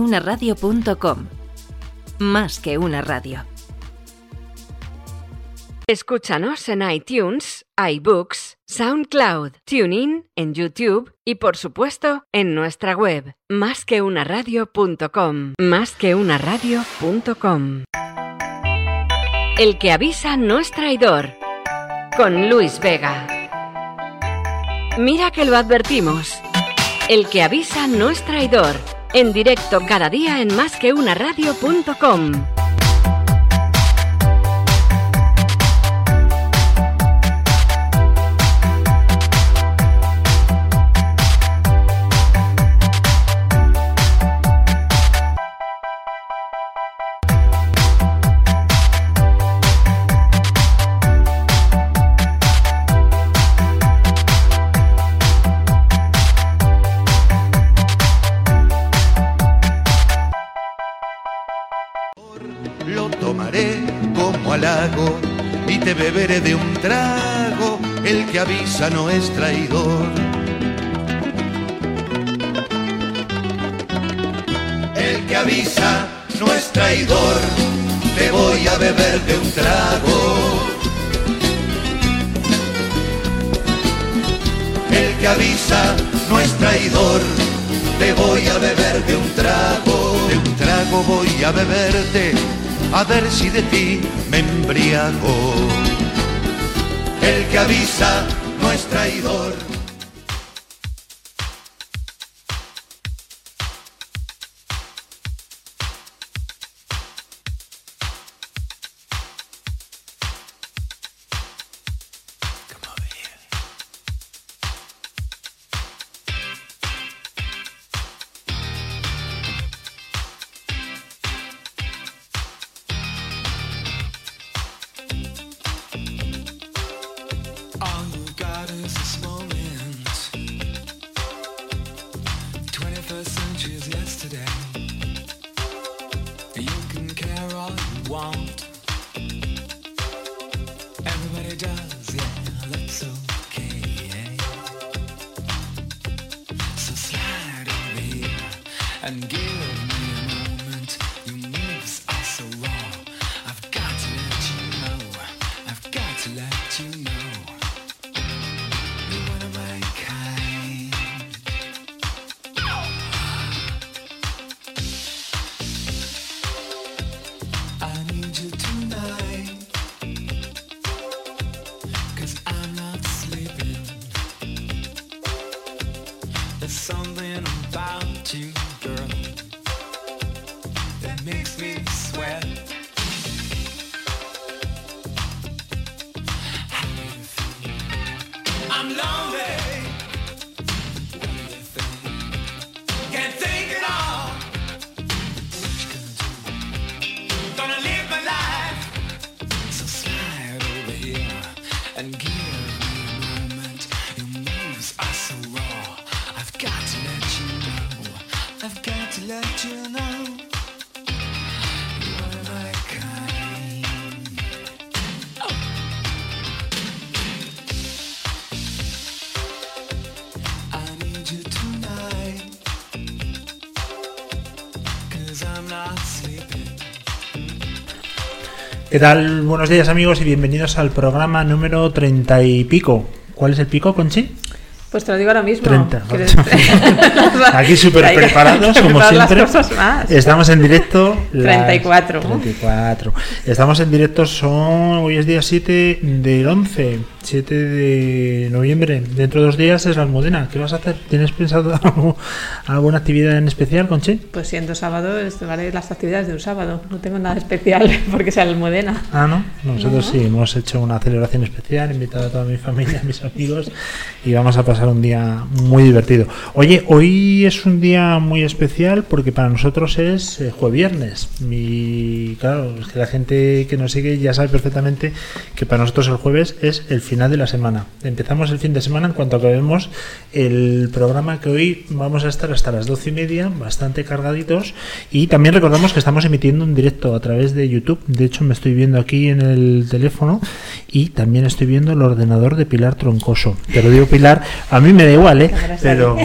unaradio.com. Más que una radio. Escúchanos en iTunes, iBooks, SoundCloud, TuneIn, en YouTube y por supuesto en nuestra web másqueunaradio.com. Másqueunaradio.com. El que avisa no es traidor. Con Luis Vega. Mira que lo advertimos. El que avisa no es traidor. En directo cada día en másqueunaradio.com. Lo te beberé de un trago. El que avisa no es traidor. El que avisa no es traidor. Te voy a beber de un trago. El que avisa no es traidor. Te voy a beber de un trago. De un trago voy a beberte. A ver si de ti me embriago. El que avisa no es traidor. ¿Qué tal? Buenos días amigos y bienvenidos al programa número treinta y pico. ¿Cuál es el pico, Conchi? Pues te lo digo ahora mismo. 30. ¿Quieres- Aquí súper preparados, como siempre. Estamos en directo. las 34. 34. Estamos en directo, son. Hoy es día 7 del 11, 7 de noviembre. Dentro de dos días es la Almudena. ¿Qué vas a hacer? ¿Tienes pensado algo- alguna actividad en especial, Conchi? Pues siendo sábado, vale las actividades de un sábado. No tengo nada especial porque sea el Almudena. Ah, no. Nosotros sí, hemos hecho una celebración especial, he invitado a toda mi familia, a mis amigos y vamos a pasar un día muy divertido. Oye, hoy es un día muy especial porque para nosotros es eh, jueves viernes. Y claro, es que la gente que nos sigue ya sabe perfectamente que para nosotros el jueves es el final de la semana. Empezamos el fin de semana en cuanto acabemos el programa que hoy vamos a estar hasta las doce y media, bastante cargaditos. Y también recordamos que estamos emitiendo un directo a través de YouTube. De hecho, me estoy viendo aquí en el teléfono y también estoy viendo el ordenador de Pilar Troncoso. Te lo digo, Pilar, a mí me da igual, ¿eh? Pero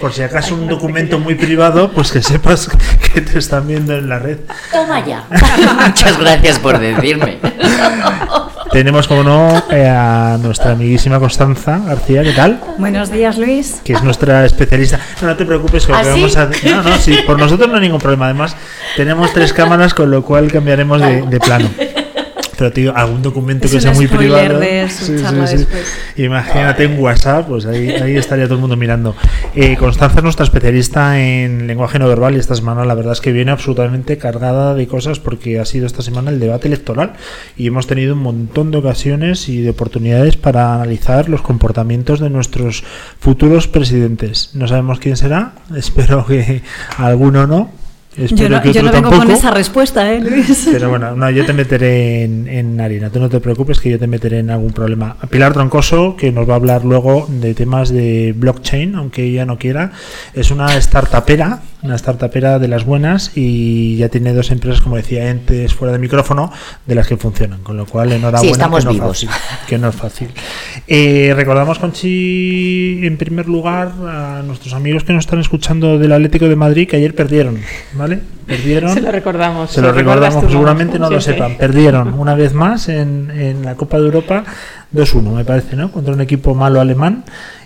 por si acaso un documento muy privado, pues que sepas que te están viendo en la red. Toma ya. Muchas gracias por decirme. Tenemos, como no, eh, a nuestra amiguísima Constanza García, ¿qué tal? Buenos días, Luis. Que es nuestra especialista. No, no te preocupes, que lo ¿Ah, que sí? vamos a No, no, sí, por nosotros no hay ningún problema. Además, tenemos tres cámaras, con lo cual cambiaremos de, de plano. Pero, tío, algún documento Es que sea muy privado. de. Imagínate en WhatsApp, pues ahí, ahí estaría todo el mundo mirando. Eh, Constanza es nuestra especialista en lenguaje no verbal y esta semana la verdad es que viene absolutamente cargada de cosas porque ha sido esta semana el debate electoral y hemos tenido un montón de ocasiones y de oportunidades para analizar los comportamientos de nuestros futuros presidentes. No sabemos quién será, espero que alguno no. Espero Yo no, que yo no vengo con esa respuesta, ¿eh, Luis? Pero bueno, no, yo te meteré en, en harina, tú no te preocupes que yo te meteré en algún problema. Pilar Troncoso, que nos va a hablar luego de temas de blockchain, aunque ella no quiera, es una startupera, una startupera de las buenas y ya tiene dos empresas, como decía antes, fuera de micrófono, de las que funcionan, con lo cual enhorabuena. estamos que no es vivos. fácil, que no es fácil. Eh, recordamos, Conchi, en primer lugar, a nuestros amigos que nos están escuchando del Atlético de Madrid, que ayer perdieron, ¿vale? Perdieron. Se lo recordamos. Se lo recuerdas recordamos, tú, seguramente no lo sepan. Perdieron una vez más en, en la Copa de Europa 2-1, me parece, ¿no? Contra un equipo malo alemán.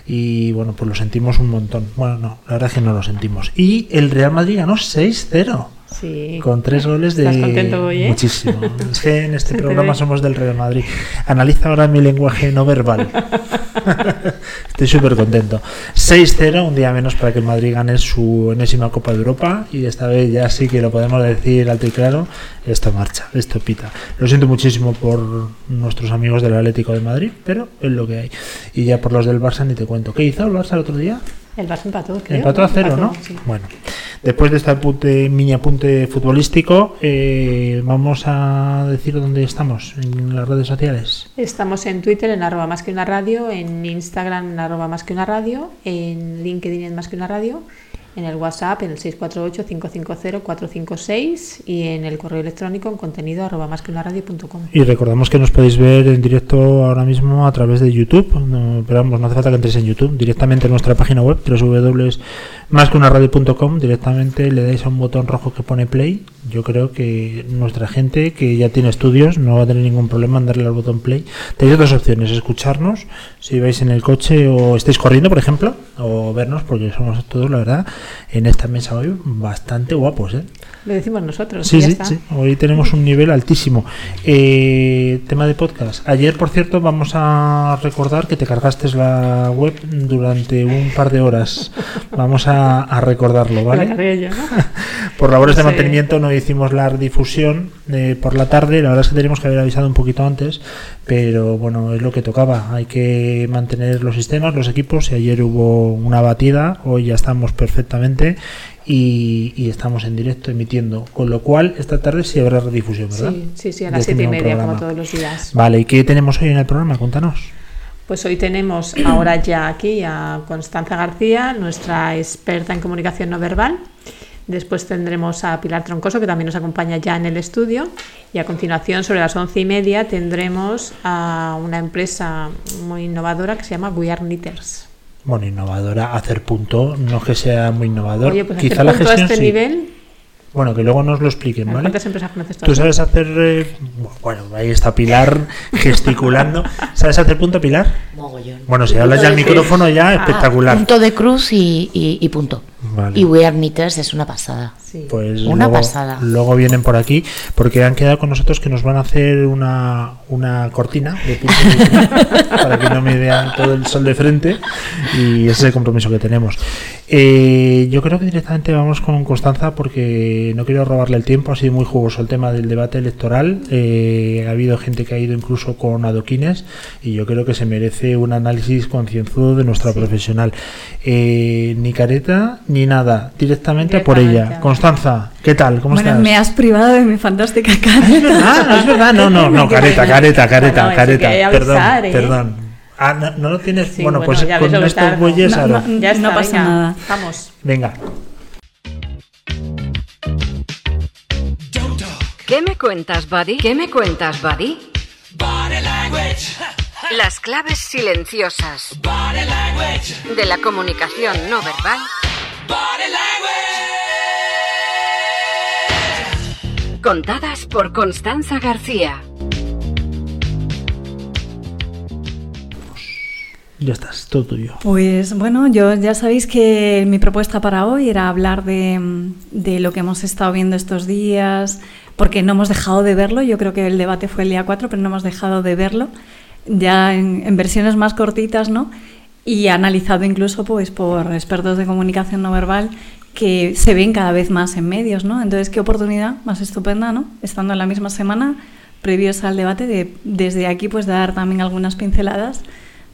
Y bueno, pues lo sentimos un montón. Bueno, no, la verdad es que no lo sentimos. Y el Real Madrid ganó 6-0. Sí. Con tres goles de. ¿Estás contento hoy, eh? Muchísimo. Es que en este programa somos del Real Madrid. Analiza ahora mi lenguaje no verbal. Estoy súper contento. 6-0, un día menos para que el Madrid gane su enésima Copa de Europa. Y esta vez ya sí que lo podemos decir alto y claro. Esto marcha, esto pita. Lo siento muchísimo por nuestros amigos del Atlético de Madrid, pero es lo que hay. Y ya por los del Barça ni te cuento. ¿Qué hizo el Barça el otro día? El Barça empató, creo. Empató a cero, Empató, ¿no? sí. Bueno, después de este apunte, mini apunte futbolístico, eh, vamos a decir dónde estamos en las redes sociales. Estamos en Twitter en arroba más que una radio, en Instagram en arroba más que una radio, en LinkedIn en más que una radio, en el WhatsApp en el 648-550-456 y en el correo electrónico en contenido arroba más que una radio.com. Y recordamos que nos podéis ver en directo ahora mismo a través de YouTube, no, pero vamos, no hace falta que entréis en YouTube, directamente en nuestra página web, www.masqueunaradio.com, directamente le dais a un botón rojo que pone play. Yo creo que nuestra gente que ya tiene estudios no va a tener ningún problema en darle al botón play. Tenéis dos opciones, escucharnos si vais en el coche o estáis corriendo, por ejemplo, o vernos, porque somos todos, la verdad, en esta mesa hoy bastante guapos, ¿eh? Lo decimos nosotros. Sí, sí, sí. Hoy tenemos un nivel altísimo. Eh, tema de podcast. Ayer, por cierto, vamos a recordar que te cargaste la web durante un par de horas. Vamos a, a recordarlo, La ¿vale? cargué yo, ¿no? Por labores de Sí. mantenimiento no hicimos la difusión eh, por la tarde. La verdad es que teníamos que haber avisado un poquito antes, pero bueno, es lo que tocaba. Hay que mantener los sistemas, los equipos. Y ayer hubo una batida. Hoy ya estamos perfectamente y, y estamos en directo emitiendo. Con lo cual, esta tarde sí habrá redifusión, ¿verdad? Sí, sí, sí, a las siete y media, programa. como todos los días. Vale, ¿y qué tenemos hoy en el programa? Cuéntanos. Pues hoy tenemos ahora ya aquí a Constanza García, nuestra experta en comunicación no verbal. Después tendremos a Pilar Troncoso, que también nos acompaña ya en el estudio. Y a continuación, sobre las once y media, tendremos a una empresa muy innovadora que se llama We Are Knitters. Bueno, innovadora, hacer punto, no es que sea muy innovador. Oye, pues Quizá hacer la punto a gestión este sí. nivel, Bueno, que luego nos lo expliquen, ¿vale? ¿cuántas empresas conoces tú? ¿Tú sabes hacer... eh, bueno, ahí está Pilar gesticulando. ¿Sabes hacer punto, Pilar? Mogollón. Bueno, si hablas ya al micrófono ya, Ah, espectacular. Punto de cruz y, y- y punto. Vale. Y We Are Knitters es una pasada. Sí. Pues Una luego, pasada. luego vienen por aquí porque han quedado con nosotros que nos van a hacer una, una cortina de para que no me vean todo el sol de frente y ese es el compromiso que tenemos. Eh, yo creo que directamente vamos con Constanza porque no quiero robarle el tiempo, ha sido muy jugoso el tema del debate electoral, eh, ha habido gente que ha ido incluso con adoquines y yo creo que se merece un análisis concienzudo de nuestra profesional. Eh, ni careta ni nada, directamente, a por ella. Directamente, Constanza, ¿qué tal? ¿Cómo bueno, estás? me has privado de mi fantástica cara. Ah, es verdad, no, no, no, careta, careta, careta, careta. que Perdón, avisar, ¿eh? perdón. Ah, no, no lo tienes. Sí, bueno, bueno, pues ya con estos tardo. bueyes, No, Aro. no, Ya está, no pasa venga, nada. Vamos. Venga. ¿Qué me cuentas, buddy? ¿Qué me cuentas, buddy? Body language. Las claves silenciosas Body language. de la comunicación no verbal contadas por Constanza García. Ya estás, todo tuyo. Pues bueno, yo ya sabéis que mi propuesta para hoy era hablar de, de lo que hemos estado viendo estos días, porque no hemos dejado de verlo. Yo creo que el debate fue el día 4, pero no hemos dejado de verlo, ya en, en versiones más cortitas, ¿no? Y analizado incluso pues por expertos de comunicación no verbal que se ven cada vez más en medios, ¿no? Entonces, qué oportunidad más estupenda, ¿no? Estando en la misma semana, previos al debate, de desde aquí pues dar también algunas pinceladas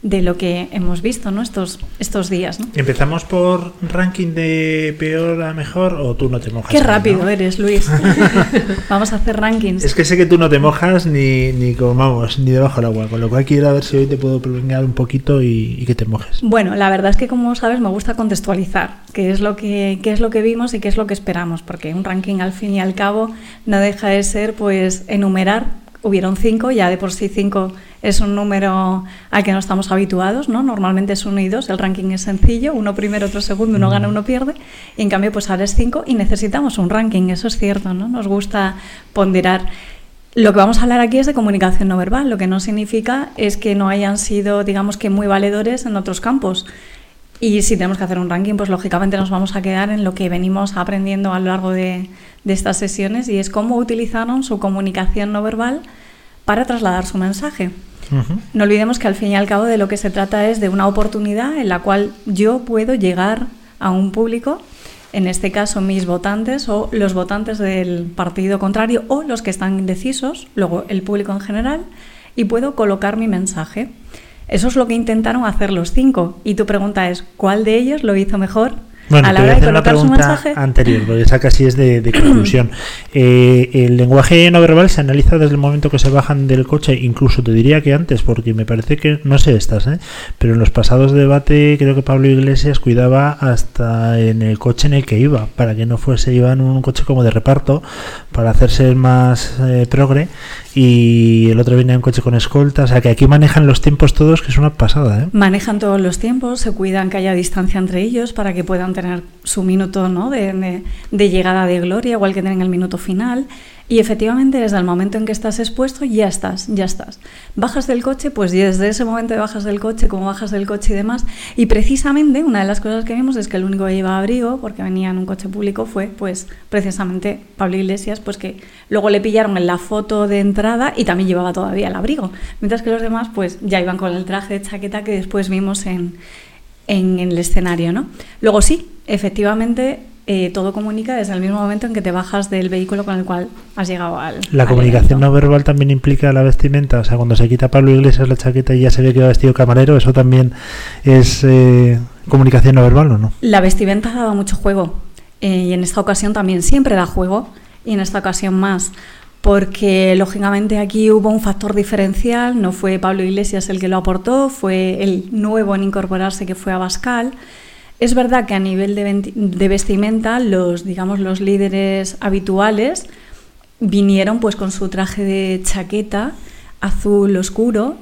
de lo que hemos visto ¿no? estos, estos días. ¿no? ¿Empezamos por ranking de peor a mejor o tú no te mojas? Qué rápido no? eres, Luis. Vamos a hacer rankings. Es que sé que tú no te mojas ni, ni con, vamos, ni debajo del agua, con lo cual quiero a ver si hoy te puedo prolongar un poquito y, y que te mojes. Bueno, la verdad es que como sabes me gusta contextualizar qué es lo que qué es lo que vimos y qué es lo que esperamos, porque un ranking al fin y al cabo no deja de ser pues enumerar. Hubieron cinco, ya de por sí cinco es un número al que no estamos habituados, ¿no? Normalmente es uno y dos, el ranking es sencillo, uno primero, otro segundo, uno gana, uno pierde, y en cambio pues ahora es cinco y necesitamos un ranking, eso es cierto, ¿no? Nos gusta ponderar. Lo que vamos a hablar aquí es de comunicación no verbal, lo que no significa es que no hayan sido, digamos que muy valedores en otros campos. Y si tenemos que hacer un ranking, pues lógicamente nos vamos a quedar en lo que venimos aprendiendo a lo largo de, de estas sesiones y es cómo utilizaron su comunicación no verbal para trasladar su mensaje. No olvidemos que al fin y al cabo de lo que se trata es de una oportunidad en la cual yo puedo llegar a un público, en este caso mis votantes o los votantes del partido contrario o los que están indecisos, luego el público en general, y puedo colocar mi mensaje. Eso es lo que intentaron hacer los cinco. Y tu pregunta es, ¿cuál de ellos lo hizo mejor Bueno, a la te voy a de hacer una pregunta anterior, porque esa casi es de, de conclusión. Eh, el lenguaje no verbal se analiza desde el momento que se bajan del coche, incluso te diría que antes, porque me parece que, no sé estas, ¿eh? pero en los pasados debates creo que Pablo Iglesias cuidaba hasta en el coche en el que iba, para que no fuese, iba en un coche como de reparto, para hacerse más eh, progre, y el otro viene en un coche con escolta, o sea que aquí manejan los tiempos todos, que es una pasada. ¿eh? Manejan todos los tiempos, se cuidan que haya distancia entre ellos para que puedan tener su minuto ¿no? de, de- de llegada de gloria, igual que tienen el minuto final. Y efectivamente, desde el momento en que estás expuesto, ya estás, ya estás. Bajas del coche, pues desde ese momento de bajas del coche, como bajas del coche y demás. Y precisamente una de las cosas que vimos es que el único que llevaba abrigo, porque venía en un coche público, fue pues precisamente Pablo Iglesias, pues que luego le pillaron en la foto de entrada y también llevaba todavía el abrigo. Mientras que los demás, pues ya iban con el traje de chaqueta que después vimos en, en, en el escenario, ¿no? Luego sí, efectivamente, eh, todo comunica desde el mismo momento en que te bajas del vehículo con el cual has llegado al. La al comunicación evento. no verbal también implica la vestimenta, o sea, cuando se quita Pablo Iglesias la chaqueta y ya se ve que va vestido camarero, ¿eso también es eh, comunicación no verbal o no? La vestimenta ha dado mucho juego eh, y en esta ocasión también siempre da juego y en esta ocasión más. Porque lógicamente aquí hubo un factor diferencial, no fue Pablo Iglesias el que lo aportó, fue el nuevo en incorporarse que fue Abascal. Es verdad que a nivel de, vestimenta, los, digamos, los líderes habituales vinieron pues con su traje de chaqueta azul oscuro,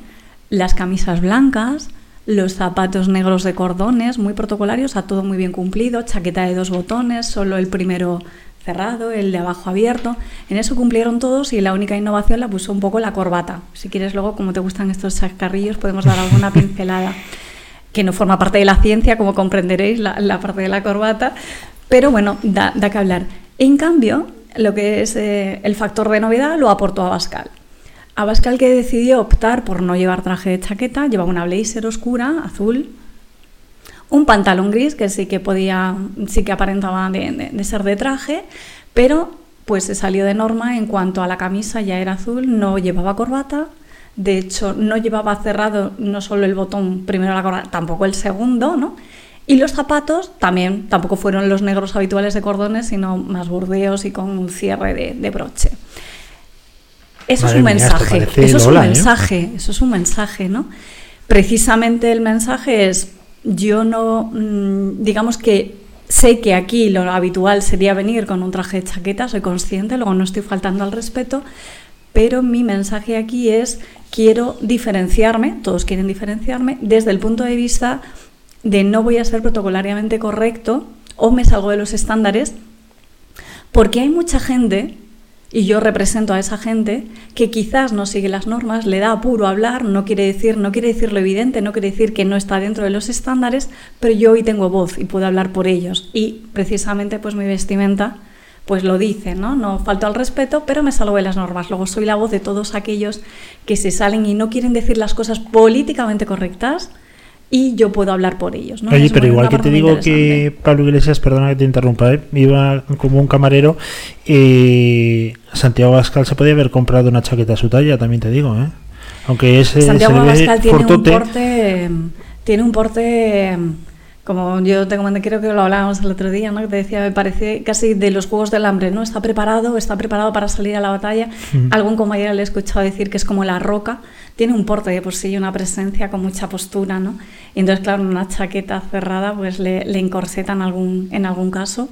las camisas blancas, los zapatos negros de cordones, muy protocolarios, a todo muy bien cumplido, chaqueta de dos botones, solo el primero cerrado, el de abajo abierto. En eso cumplieron todos y la única innovación la puso un poco la corbata. Si quieres luego, como te gustan estos chascarrillos, podemos dar alguna pincelada que no forma parte de la ciencia, como comprenderéis, la, la parte de la corbata, pero bueno, da, da que hablar. En cambio, lo que es eh, el factor de novedad lo aportó Abascal. Abascal que decidió optar por no llevar traje de chaqueta, llevaba una blazer oscura, azul, un pantalón gris que sí que podía, sí que aparentaba de, de- de ser de traje, pero pues se salió de norma en cuanto a la camisa, ya era azul, no llevaba corbata, de hecho no llevaba cerrado no solo el botón primero la corbata, tampoco el segundo, ¿no? Y los zapatos también, tampoco fueron los negros habituales de cordones, sino más burdeos y con un cierre de, de broche. Eso Madre es un mía, mensaje, eso es un ¿eh? mensaje, eso es un mensaje, ¿no? Precisamente el mensaje es, yo no, mm, digamos que sé que aquí lo habitual sería venir con un traje de chaqueta, soy consciente, luego no estoy faltando al respeto, pero mi mensaje aquí es, quiero diferenciarme, todos quieren diferenciarme, desde el punto de vista de no voy a ser protocolariamente correcto o me salgo de los estándares, porque hay mucha gente, y yo represento a esa gente, que quizás no sigue las normas, le da apuro hablar, no quiere decir, no quiere decir lo evidente, no quiere decir que no está dentro de los estándares, pero yo hoy tengo voz y puedo hablar por ellos. Y precisamente pues mi vestimenta pues lo dice, ¿no? No falto al respeto, pero me salgo de las normas. Luego soy la voz de todos aquellos que se salen y no quieren decir las cosas políticamente correctas y yo puedo hablar por ellos, ¿no? Oye, pero igual que te digo que. Pablo Iglesias, perdona que te interrumpa, ¿eh? iba como un camarero, eh, Santiago Abascal se podía haber comprado una chaqueta a su talla, también te digo, ¿eh? Aunque ese Santiago Abascal tiene un porte, tiene un porte, como yo tengo creo que lo hablábamos el otro día, ¿no? Que te decía, me parece casi de los juegos del hambre, ¿no? Está preparado, está preparado para salir a la batalla. Ujú. Algún compañero le he escuchado decir que es como la roca, tiene un porte de por sí y una presencia con mucha postura, ¿no? Y entonces, claro, una chaqueta cerrada, pues le, le encorseta en algún, en algún caso.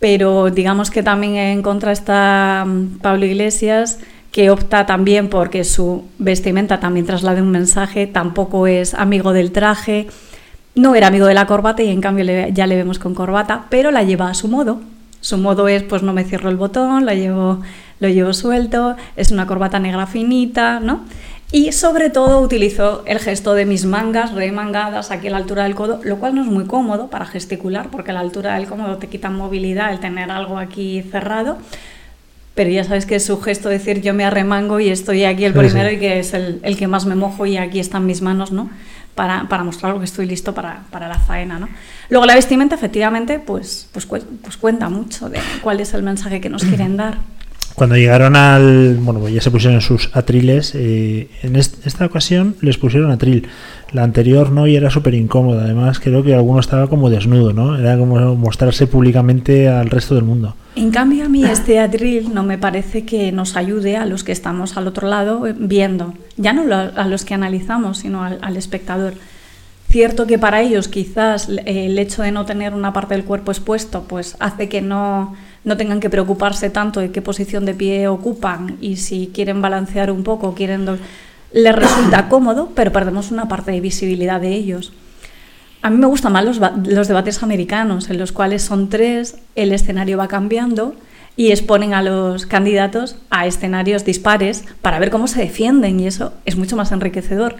Pero digamos que también en contra está mm, Pablo Iglesias, que opta también porque su vestimenta también traslade un mensaje, tampoco es amigo del traje, no era amigo de la corbata y en cambio ya le vemos con corbata, pero la lleva a su modo. Su modo es, pues no me cierro el botón, llevo, lo llevo suelto, es una corbata negra finita, ¿no? Y sobre todo utilizo el gesto de mis mangas remangadas aquí a la altura del codo, lo cual no es muy cómodo para gesticular, porque a la altura del cómodo te quita movilidad el tener algo aquí cerrado. Pero ya sabes que es su gesto decir yo me arremango y estoy aquí el Sí, primero sí. y que es el, el que más me mojo y aquí están mis manos, ¿no? Para, para mostrar que estoy listo para, para la faena, ¿no? Luego la vestimenta, efectivamente, pues, pues, pues cuenta mucho de cuál es el mensaje que nos quieren dar. Cuando llegaron al. Bueno, pues ya se pusieron sus atriles. eh, en est- esta ocasión les pusieron atril. La anterior no y era súper incómoda. Además, creo que alguno estaba como desnudo, ¿no? Era como mostrarse públicamente al resto del mundo. En cambio, a mí este atril no me parece que nos ayude a los que estamos al otro lado eh, viendo, ya no a los que analizamos, sino al, al espectador. Cierto que para ellos quizás eh, el hecho de no tener una parte del cuerpo expuesto pues hace que no, no tengan que preocuparse tanto de qué posición de pie ocupan y si quieren balancear un poco, quieren les resulta cómodo, pero perdemos una parte de visibilidad de ellos. A mí me gustan más los, los debates americanos, en los cuales son tres, el escenario va cambiando y exponen a los candidatos a escenarios dispares para ver cómo se defienden y eso es mucho más enriquecedor.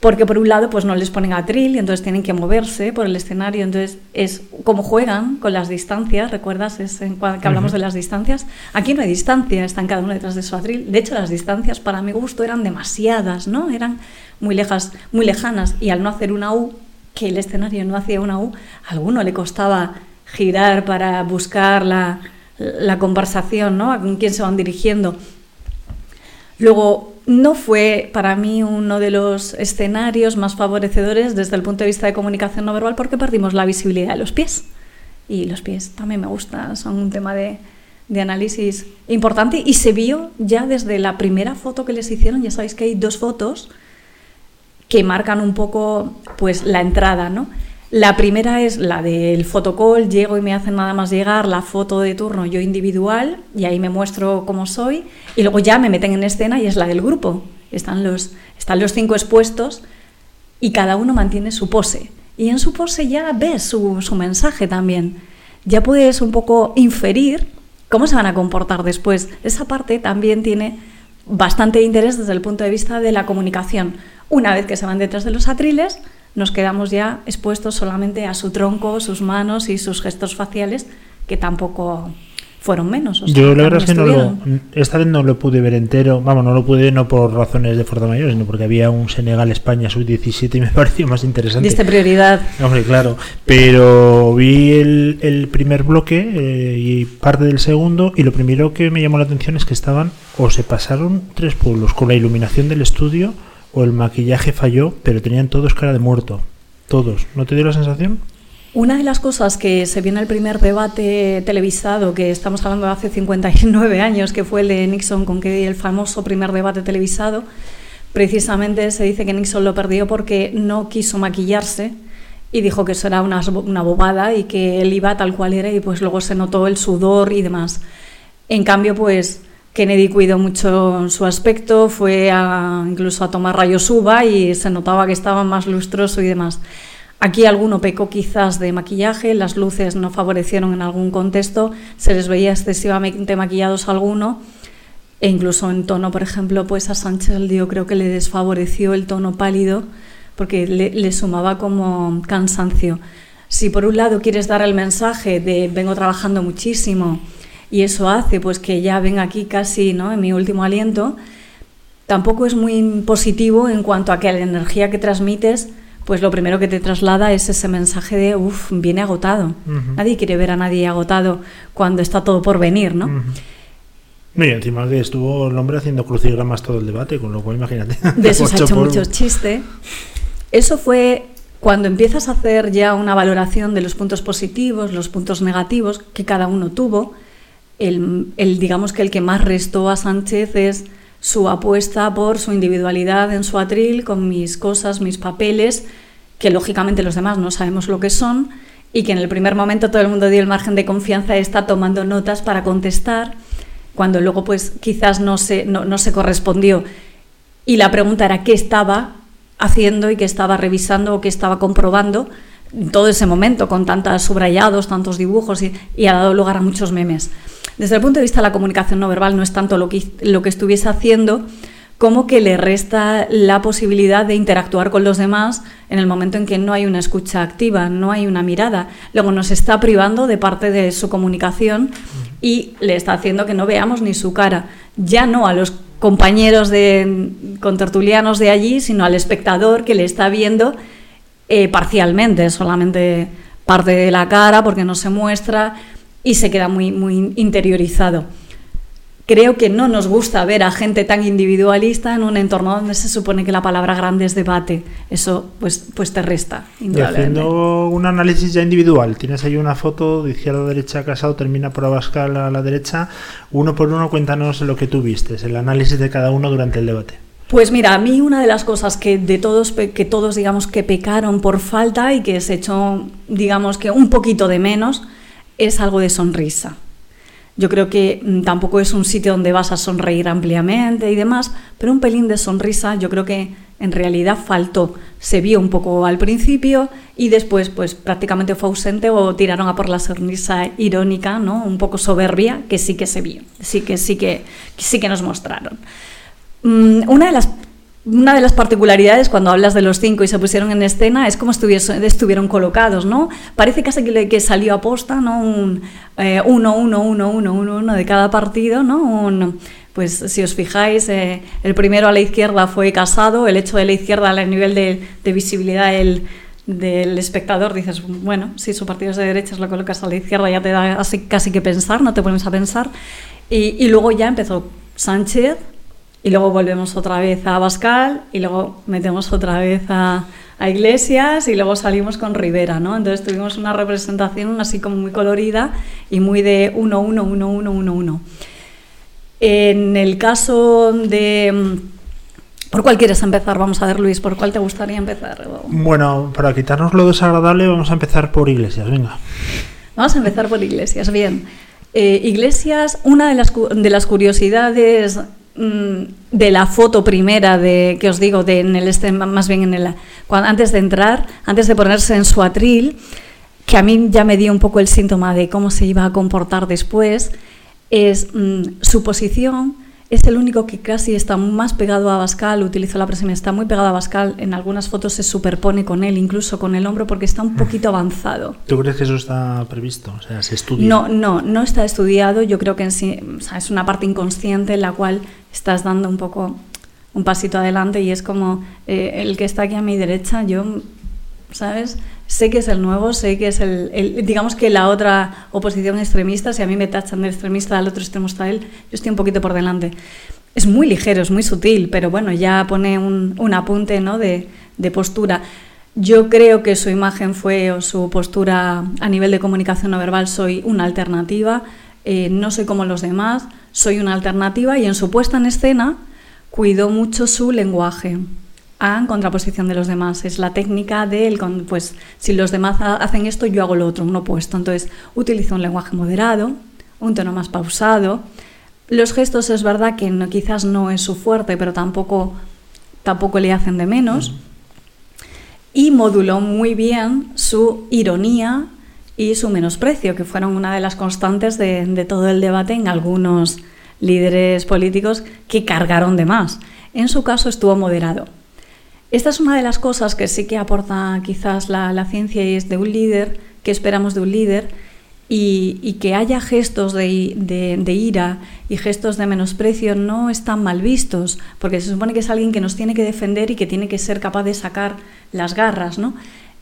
Porque por un lado pues no les ponen atril y entonces tienen que moverse por el escenario, entonces es como juegan con las distancias, ¿recuerdas? Es en que hablamos de las distancias. Aquí no hay distancia, están cada uno detrás de su atril. De hecho, las distancias para mi gusto eran demasiadas, ¿no? Eran muy lejas, muy lejanas y al no hacer una U, que el escenario no hacía una U, a alguno le costaba girar para buscar la, la conversación, ¿no? A con quién se van dirigiendo. Luego, no fue para mí uno de los escenarios más favorecedores desde el punto de vista de comunicación no verbal porque perdimos la visibilidad de los pies. Y los pies también me gustan, son un tema de, de análisis importante y se vio ya desde la primera foto que les hicieron, ya sabéis que hay dos fotos que marcan un poco pues la entrada, ¿no? La primera es la del fotocall, llego y me hacen nada más llegar la foto de turno yo individual y ahí me muestro cómo soy y luego ya me meten en escena y es la del grupo. Están los, están los cinco expuestos y cada uno mantiene su pose. Y en su pose ya ves su, su mensaje también. Ya puedes un poco inferir cómo se van a comportar después. Esa parte también tiene bastante interés desde el punto de vista de la comunicación. Una vez que se van detrás de los atriles, nos quedamos ya expuestos solamente a su tronco, sus manos y sus gestos faciales, que tampoco fueron menos. o sea, Yo la verdad es que no lo, esta vez no lo pude ver entero, vamos, no lo pude no por razones de fuerza mayor, sino porque había un Senegal-España sub-17 y me pareció más interesante. Diste prioridad. Hombre, claro, pero vi el, el primer bloque eh, y parte del segundo y lo primero que me llamó la atención es que estaban o se pasaron tres pueblos con la iluminación del estudio o el maquillaje falló, pero tenían todos cara de muerto. Todos. ¿No te dio la sensación? Una de las cosas que se vio en el primer debate televisado, que estamos hablando de hace 59 años, que fue el de Nixon con Kennedy, el famoso primer debate televisado, precisamente se dice que Nixon lo perdió porque no quiso maquillarse y dijo que eso era una bobada y que él iba tal cual era y pues luego se notó el sudor y demás. En cambio, pues Kennedy cuidó mucho su aspecto, fue incluso a tomar rayos uva y se notaba que estaba más lustroso y demás. Aquí alguno pecó quizás de maquillaje, las luces no favorecieron en algún contexto, se les veía excesivamente maquillados a alguno e incluso en tono, por ejemplo, pues a Sánchez yo creo que le desfavoreció el tono pálido porque le, le sumaba como cansancio. Si por un lado quieres dar el mensaje de vengo trabajando muchísimo y eso hace pues que ya venga aquí casi ¿no? en mi último aliento, tampoco es muy positivo en cuanto a que la energía que transmites, pues lo primero que te traslada es ese mensaje de, uff, viene agotado. Ujú. Nadie quiere ver a nadie agotado cuando está todo por venir, ¿no? Ujú. No, y encima que estuvo el hombre haciendo crucigramas todo el debate, con lo cual imagínate. De eso se ha hecho polvo. mucho chiste. Eso fue cuando empiezas a hacer ya una valoración de los puntos positivos, los puntos negativos que cada uno tuvo. El, digamos que el que más restó a Sánchez es su apuesta por su individualidad en su atril, con mis cosas, mis papeles, que lógicamente los demás no sabemos lo que son, y que en el primer momento todo el mundo dio el margen de confianza, está tomando notas para contestar, cuando luego pues quizás no se, no, no se correspondió. Y la pregunta era qué estaba haciendo y qué estaba revisando o qué estaba comprobando todo ese momento, con tantos subrayados, tantos dibujos, y, ha dado lugar a muchos memes. Desde el punto de vista de la comunicación no verbal, no es tanto lo que, lo que estuviese haciendo, como que le resta la posibilidad de interactuar con los demás en el momento en que no hay una escucha activa, no hay una mirada. Luego nos está privando de parte de su comunicación y le está haciendo que no veamos ni su cara. Ya no a los compañeros de contertulianos de allí, sino al espectador que le está viendo eh, parcialmente, solamente parte de la cara porque no se muestra y se queda muy, muy interiorizado. Creo que no nos gusta ver a gente tan individualista en un entorno donde se supone que la palabra grande es debate. Eso pues, pues te resta. Y haciendo un análisis ya individual, tienes ahí una foto de izquierda a derecha, Casado termina por Abascal a la derecha. Uno por uno, cuéntanos lo que tú vistes, el análisis de cada uno durante el debate. Pues mira, a mí una de las cosas que de todos que todos digamos que pecaron por falta y que se echó digamos que un poquito de menos es algo de sonrisa. Yo creo que mm, tampoco es un sitio donde vas a sonreír ampliamente y demás, pero un pelín de sonrisa yo creo que en realidad faltó. Se vio un poco al principio y después pues prácticamente fue ausente o tiraron a por la sonrisa irónica, ¿no? Un poco soberbia que sí que se vio, sí que sí que sí que nos mostraron. Mm, Una de las una de las particularidades cuando hablas de los cinco y se pusieron en escena es estuvies- estuvieron colocados, ¿no? Parece casi que, que salió a posta, ¿no? Un eh, uno, uno, uno, uno, uno, uno de cada partido, ¿no? Un- pues si os fijáis, eh, el primero a la izquierda fue Casado, el hecho de la izquierda al nivel de, visibilidad del, del espectador, dices, bueno, si su partido es de derechas lo colocas a la izquierda ya te da casi que pensar, no te pones a pensar. Y, y luego ya empezó Sánchez, y luego volvemos otra vez a Bascal y luego metemos otra vez a, a Iglesias y luego salimos con Rivera, ¿no? Entonces tuvimos una representación así como muy colorida y muy de 1, 1, 1, 1, 1, 1. En el caso de... mm, ¿Por cuál quieres empezar? Vamos a ver, Luis, ¿por cuál te gustaría empezar? Bueno, para quitarnos lo desagradable, vamos a empezar por Iglesias, venga. Vamos a empezar por Iglesias. Bien. Eh, Iglesias, una de las, de las curiosidades de la foto primera de que os digo, de en el este, más bien en el antes de entrar, antes de ponerse en su atril, que a mí ya me dio un poco el síntoma de cómo se iba a comportar después, es mm, su posición. Es el único que casi está más pegado a Bascal, utilizo la próxima, está muy pegado a Bascal, en algunas fotos se superpone con él, incluso con el hombro, porque está un poquito avanzado. ¿Tú crees que eso está previsto? O sea, se estudia. No, no, no está estudiado. Yo creo que en sí, o sea, es una parte inconsciente en la cual estás dando un poco un pasito adelante y es como eh, el que está aquí a mi derecha, yo, ¿sabes? Sé que es el nuevo, sé que es el, digamos que la otra oposición extremista, si a mí me tachan de extremista, al otro extremo está él, yo estoy un poquito por delante. Es muy ligero, es muy sutil, pero bueno, ya pone un, un apunte ¿no? de, de postura. Yo creo que su imagen fue o su postura a nivel de comunicación no verbal, soy una alternativa, eh, no soy como los demás, soy una alternativa y en su puesta en escena cuidó mucho su lenguaje a contraposición de los demás. Es la técnica de, pues, si los demás ha- hacen esto, yo hago lo otro, un opuesto. Entonces, utiliza un lenguaje moderado, un tono más pausado. Los gestos es verdad que no- quizás no es su fuerte, pero tampoco, tampoco le hacen de menos. Y moduló muy bien su ironía y su menosprecio, que fueron una de las constantes de, de todo el debate en algunos líderes políticos que cargaron de más. En su caso estuvo moderado. Esta es una de las cosas que sí que aporta quizás la, la ciencia y es de un líder, que esperamos de un líder, y, y que haya gestos de, i- de- de ira y gestos de menosprecio no están mal vistos, porque se supone que es alguien que nos tiene que defender y que tiene que ser capaz de sacar las garras, ¿no?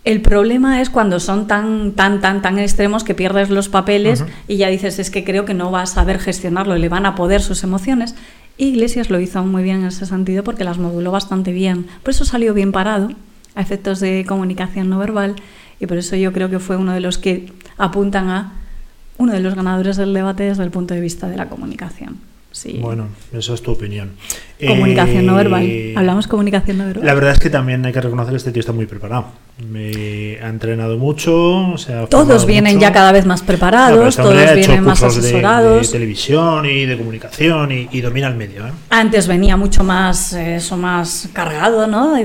El problema es cuando son tan, tan, tan, tan extremos que pierdes los papeles y ya dices, es que creo que no va a saber gestionarlo, le van a poder sus emociones. Iglesias lo hizo muy bien en ese sentido porque las moduló bastante bien. Por eso salió bien parado a efectos de comunicación no verbal y por eso yo creo que fue uno de los que apuntan a uno de los ganadores del debate desde el punto de vista de la comunicación. Sí. Bueno, eso es tu opinión. comunicación no Eh, verbal. Hablamos comunicación no verbal. La verdad es que también hay que reconocer que este tío está muy preparado. Me ha entrenado mucho, se ha Todos vienen mucho. ya cada vez más preparados, este todos vienen más cursos de- asesorados. De, televisión y de comunicación y, y domina el medio. ¿eh? Antes venía mucho más, eh, eso más cargado, ¿no? Y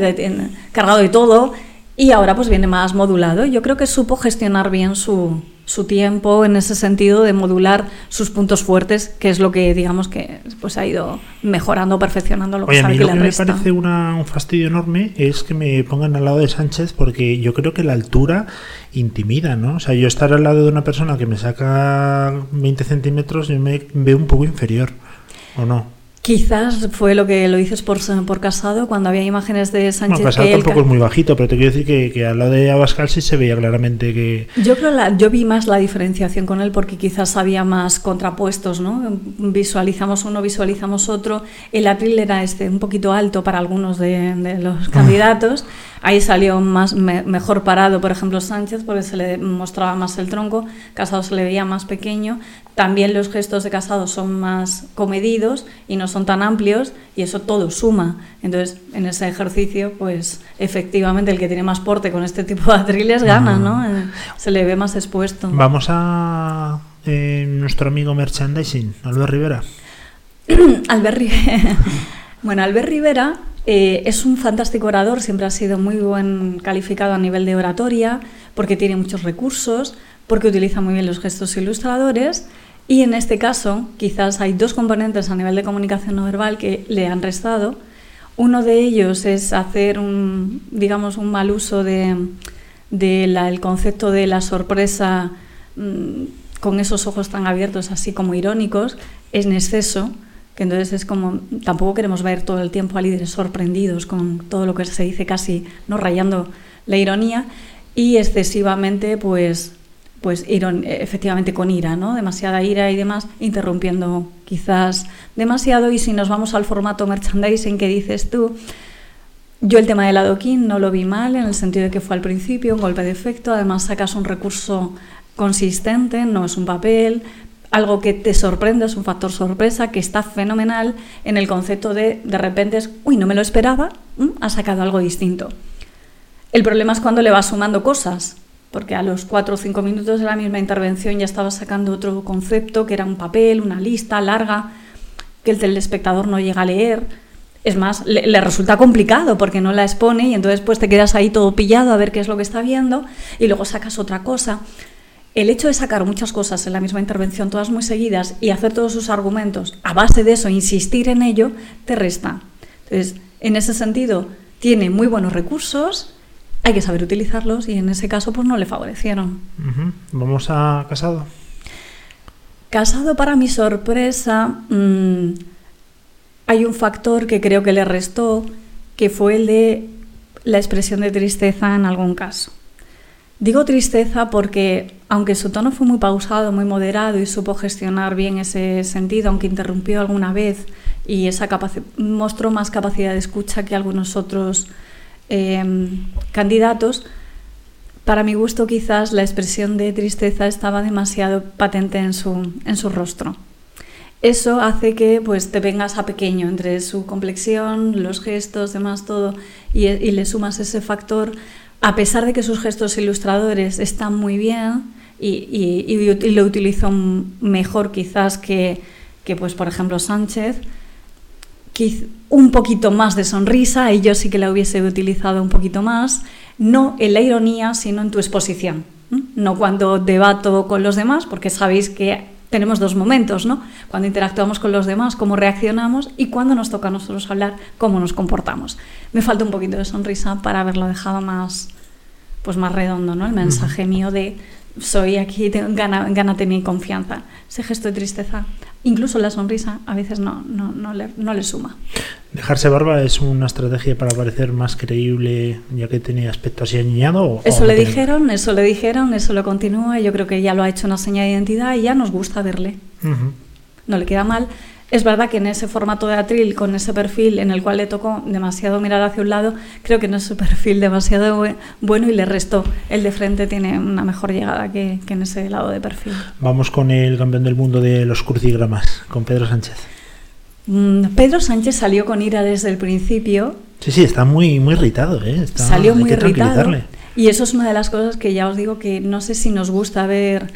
cargado de todo. Y ahora pues viene más modulado. Yo creo que supo gestionar bien su, su tiempo en ese sentido de modular sus puntos fuertes, que es lo que digamos que pues ha ido mejorando, perfeccionando lo que Oye, a sabe mí que lo le que me parece una- un fastidio enorme es que me pongan al lado de Sánchez porque yo creo que la altura intimida, ¿no? O sea, yo estar al lado de una persona que me saca 20 centímetros, yo me veo un poco inferior, ¿o no? Quizás fue lo que lo dices por, por casado, cuando había imágenes de Sánchez Bueno, Casado que tampoco es muy bajito, pero te quiero decir que, que al lado de Abascal sí se veía claramente que... Yo creo la, yo vi más la diferenciación con él porque quizás había más contrapuestos, ¿no? Visualizamos uno, visualizamos otro. El atril era este un poquito alto para algunos de, de los candidatos. Ahí salió más me- mejor parado, por ejemplo, Sánchez, porque se le mostraba más el tronco. Casado se le veía más pequeño. También los gestos de Casado son más comedidos y no son tan amplios y eso todo suma. Entonces, en ese ejercicio, pues efectivamente el que tiene más porte con este tipo de atriles gana, ¿no? Eh, Se le ve más expuesto. Vamos a eh, nuestro amigo merchandising, Albert Rivera. Albert Rivera. bueno, Albert Rivera eh, es un fantástico orador, siempre ha sido muy buen calificado a nivel de oratoria, porque tiene muchos recursos, porque utiliza muy bien los gestos ilustradores. Y en este caso, quizás hay dos componentes a nivel de comunicación no verbal que le han restado. Uno de ellos es hacer un, digamos, un mal uso de, de el concepto de la sorpresa mm, con esos ojos tan abiertos, así como irónicos, en exceso, que entonces es como, tampoco queremos ver todo el tiempo a líderes sorprendidos con todo lo que se dice casi, no rayando la ironía, y excesivamente, pues, pues iron- efectivamente con ira, ¿no? Demasiada ira y demás, interrumpiendo quizás demasiado. Y si nos vamos al formato merchandising que dices tú, yo el tema del adoquín no lo vi mal, en el sentido de que fue al principio un golpe de efecto, además sacas un recurso consistente, no es un papel, algo que te sorprende, es un factor sorpresa, que está fenomenal en el concepto de de repente es, uy, no me lo esperaba, ha sacado algo distinto. El problema es cuando le vas sumando cosas, porque a los cuatro o cinco minutos de la misma intervención ya estaba sacando otro concepto, que era un papel, una lista larga, que el telespectador no llega a leer. Es más, le, le resulta complicado porque no la expone y entonces pues te quedas ahí todo pillado a ver qué es lo que está viendo y luego sacas otra cosa. El hecho de sacar muchas cosas en la misma intervención, todas muy seguidas, y hacer todos sus argumentos a base de eso, insistir en ello, te resta. Entonces, en ese sentido, tiene muy buenos recursos, hay que saber utilizarlos y en ese caso pues no le favorecieron. Vamos a Casado. Casado, para mi sorpresa, mm, hay un factor que creo que le restó, que fue el de la expresión de tristeza en algún caso. Digo tristeza porque, aunque su tono fue muy pausado, muy moderado y supo gestionar bien ese sentido, aunque interrumpió alguna vez y esa mostró más capacidad de escucha que algunos otros eh, candidatos, para mi gusto quizás la expresión de tristeza estaba demasiado patente en su, en su rostro. Eso hace que pues, te vengas a pequeño entre su complexión, los gestos, demás, todo, y, y le sumas ese factor, a pesar de que sus gestos ilustradores están muy bien y, y- y- lo utilizo mejor quizás que, que, pues, por ejemplo, Sánchez, un poquito más de sonrisa, y yo sí que la hubiese utilizado un poquito más, no en la ironía, sino en tu exposición. No cuando debato con los demás, porque sabéis que tenemos dos momentos, ¿no? Cuando interactuamos con los demás, cómo reaccionamos, y cuando nos toca a nosotros hablar, cómo nos comportamos. Me falta un poquito de sonrisa para haberlo dejado más, pues más redondo, ¿no? El mensaje mío de soy aquí, gana, gánate mi confianza. Ese gesto de tristeza, incluso la sonrisa, a veces no, no, no, le, no le suma. ¿Dejarse barba es una estrategia para parecer más creíble, ya que tenía aspecto así añado? o- Eso le tiene- dijeron, eso le dijeron, eso lo continúa. Yo creo que ya lo ha hecho una señal de identidad y ya nos gusta verle. No le queda mal. Es verdad que en ese formato de atril, con ese perfil en el cual le tocó demasiado mirar hacia un lado, creo que no es su perfil demasiado bue- bueno y le restó. El de frente tiene una mejor llegada que, que en ese lado de perfil. Vamos con el campeón del mundo de los crucigramas, con Pedro Sánchez. Mm, Pedro Sánchez salió con ira desde el principio, Sí, sí, está muy, muy irritado, ¿eh? Está- salió muy irritado. Y eso es una de las cosas que ya os digo que no sé si nos gusta ver,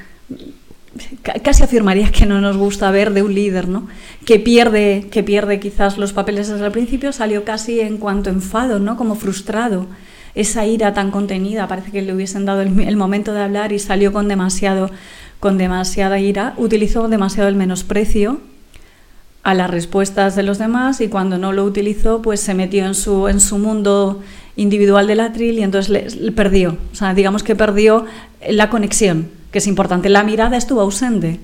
casi afirmaría que no nos gusta ver de un líder, ¿no? Que pierde, que pierde quizás los papeles desde el principio, salió casi en cuanto enfado, ¿no? Como frustrado. Esa ira tan contenida, parece que le hubiesen dado el, el momento de hablar y salió con demasiado, con demasiada ira, utilizó demasiado el menosprecio a las respuestas de los demás y cuando no lo utilizó, pues se metió en su, en su mundo individual del atril y entonces le, perdió. O sea, digamos que perdió la conexión, que es importante. La mirada estuvo ausente.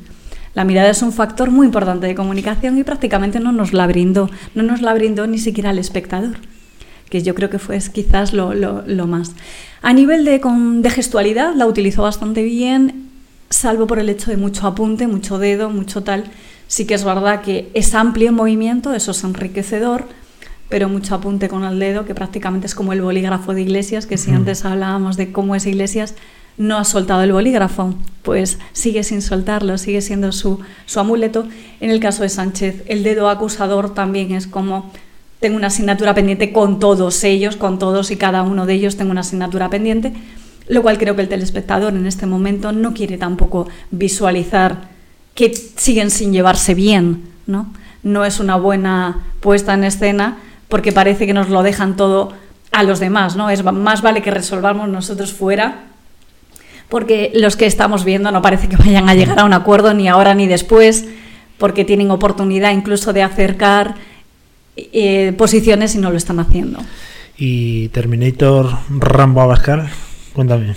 La mirada es un factor muy importante de comunicación y prácticamente no nos la brindó. No nos la brindó ni siquiera el espectador, que yo creo que fue quizás lo, lo- más. A nivel de, de gestualidad, la utilizó bastante bien, salvo por el hecho de mucho apunte, mucho dedo, mucho tal. Sí que es verdad que es amplio en movimiento, eso es enriquecedor, pero mucho apunte con el dedo, que prácticamente es como el bolígrafo de Iglesias, que si antes hablábamos de cómo es Iglesias, no ha soltado el bolígrafo, pues sigue sin soltarlo, sigue siendo su, su amuleto. En el caso de Sánchez, el dedo acusador también es como tengo una asignatura pendiente con todos ellos, con todos y cada uno de ellos tengo una asignatura pendiente, lo cual creo que el telespectador en este momento no quiere tampoco visualizar que siguen sin llevarse bien, ¿no? No es una buena puesta en escena porque parece que nos lo dejan todo a los demás, ¿no? Es más vale que resolvamos nosotros fuera porque los que estamos viendo no parece que vayan a llegar a un acuerdo ni ahora ni después, porque tienen oportunidad incluso de acercar eh, posiciones y no lo están haciendo. Y Terminator Rambo Abascal, cuéntame.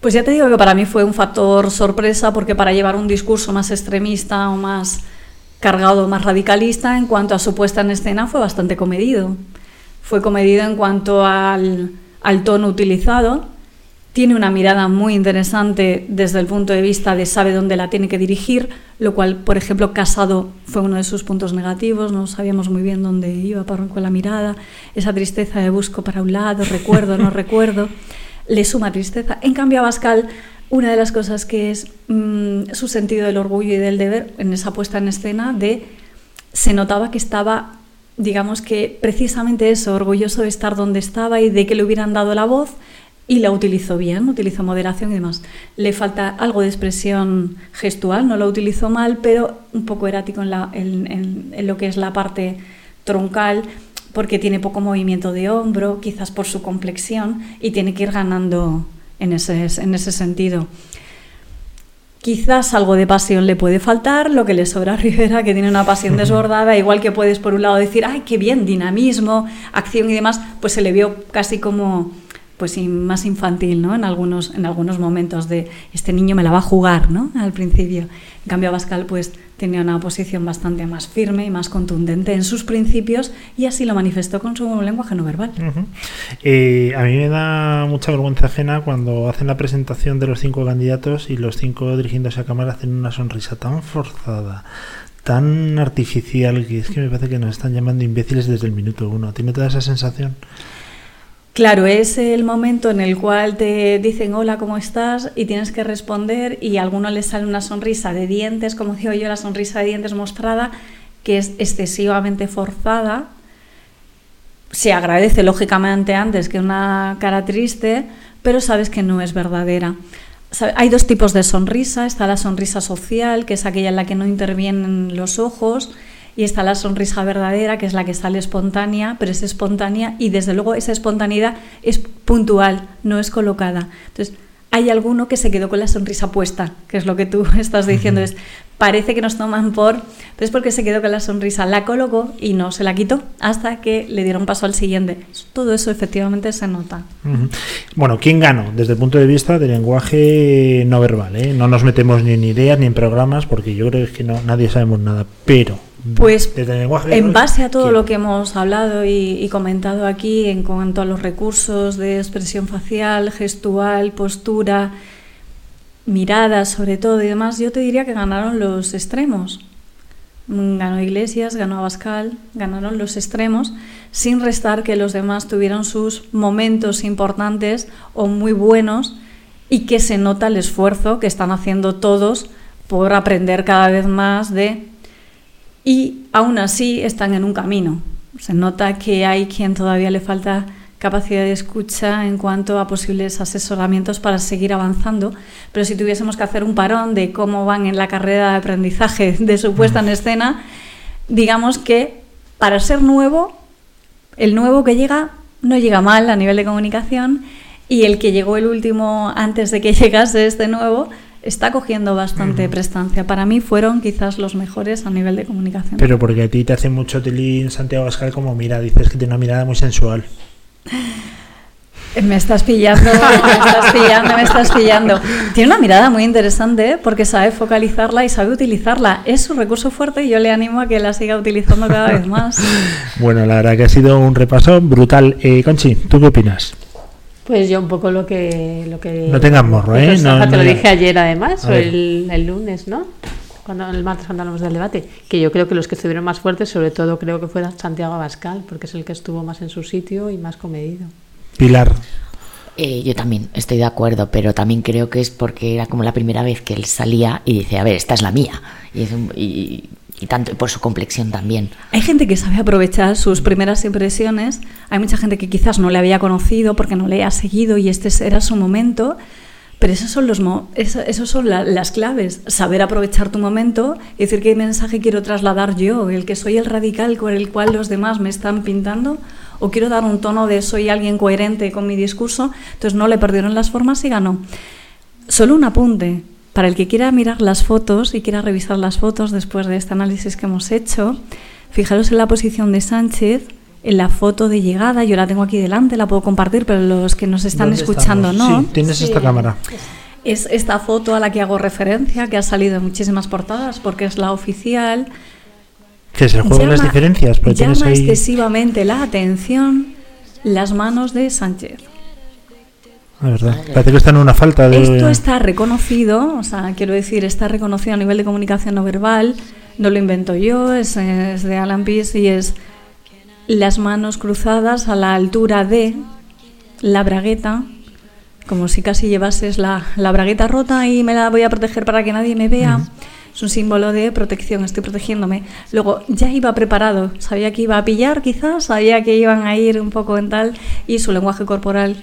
Pues ya te digo que para mí fue un factor sorpresa porque para llevar un discurso más extremista o más cargado, más radicalista, en cuanto a su puesta en escena fue bastante comedido. Fue comedido en cuanto al, tono utilizado. Tiene una mirada muy interesante desde el punto de vista de sabe dónde la tiene que dirigir, lo cual, por ejemplo, Casado fue uno de sus puntos negativos, no sabíamos muy bien dónde iba con la mirada, esa tristeza de busco para un lado, recuerdo, no recuerdo, le suma tristeza. En cambio, a Bascal, una de las cosas que es mm, su sentido del orgullo y del deber en esa puesta en escena de se notaba que estaba, digamos que precisamente eso, orgulloso de estar donde estaba y de que le hubieran dado la voz y la utilizó bien, utilizó moderación y demás. Le falta algo de expresión gestual, no lo utilizó mal, pero un poco erático en, lo que es la parte troncal, porque tiene poco movimiento de hombro, quizás por su complexión, y tiene que ir ganando en ese, en ese sentido. Quizás algo de pasión le puede faltar, lo que le sobra a Rivera, que tiene una pasión desbordada, igual que puedes por un lado decir, ay, qué bien, dinamismo, acción y demás, pues se le vio casi como pues más infantil, ¿no? En algunos, en algunos momentos de este niño me la va a jugar, ¿no? Al principio. En cambio, Abascal pues tenía una posición bastante más firme y más contundente en sus principios y así lo manifestó con su lenguaje no verbal. Eh, a mí me da mucha vergüenza ajena cuando hacen la presentación de los cinco candidatos y los cinco dirigiéndose a cámara hacen una sonrisa tan forzada, tan artificial, que es que me parece que nos están llamando imbéciles desde el minuto uno. ¿Tiene toda esa sensación? Claro, es el momento en el cual te dicen hola, ¿cómo estás? y tienes que responder y a alguno le sale una sonrisa de dientes, como digo yo, la sonrisa de dientes mostrada, que es excesivamente forzada. Se agradece lógicamente antes que una cara triste, pero sabes que no es verdadera. Hay dos tipos de sonrisa. Está la sonrisa social, que es aquella en la que no intervienen los ojos, y está la sonrisa verdadera, que es la que sale espontánea, pero es espontánea y desde luego esa espontaneidad es puntual, no es colocada. Entonces, hay alguno que se quedó con la sonrisa puesta, que es lo que tú estás diciendo, es parece que nos toman por, pero es porque se quedó con la sonrisa, la colocó y no se la quitó hasta que le dieron paso al siguiente. Todo eso efectivamente se nota. Bueno, ¿quién ganó? Desde el punto de vista del lenguaje no verbal, ¿eh? No nos metemos ni en ideas ni en programas porque yo creo que no, nadie sabemos nada, pero Pues en base a todo lo que hemos hablado y, y comentado aquí en cuanto a los recursos de expresión facial, gestual, postura, miradas sobre todo y demás, yo te diría que ganaron los extremos. Mm, Ganó Iglesias, ganó Abascal, ganaron los extremos, sin restar que los demás tuvieron sus momentos importantes o muy buenos y que se nota el esfuerzo que están haciendo todos por aprender cada vez más de y aún así están en un camino. Se nota que hay quien todavía le falta capacidad de escucha en cuanto a posibles asesoramientos para seguir avanzando, pero si tuviésemos que hacer un parón de cómo van en la carrera de aprendizaje de su puesta en escena, digamos que para ser nuevo, el nuevo que llega no llega mal a nivel de comunicación y el que llegó el último antes de que llegase este nuevo está cogiendo bastante prestancia. Para mí fueron quizás los mejores a nivel de comunicación. Pero porque a ti te hace mucho tilín Santiago Pascal como mira, dices que tiene una mirada muy sensual. Me estás pillando, me estás pillando, me estás pillando. Tiene una mirada muy interesante porque sabe focalizarla y sabe utilizarla. Es su recurso fuerte y yo le animo a que la siga utilizando cada vez más. Bueno, la verdad que ha sido un repaso brutal. Eh, Conchi, ¿tú qué opinas? Pues yo un poco lo que... Lo que No tengas morro, ¿eh? Pues, No- te no- lo dije ayer además, o el, el lunes, ¿no? Cuando, el martes cuando hablamos del debate, que yo creo que los que estuvieron más fuertes, sobre todo creo que fue Santiago Abascal, porque es el que estuvo más en su sitio y más comedido. Pilar. Eh, yo también estoy de acuerdo, pero también creo que es porque era como la primera vez que él salía y dice, a ver, esta es la mía. Y, es un- y- y tanto por su complexión también. Hay gente que sabe aprovechar sus primeras impresiones. Hay mucha gente que quizás no le había conocido porque no le ha seguido y este era su momento. Pero esos son, los esos son la- las claves. Saber aprovechar tu momento y decir qué mensaje quiero trasladar yo, el que soy el radical con el cual los demás me están pintando, o quiero dar un tono de soy alguien coherente con mi discurso. Entonces no le perdieron las formas y ganó. Solo un apunte. Para el que quiera mirar las fotos y quiera revisar las fotos después de este análisis que hemos hecho, fijaros en la posición de Sánchez, en la foto de llegada. Yo la tengo aquí delante, la puedo compartir, pero los que nos están ¿Dónde escuchando estamos? no. Sí, tienes esta cámara. Es esta foto a la que hago referencia, que ha salido en muchísimas portadas porque es la oficial. Que es el juego de las diferencias, pero llama tienes ahí... excesivamente la atención las manos de Sánchez. La verdad, parece que está en una falta de... Esto está reconocido, o sea, quiero decir, está reconocido a nivel de comunicación no verbal, no lo invento yo, es, es de Alan Pease y es las manos cruzadas a la altura de la bragueta, como si casi llevases la, la bragueta rota y me la voy a proteger para que nadie me vea. Es un símbolo de protección, estoy protegiéndome. Luego, ya iba preparado, sabía que iba a pillar quizás, sabía que iban a ir un poco en tal, y su lenguaje corporal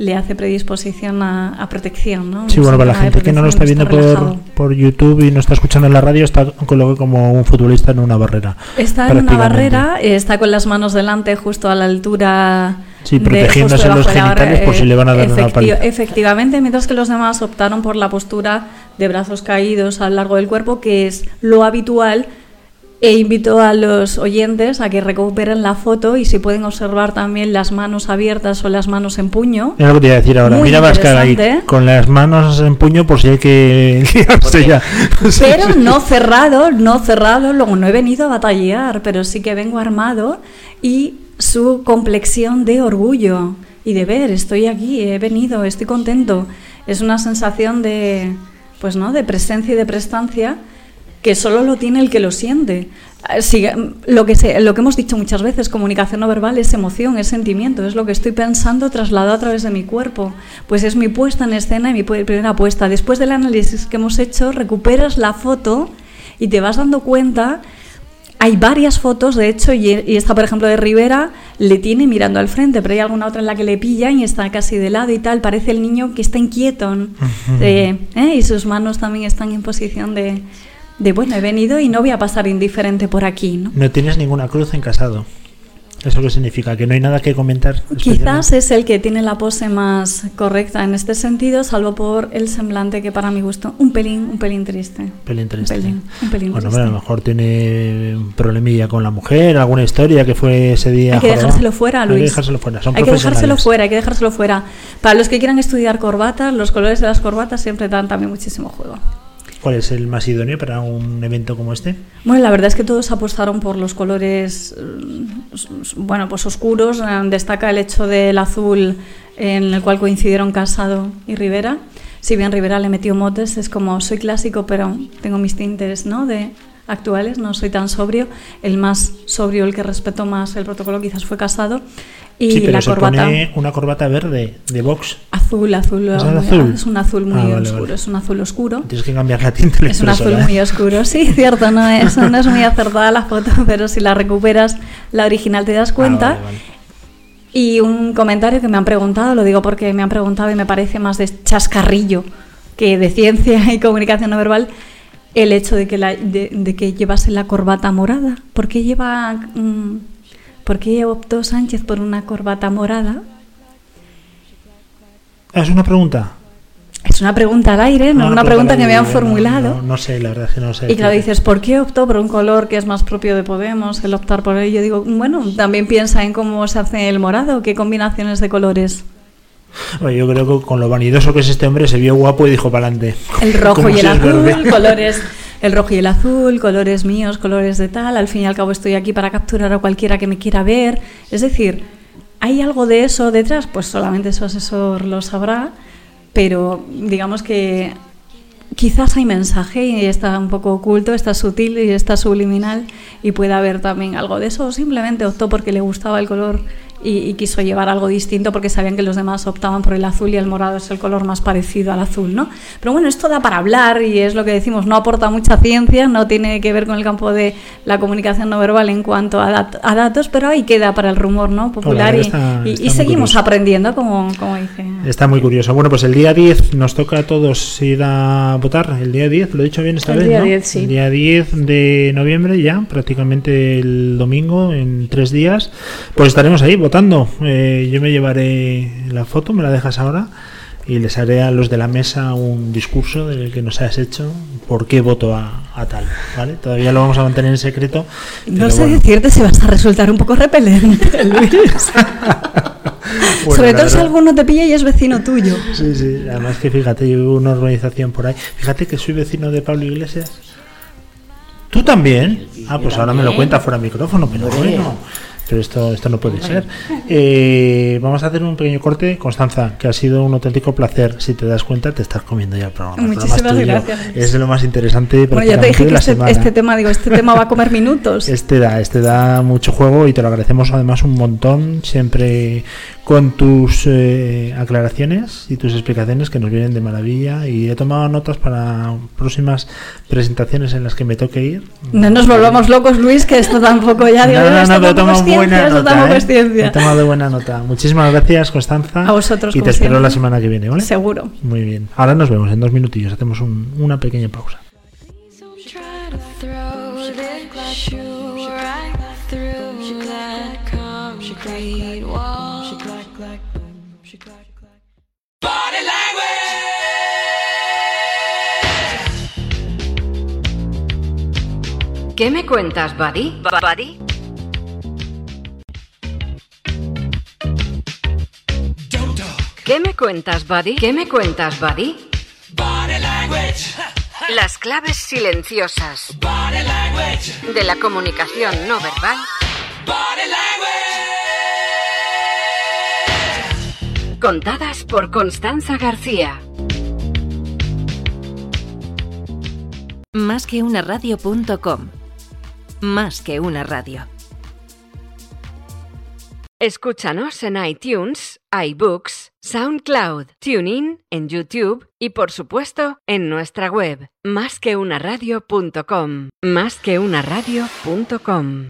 le hace predisposición a, a protección, ¿no? Sí, bueno, para la gente que no lo está viendo está por, por YouTube y no está escuchando en la radio, está colocado como un futbolista en una barrera. Está en una barrera, está con las manos delante, justo a la altura. Sí, protegiéndose los de la genitales por si le van a dar una paliza. Efectivamente, mientras que los demás optaron por la postura de brazos caídos a lo largo del cuerpo, que es lo habitual. E invito a los oyentes a que recuperen la foto y si pueden observar también las manos abiertas o las manos en puño. Es lo que te iba a decir ahora. Muy Mira Vascar ahí, con las manos en puño por si hay que liarse ya. Pero no cerrado, no cerrado, luego no he venido a batallar, pero sí que vengo armado y su complexión de orgullo y de ver, estoy aquí, he venido, estoy contento. Es una sensación de, pues no, de presencia y de prestancia que solo lo tiene el que lo siente. Eh, sí, lo, que se- lo que hemos dicho muchas veces, comunicación no verbal es emoción, es sentimiento, es lo que estoy pensando trasladado a través de mi cuerpo. Pues es mi puesta en escena y mi primera puesta. Después del análisis que hemos hecho, recuperas la foto y te vas dando cuenta. Hay varias fotos, de hecho, y, y esta, por ejemplo, de Rivera, le tiene mirando al frente, pero hay alguna otra en la que le pilla y está casi de lado y tal. Parece el niño que está inquieto. ¿eh? Y sus manos también están en posición de, de, bueno, he venido y no voy a pasar indiferente por aquí, ¿no? No tienes ninguna cruz en casado. ¿Eso qué significa? Que no hay nada que comentar. Quizás es el que tiene la pose más correcta en este sentido, salvo por el semblante que para mi gusto un pelín, un pelín triste. Pelín triste. Un pelín, un pelín Bueno, triste. hombre, a lo mejor tiene un problemilla con la mujer, alguna historia que fue ese día. Hay que jorobado. dejárselo fuera, Luis. Hay que dejárselo fuera. Son Hay que dejárselo fuera, hay que dejárselo fuera. Para los que quieran estudiar corbatas, los colores de las corbatas siempre dan también muchísimo juego. ¿Cuál es el más idóneo para un evento como este? Bueno, la verdad es que todos apostaron por los colores, mm, bueno, pues oscuros. Eh, Destaca el hecho del azul en el cual coincidieron Casado y Rivera. Si bien Rivera le metió motes, es como soy clásico, pero tengo mis tintes, ¿no? De actuales, no soy tan sobrio. El más sobrio, el que respetó más el protocolo, quizás fue Casado. Y sí, pero la se corbata pone una corbata verde de box. azul, azul, ¿Es muy- azul? es un azul muy Ah, vale, oscuro, vale. es un azul oscuro. Tienes que cambiar la tinta Es un azul ¿eh? muy oscuro, sí, cierto, no es, no es muy acertada la foto, pero si la recuperas, la original te das Ah, cuenta. vale. Y un comentario que me han preguntado, lo digo porque me han preguntado y me parece más de chascarrillo que de ciencia y comunicación no verbal, el hecho de que, la, de, de que llevase la corbata morada. ¿Por qué lleva... mm, ¿Por qué optó Sánchez por una corbata morada? Ah, Es una pregunta. Es una pregunta al aire, no, Ah, una pregunta que me han no, formulado. No, no sé, la verdad es que no sé. Y claro, dices, ¿por qué optó por un color que es más propio de Podemos, el optar por él? Yo digo, bueno, también piensa en cómo se hace el morado, qué combinaciones de colores. Bueno, yo creo que con lo vanidoso que es este hombre se vio guapo y dijo para adelante. El rojo y el azul, colores, el rojo y el azul, colores míos, colores de tal. Al fin y al cabo estoy aquí para capturar a cualquiera que me quiera ver. Es decir, ¿hay algo de eso detrás? Pues solamente su asesor lo sabrá, pero digamos que quizás hay mensaje y está un poco oculto, está sutil y está subliminal y puede haber también algo de eso. O simplemente optó porque le gustaba el color y, y quiso llevar algo distinto porque sabían que los demás optaban por el azul y el morado es el color más parecido al azul, ¿no? Pero bueno, esto da para hablar y es lo que decimos, no aporta mucha ciencia, no tiene que ver con el campo de la comunicación no verbal en cuanto a, dat- a datos, pero ahí queda para el rumor, ¿no? Popular y, está- y- está y seguimos curioso. aprendiendo, como, como dice. Está muy curioso. Bueno, pues el día 10 nos toca a todos ir a votar. El día 10, lo he dicho bien esta El vez, día ¿no? 10, sí. El día 10 de noviembre ya, prácticamente el domingo, en tres días. Pues estaremos ahí votando. Eh, yo me llevaré la foto, me la dejas ahora. Y les haré a los de la mesa un discurso del que nos has hecho, por qué voto a, a tal, ¿vale? Todavía lo vamos a mantener en secreto. No sé bueno. decirte si vas a resultar un poco repelente, Luis. Bueno, Sobre todo si alguno te pilla y es vecino tuyo. Sí, sí, además que fíjate, yo vivo una urbanización por ahí. Fíjate que soy vecino de Pablo Iglesias. ¿Tú también? Ah, pues ahora me lo cuenta fuera de micrófono, pero bueno. Pero esto, esto no puede ser. Eh, vamos a hacer un pequeño corte. Constanza, que ha sido un auténtico placer. Si te das cuenta, te estás comiendo ya el programa. Es gracias. Lo más interesante. Bueno, ya te dije que este, este tema, digo, este tema va a comer minutos. Este da, este da mucho juego y te lo agradecemos además un montón, siempre con tus eh, aclaraciones y tus explicaciones que nos vienen de maravilla y he tomado notas para próximas presentaciones en las que me toque ir. No nos volvamos locos, Luis, que esto tampoco ya digo, No, no, esto no, pero he tampoco ciencia, buena esto nota. tampoco ¿eh? es ciencia. He tomado buena nota. Muchísimas gracias, Constanza. A vosotros, Y te espero siempre. la semana que viene, ¿vale? Seguro. Muy bien. Ahora nos vemos en dos minutillos. Hacemos un- una pequeña pausa. ¿Qué me cuentas, Buddy? ¿Buddy? ¿Qué me cuentas, Buddy? ¿Qué me cuentas, Buddy? Body language. Las claves silenciosas Body language. de la comunicación no verbal contadas por Constanza García. Más que una radio.com. Más que una radio. Escúchanos en iTunes, iBooks, SoundCloud, TuneIn, en YouTube y por supuesto en nuestra web más que una radio.com. Más que una radio.com.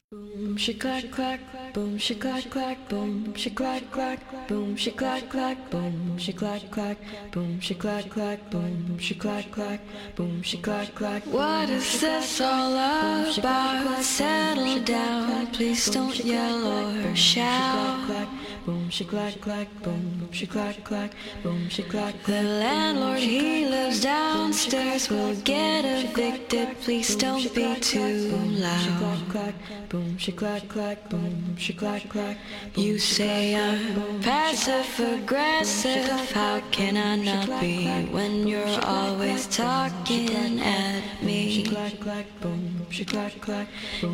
What is this all about? Settle down, please don't yell or shout. Boom, she clack, clack, boom, she clack. Clack, boom, she clack. The landlord he lives downstairs will get evicted. Please don't be too loud. Boom, she clack clack, boom, she clack clack. You say I'm passive aggressive. How can I not be when you're always talking at me?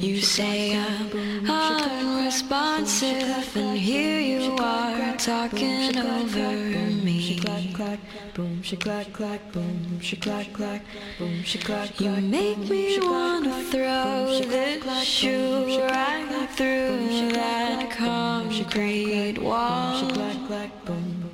You say I'm unresponsive, and here you are talking over me. She clack clack, boom, she clack clack, boom, she clack clack, boom, she clack clack. You make me wanna throw this shoe right through that concrete wall. She clack clack, boom.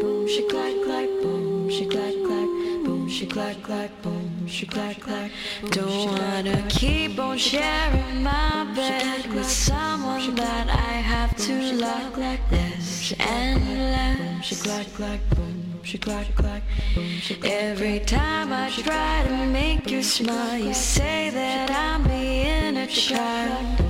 boom, she clack clack, boom, she clack clack, boom, she clack clack, boom, she clack clack. Don't wanna keep on sharing my bed with someone that I have to love less this endless. Every time I try to make you smile, you say that I'm being a child.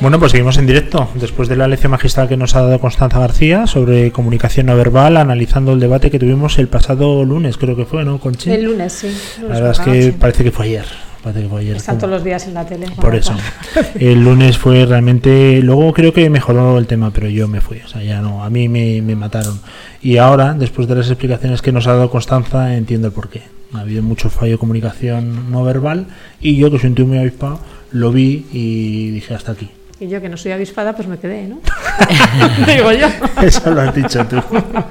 Bueno, pues seguimos en directo, después de la lección magistral que nos ha dado Constanza García sobre comunicación no verbal, analizando el debate que tuvimos el pasado lunes, creo que fue, ¿no, Conchi? El lunes, sí. La verdad es que parece que fue ayer. Parece que fue ayer. Están todos los días en la tele. Por eso. El lunes fue realmente. Luego creo que mejoró el tema, pero yo me fui. O sea, ya no. A mí me, me mataron. Y ahora, después de las explicaciones que nos ha dado Constanza, entiendo el porqué. Ha habido mucho fallo de comunicación no verbal. Y yo, que soy un tío muy avispado, lo vi y dije hasta aquí. Y yo, que no soy avispada, pues me quedé, ¿no? Digo yo. Eso lo has dicho tú.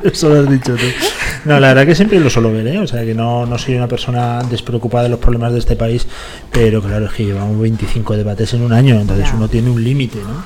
Eso lo has dicho tú. No, la verdad que siempre lo suelo ver, ¿eh? O sea, que no, no soy una persona despreocupada de los problemas de este país, pero claro, es que llevamos 25 debates en un año, entonces uno tiene un límite, ¿no?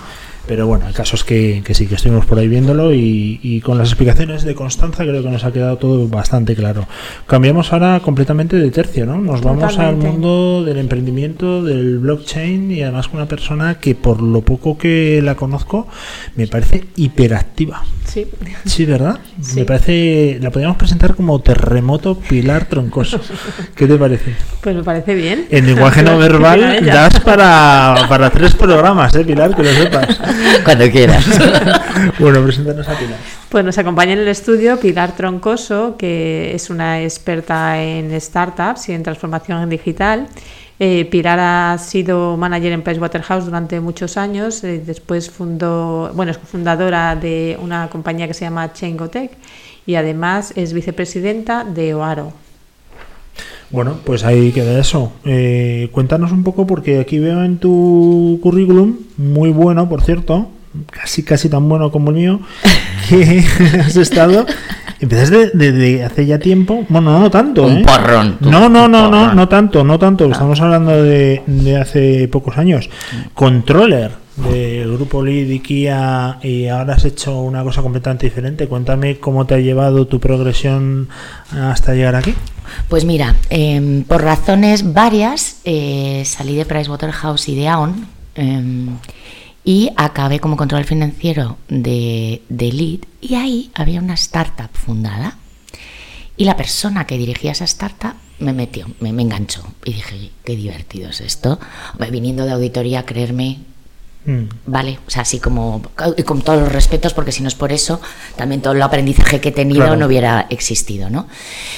Pero bueno, el caso es que, que sí, que estuvimos por ahí viéndolo y, y con las explicaciones de Constanza creo que nos ha quedado todo bastante claro. Cambiamos ahora completamente de tercio, ¿no? Nos vamos al mundo del emprendimiento, del blockchain y además con una persona que por lo poco que la conozco me parece hiperactiva. Sí. Sí, ¿verdad? Sí. Me parece, la podríamos presentar como terremoto Pilar Troncoso. ¿Qué te parece? Pues me parece bien. En lenguaje no verbal das para, para tres programas, ¿eh, Pilar? Que lo sepas. Cuando quieras. bueno, preséntanos a Pilar. Pues nos acompaña en el estudio Pilar Troncoso, que es una experta en startups y en transformación digital. Eh, Pilar ha sido manager en Pricewaterhouse durante muchos años. eh, después fundó, bueno, es fundadora de una compañía que se llama Chengotech y además es vicepresidenta de Oaro. Bueno, pues ahí queda eso. Eh, cuéntanos un poco, porque aquí veo en tu currículum, muy bueno, por cierto, casi casi tan bueno como el mío, que has estado. Empezaste de, de- de hace ya tiempo. Bueno, no tanto, Un ¿eh? porrón, tú, No, no, no, no, no tanto, no tanto. Estamos hablando de, de hace pocos años. Controller del grupo Lead y Kia y ahora has hecho una cosa completamente diferente. Cuéntame cómo te ha llevado tu progresión hasta llegar aquí. Pues mira, em, por razones varias eh, salí de Pricewaterhouse y de Aon em, y acabé como control financiero de, de Lead y ahí había una startup fundada y la persona que dirigía esa startup me metió, me, me enganchó y dije, qué divertido es esto. Viniendo de auditoría, creerme. Vale, o sea, así como, y con todos los respetos, porque si no es por eso, también todo el aprendizaje que he tenido Claro. no hubiera existido, ¿no?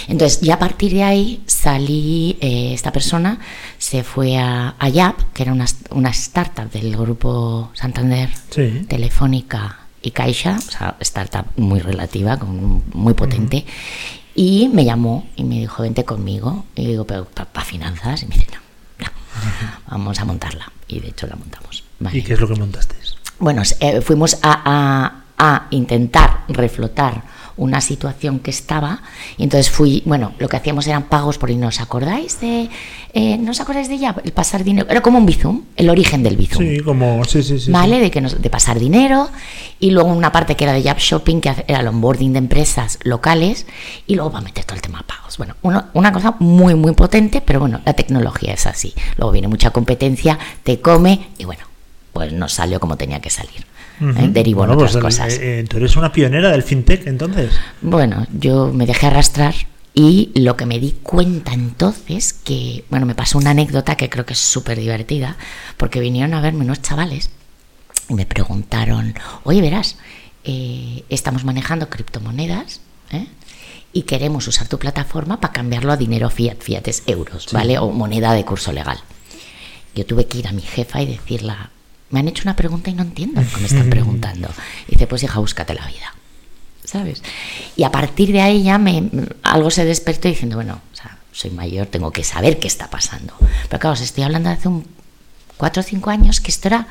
Entonces, ya a partir de ahí salí, eh, esta persona se fue a, a Yap, que era una, una startup del grupo Santander, Sí. Telefónica y Caixa, o sea, startup muy relativa, con- muy potente, y me llamó y me dijo, vente conmigo, y digo, pero para finanzas, y me dice, no, no, vamos a montarla, y de hecho la montamos. Vale. ¿Y qué es lo que montasteis? Bueno, eh, fuimos a, a- a intentar reflotar una situación que estaba y entonces fui, bueno, lo que hacíamos eran pagos por ¿no os acordáis de, eh, no os acordáis de ya el pasar dinero? Era como un Bizum, el origen del Bizum. Sí, como. Sí, sí, sí. ¿Vale? sí. De, que nos- de pasar dinero y luego una parte que era de Jab Shopping, que era el onboarding de empresas locales y luego va a meter todo el tema de pagos. Bueno, uno- una cosa muy, muy potente, pero bueno, la tecnología es así. Luego viene mucha competencia, te come y bueno, pues no salió como tenía que salir. Ujú. ¿eh? Derivó en Bueno, otras pues, cosas. eh, eh, tú eres una pionera del fintech, entonces. Bueno, yo me dejé arrastrar y lo que me di cuenta entonces, que, bueno, me pasó una anécdota que creo que es súper divertida, porque vinieron a verme unos chavales y me preguntaron, oye, verás, eh, estamos manejando criptomonedas ¿eh? y queremos usar tu plataforma para cambiarlo a dinero fiat, fiat es euros, ¿vale? O moneda de curso legal. Yo tuve que ir a mi jefa y decirle, me han hecho una pregunta y no entiendo lo que me están preguntando. Y dice, pues hija, búscate la vida. ¿Sabes? Y a partir de ahí ya me, algo se despertó diciendo, bueno, o sea, soy mayor, tengo que saber qué está pasando. Pero claro, os estoy hablando de hace un cuatro o cinco años que esto era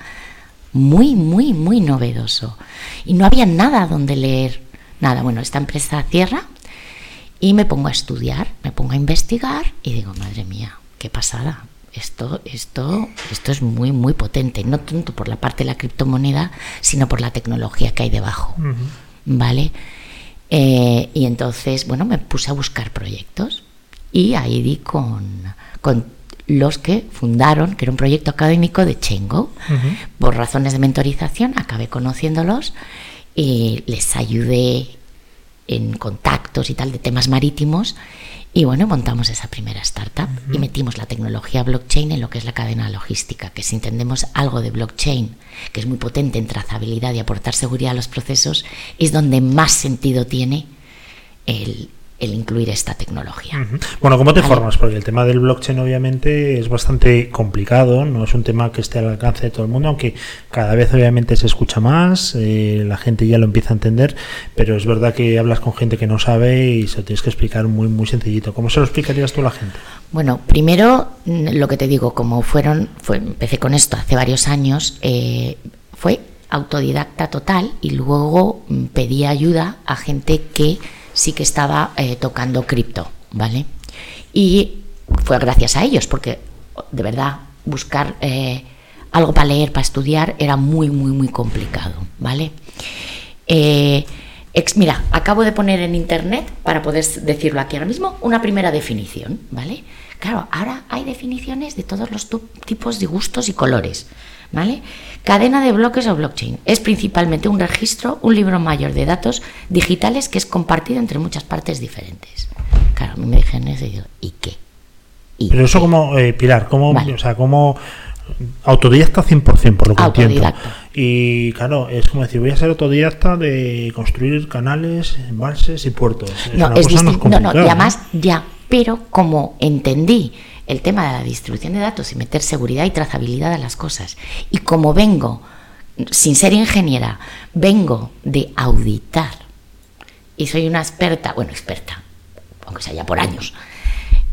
muy, muy, muy novedoso. Y no había nada donde leer nada. Bueno, esta empresa cierra y me pongo a estudiar, me pongo a investigar y digo, madre mía, qué pasada. Esto, esto, esto es muy, muy potente, no tanto por la parte de la criptomoneda, sino por la tecnología que hay debajo. ¿Vale? Eh, y entonces, bueno, me puse a buscar proyectos y ahí di con, con los que fundaron, que era un proyecto académico de Chengo. Por razones de mentorización acabé conociéndolos y les ayudé en contactos y tal de temas marítimos. Y bueno, montamos esa primera startup y metimos la tecnología blockchain en lo que es la cadena logística, que si entendemos algo de blockchain, que es muy potente en trazabilidad y aportar seguridad a los procesos, es donde más sentido tiene el, el incluir esta tecnología. Bueno, ¿cómo te Vale. formas? Porque el tema del blockchain obviamente es bastante complicado, no es un tema que esté al alcance de todo el mundo, aunque cada vez obviamente se escucha más, eh, la gente ya lo empieza a entender, pero es verdad que hablas con gente que no sabe y se lo tienes que explicar muy muy sencillito. ¿Cómo se lo explicarías tú a la gente? Bueno, primero mm, lo que te digo, como fueron, fue, empecé con esto hace varios años, eh, fue autodidacta total y luego mm, pedí ayuda a gente que sí que estaba eh, tocando cripto, ¿vale? Y fue gracias a ellos, porque de verdad buscar eh, algo para leer, para estudiar, era muy, muy, muy complicado, ¿vale? Eh, ex- mira, acabo de poner en internet, para poder decirlo aquí ahora mismo, una primera definición, ¿vale? Claro, ahora hay definiciones de todos los tipos de gustos y colores, ¿vale? Cadena de bloques o blockchain es principalmente un registro, un libro mayor de datos digitales que es compartido entre muchas partes diferentes. Claro, a mí me dijeron eso y digo, ¿y qué? ¿Y Pero eso qué? como, eh, Pilar, como, Vale. o sea, como autodidacta 100%, por lo que entiendo. Y claro, es como decir, voy a ser autodidacta de construir canales, embalses y puertos. Es No, es distinto. No, no, y además ya, pero como entendí el tema de la distribución de datos y meter seguridad y trazabilidad a las cosas, y como vengo, sin ser ingeniera, vengo de auditar, y soy una experta, bueno, experta, aunque sea ya por años,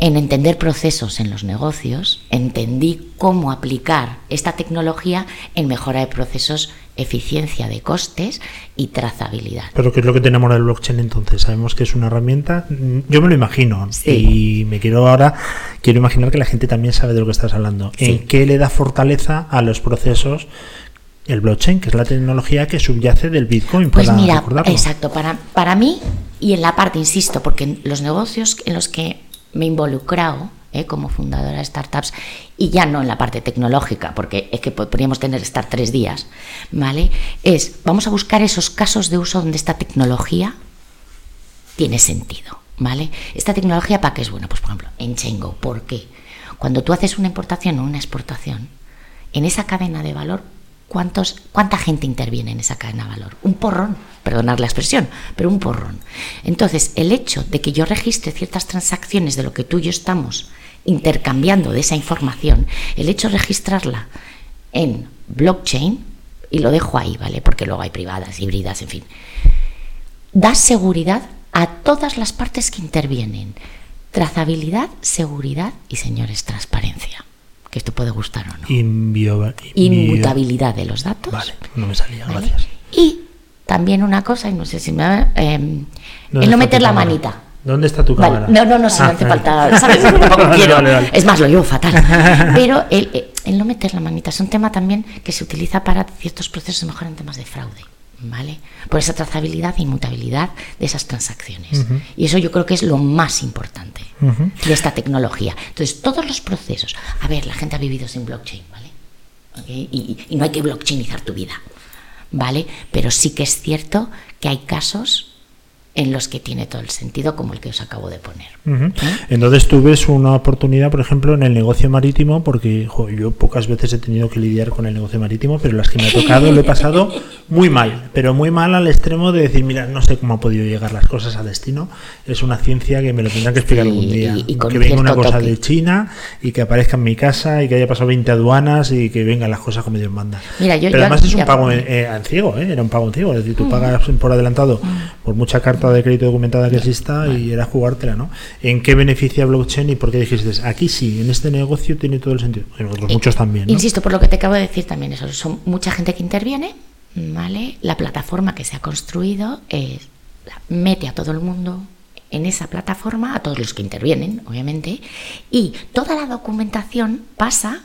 en entender procesos en los negocios, entendí cómo aplicar esta tecnología en mejora de procesos, eficiencia de costes y trazabilidad. Pero ¿qué es lo que tenemos del blockchain entonces? Sabemos que es una herramienta, yo me lo imagino, Sí. y me quiero ahora, quiero imaginar que la gente también sabe de lo que estás hablando. Sí. ¿En qué le da fortaleza a los procesos el blockchain, que es la tecnología que subyace del Bitcoin? Pues para mira, recordarlo? exacto, para, para mí y en la parte, insisto, porque en los negocios en los que me he involucrado ¿eh? como fundadora de startups, y ya no en la parte tecnológica, porque es que podríamos tener estar tres días, ¿vale? Es, vamos a buscar esos casos de uso donde esta tecnología tiene sentido, ¿vale? Esta tecnología para qué es buena, pues por ejemplo, en Chengo, ¿por qué? Cuando tú haces una importación o una exportación, en esa cadena de valor, ¿cuántos, ¿cuánta gente interviene en esa cadena de valor? Un porrón, perdonad la expresión, pero un porrón. Entonces, el hecho de que yo registre ciertas transacciones de lo que tú y yo estamos intercambiando de esa información, el hecho de registrarla en blockchain, y lo dejo ahí, ¿vale? Porque luego hay privadas, híbridas, en fin, da seguridad a todas las partes que intervienen. Trazabilidad, seguridad y, señores, transparencia. Que esto puede gustar o no. Inmutabilidad de los datos. Vale, no me salía, ¿vale? gracias. Y también una cosa, y no sé si me eh, ¿Dónde el no meter la manita. ¿Dónde está tu Vale, cámara? No, no, no, si no Ah, hace vale. falta, ¿sabes? Tampoco Vale, quiero. vale, vale. Es más, lo llevo fatal. Pero el, eh, el no meter la manita es un tema también que se utiliza para ciertos procesos, mejor en temas de fraude, ¿vale? Por esa trazabilidad e inmutabilidad de esas transacciones. Y eso yo creo que es lo más importante Ujú. de esta tecnología. Entonces, todos los procesos. A ver, la gente ha vivido sin blockchain, ¿vale? ¿Ok? Y, y no hay que blockchainizar tu vida, ¿vale? Pero sí que es cierto que hay casos en los que tiene todo el sentido, como el que os acabo de poner. Ujú. ¿Eh? Entonces tú ves una oportunidad, por ejemplo, en el negocio marítimo, porque jo, yo pocas veces he tenido que lidiar con el negocio marítimo, pero las que me ha tocado lo he pasado muy mal, pero muy mal al extremo de decir, mira, no sé cómo ha podido llegar las cosas a destino. Es una ciencia que me lo tendrán que explicar Sí, algún día. y- y que venga una cosa toque. de China y que aparezca en mi casa y que haya pasado 20 aduanas y que vengan las cosas como Dios manda. Mira, yo- pero yo- además es un pago en, eh, en ciego, ¿eh? era un pago en ciego, es decir, tú pagas por adelantado por mucha carta de crédito documentada que exista y era jugártela, ¿no? ¿En qué beneficia blockchain y por qué dijiste, aquí sí, en este negocio tiene todo el sentido? En otros Eh, muchos también, ¿no? Insisto, por lo que te acabo de decir también, eso son mucha gente que interviene, ¿vale? La plataforma que se ha construido la- mete a todo el mundo en esa plataforma, a todos los que intervienen, obviamente, y toda la documentación pasa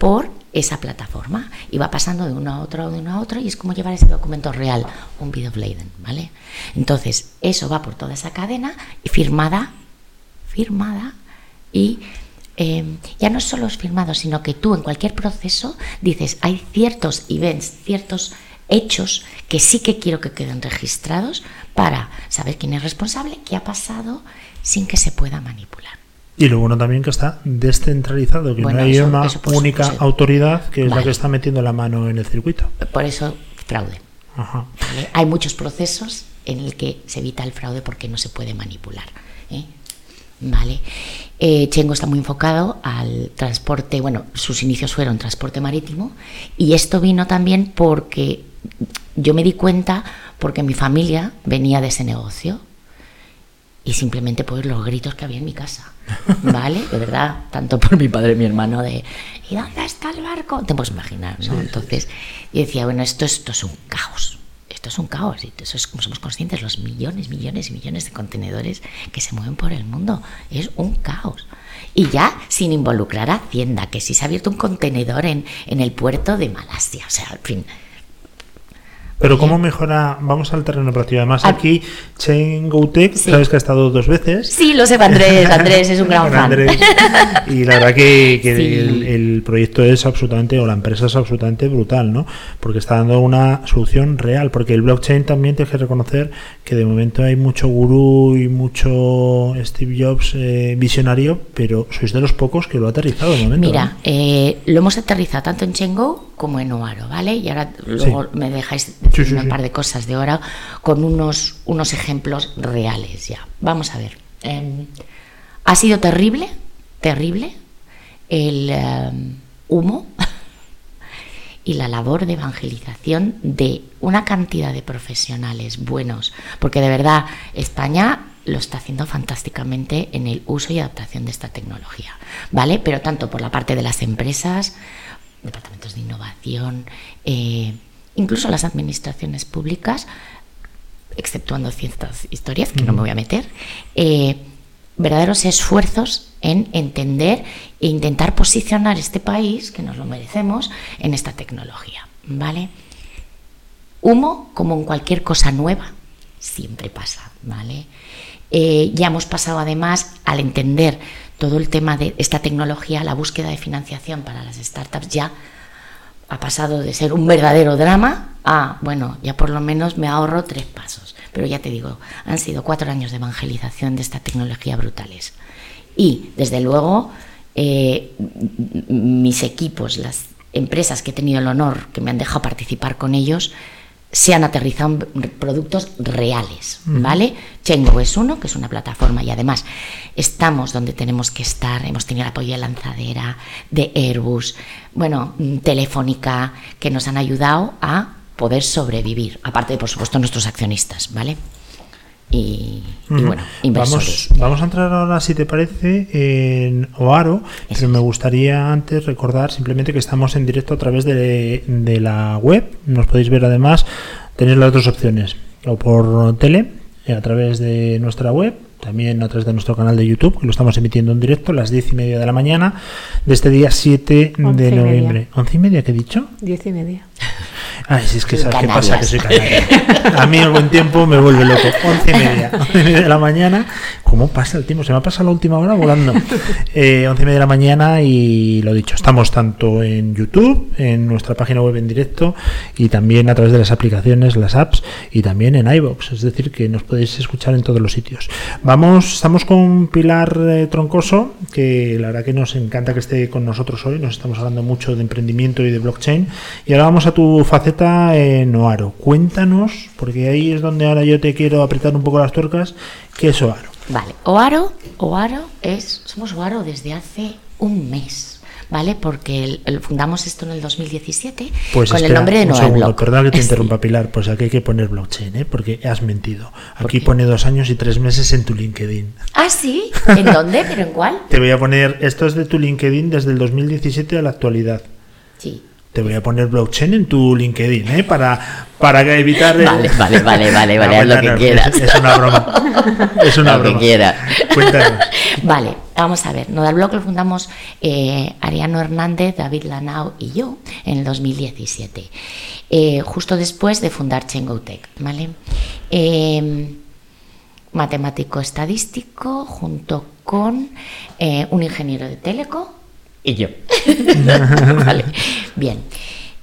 por esa plataforma y va pasando de uno a otro, de uno a otro, y es como llevar ese documento real, un of lading, ¿vale? Entonces, eso va por toda esa cadena y firmada, firmada, y eh, ya no solo es firmado, sino que tú en cualquier proceso dices, hay ciertos events, ciertos hechos que sí que quiero que queden registrados para saber quién es responsable, qué ha pasado, sin que se pueda manipular. Y lo bueno también que está descentralizado, que Bueno, no hay eso- una eso única supuesto. autoridad que es la que está metiendo la mano en el circuito. Por eso, fraude. Ajá. ¿vale? Hay muchos procesos en el que se evita el fraude porque no se puede manipular. ¿eh? ¿Vale? Eh, Chengo está muy enfocado al transporte, bueno, sus inicios fueron transporte marítimo y esto vino también porque yo me di cuenta porque mi familia venía de ese negocio y simplemente por los gritos que había en mi casa, ¿vale? De verdad, tanto por mi padre y mi hermano de ¿y dónde está el barco? Te puedes imaginar, ¿no? Entonces, y decía, bueno, esto, esto es un caos, esto es un caos, y eso es como somos conscientes, los millones, millones y millones de contenedores que se mueven por el mundo, es un caos. Y ya sin involucrar a Hacienda, que si se ha abierto un contenedor en, en el puerto de Malasia, o sea, al fin, Pero ¿cómo mejora? Vamos al terreno práctico. Además, aquí Chen Goutek, Sí. sabes que ha estado dos veces. Sí, lo sé, Andrés. Andrés es un gran fan. Andrés. Y la verdad que, que Sí. el, el proyecto es absolutamente, o la empresa es absolutamente brutal, ¿no? Porque está dando una solución real. Porque el blockchain también tienes que reconocer que de momento hay mucho gurú y mucho Steve Jobs eh, visionario, pero sois de los pocos que lo ha aterrizado de momento. Mira, ¿no? eh, lo hemos aterrizado tanto en Chengo como en Oaro, ¿vale? Y ahora luego me dejáis Sí, sí, un par de cosas de Oaro con unos, unos ejemplos reales ya. Vamos a ver. Em, ha sido terrible, terrible el em, humo y la labor de evangelización de una cantidad de profesionales buenos, porque de verdad España lo está haciendo fantásticamente en el uso y adaptación de esta tecnología, ¿vale? Pero tanto por la parte de las empresas, departamentos de innovación, eh, incluso las administraciones públicas, exceptuando ciertas historias que no me voy a meter, eh, verdaderos esfuerzos en entender e intentar posicionar este país, que nos lo merecemos, en esta tecnología. ¿Vale? Humo, como en cualquier cosa nueva, siempre pasa, ¿vale? Eh, ya hemos pasado además al entender todo el tema de esta tecnología, la búsqueda de financiación para las startups ya ha pasado de ser un verdadero drama a, bueno, ya por lo menos me ahorro tres pasos. Pero ya te digo, han sido cuatro años de evangelización de esta tecnología brutales. Y, desde luego, eh, mis equipos, las empresas que he tenido el honor, que me han dejado participar con ellos, se han aterrizado productos reales, ¿vale? Chengo es uno, que es una plataforma y además estamos donde tenemos que estar, hemos tenido el apoyo de Lanzadera, de Airbus, bueno, mm, Telefónica, que nos han ayudado a poder sobrevivir, aparte de, por supuesto, nuestros accionistas, ¿vale? Y, bueno, inversores. Vamos, vamos a entrar ahora, si te parece, en Oaro, pero me gustaría antes recordar simplemente que estamos en directo a través de, de la web. Nos podéis ver además, tenéis las dos opciones, o por tele, eh, a través de nuestra web, también a través de nuestro canal de YouTube, que lo estamos emitiendo en directo a las diez y media de la mañana de este día 7 Once de noviembre. ¿Once y media qué he dicho? Diez y media. Ay, si es que sabes qué pasa, que soy canaria. A mí el buen tiempo me vuelve loco. Once y media, once y media de la mañana. ¿Cómo pasa el tiempo? Se me ha pasado la última hora volando. Eh, once y media de la mañana y lo dicho, estamos tanto en YouTube, en nuestra página web en directo y también a través de las aplicaciones, las apps y también en iBox. Es decir, que nos podéis escuchar en todos los sitios. Vamos, estamos con Pilar eh, Troncoso, que la verdad que nos encanta que esté con nosotros hoy. Nos estamos hablando mucho de emprendimiento y de blockchain. Y ahora vamos a tu faceta en Oaro. Cuéntanos, porque ahí es donde ahora yo te quiero apretar un poco las tuercas, ¿qué es Oaro? Vale, Oaro, Oaro es, somos Oaro desde hace un mes, ¿vale? Porque el- el- fundamos esto en el 2017 Pues con el nombre de Noa perdona que te interrumpa Pilar, pues aquí hay que poner blockchain, ¿eh? porque has mentido. Aquí pone dos años y tres meses en tu LinkedIn. Ah, sí, ¿en dónde? ¿Pero en cuál? Te voy a poner, esto es de tu LinkedIn desde el 2017 a la actualidad. Te voy a poner blockchain en tu LinkedIn, ¿eh? Para, para evitar... el- Vale, vale, vale, vale, vale, haz lo que quieras. Es, es una broma. Es una Lo que broma. quieras. Cuéntanos. Vale, vamos a ver. Nodal Block lo fundamos eh, Ariano Hernández, David Lanao y yo en el 2017, eh, justo después de fundar Chengotech, ¿vale? Eh, matemático estadístico junto con eh, un ingeniero de teleco y yo. vale, bien.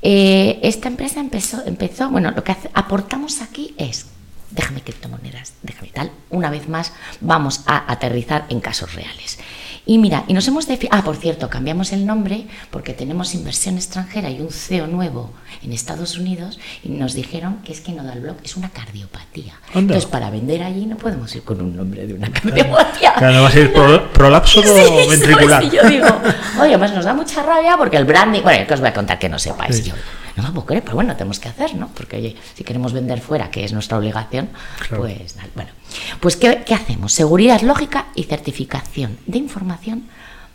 Eh, esta empresa empezó, empezó, bueno, lo que hace- aportamos aquí es, déjame criptomonedas, déjame tal, una vez más vamos a aterrizar en casos reales. Y mira, y nos hemos defi- ah, por cierto, cambiamos el nombre porque tenemos inversión extranjera y un CEO nuevo en Estados Unidos y nos dijeron que es que Nodal Block es una cardiopatía. Entonces, para vender allí no podemos ir con un nombre de una cardiopatía. Claro, no va a ser pro- prolapso ventricular. Y yo digo, oye, pues nos da mucha rabia porque el branding, bueno, que os voy a contar que no sepáis. Sí. Yo, no me puedo creer, pero bueno, tenemos que hacer, ¿no? Porque oye, si queremos vender fuera, que es nuestra obligación, Claro. pues bueno. Pues ¿qué, ¿qué hacemos? Seguridad lógica y certificación de información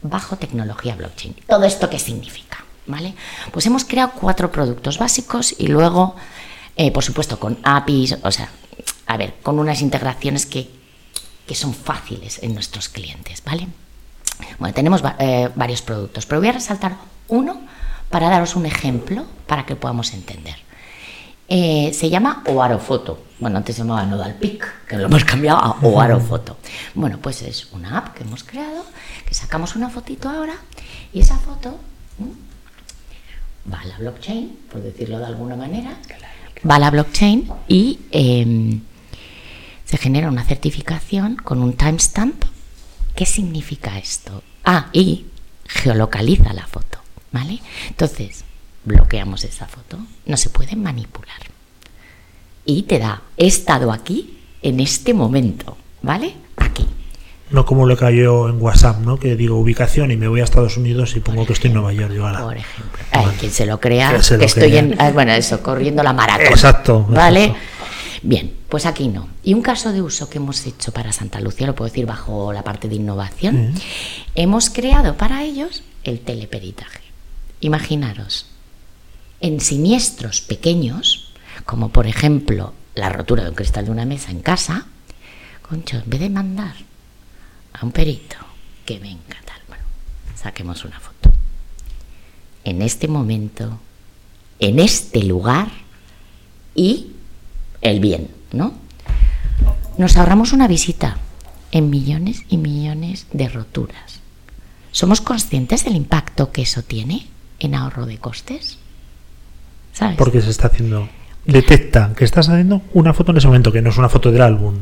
bajo tecnología blockchain. ¿Todo esto qué significa? ¿Vale? Pues hemos creado cuatro productos básicos y luego, eh, por supuesto, con APIs, o sea, a ver, con unas integraciones que, que son fáciles en nuestros clientes, ¿vale? Bueno, tenemos eh, varios productos, pero voy a resaltar uno para daros un ejemplo para que podamos entender. Eh, se llama Oaro Foto. Bueno, antes se llamaba Nodal Pic, que lo hemos cambiado a Oaro Foto. Bueno, pues es una app que hemos creado, que sacamos una fotito ahora, y esa foto va a la blockchain, por decirlo de alguna manera, va a la blockchain y em, se genera una certificación con un timestamp. ¿Qué significa esto? Ah, y geolocaliza la foto, ¿vale? Entonces, bloqueamos esa foto, no se puede manipular. Y te da, he estado aquí en este momento, ¿vale? Aquí. No como lo cayó en WhatsApp, ¿no? Que digo ubicación y me voy a Estados Unidos y pongo que estoy en Nueva York. Ala. Por ejemplo. Ay, quien se lo crea, Que se lo que estoy en, ah, bueno, eso, corriendo la maratón. Exacto, ¿Vale? exacto. Bien, pues aquí no. Y un caso de uso que hemos hecho para Santa Lucía, lo puedo decir bajo la parte de innovación, hemos creado para ellos el teleperitaje. Imaginaros, en siniestros pequeños, como por ejemplo la rotura de un cristal de una mesa en casa, concho, en vez de mandar a un perito que venga tal, bueno, saquemos una foto. En este momento, en este lugar y el bien, ¿no? Nos ahorramos una visita en millones y millones de roturas. ¿somos conscientes del impacto que eso tiene en ahorro de costes? ¿Sabes? Porque se está haciendo. Detecta que estás haciendo una foto en ese momento, que no es una foto del álbum,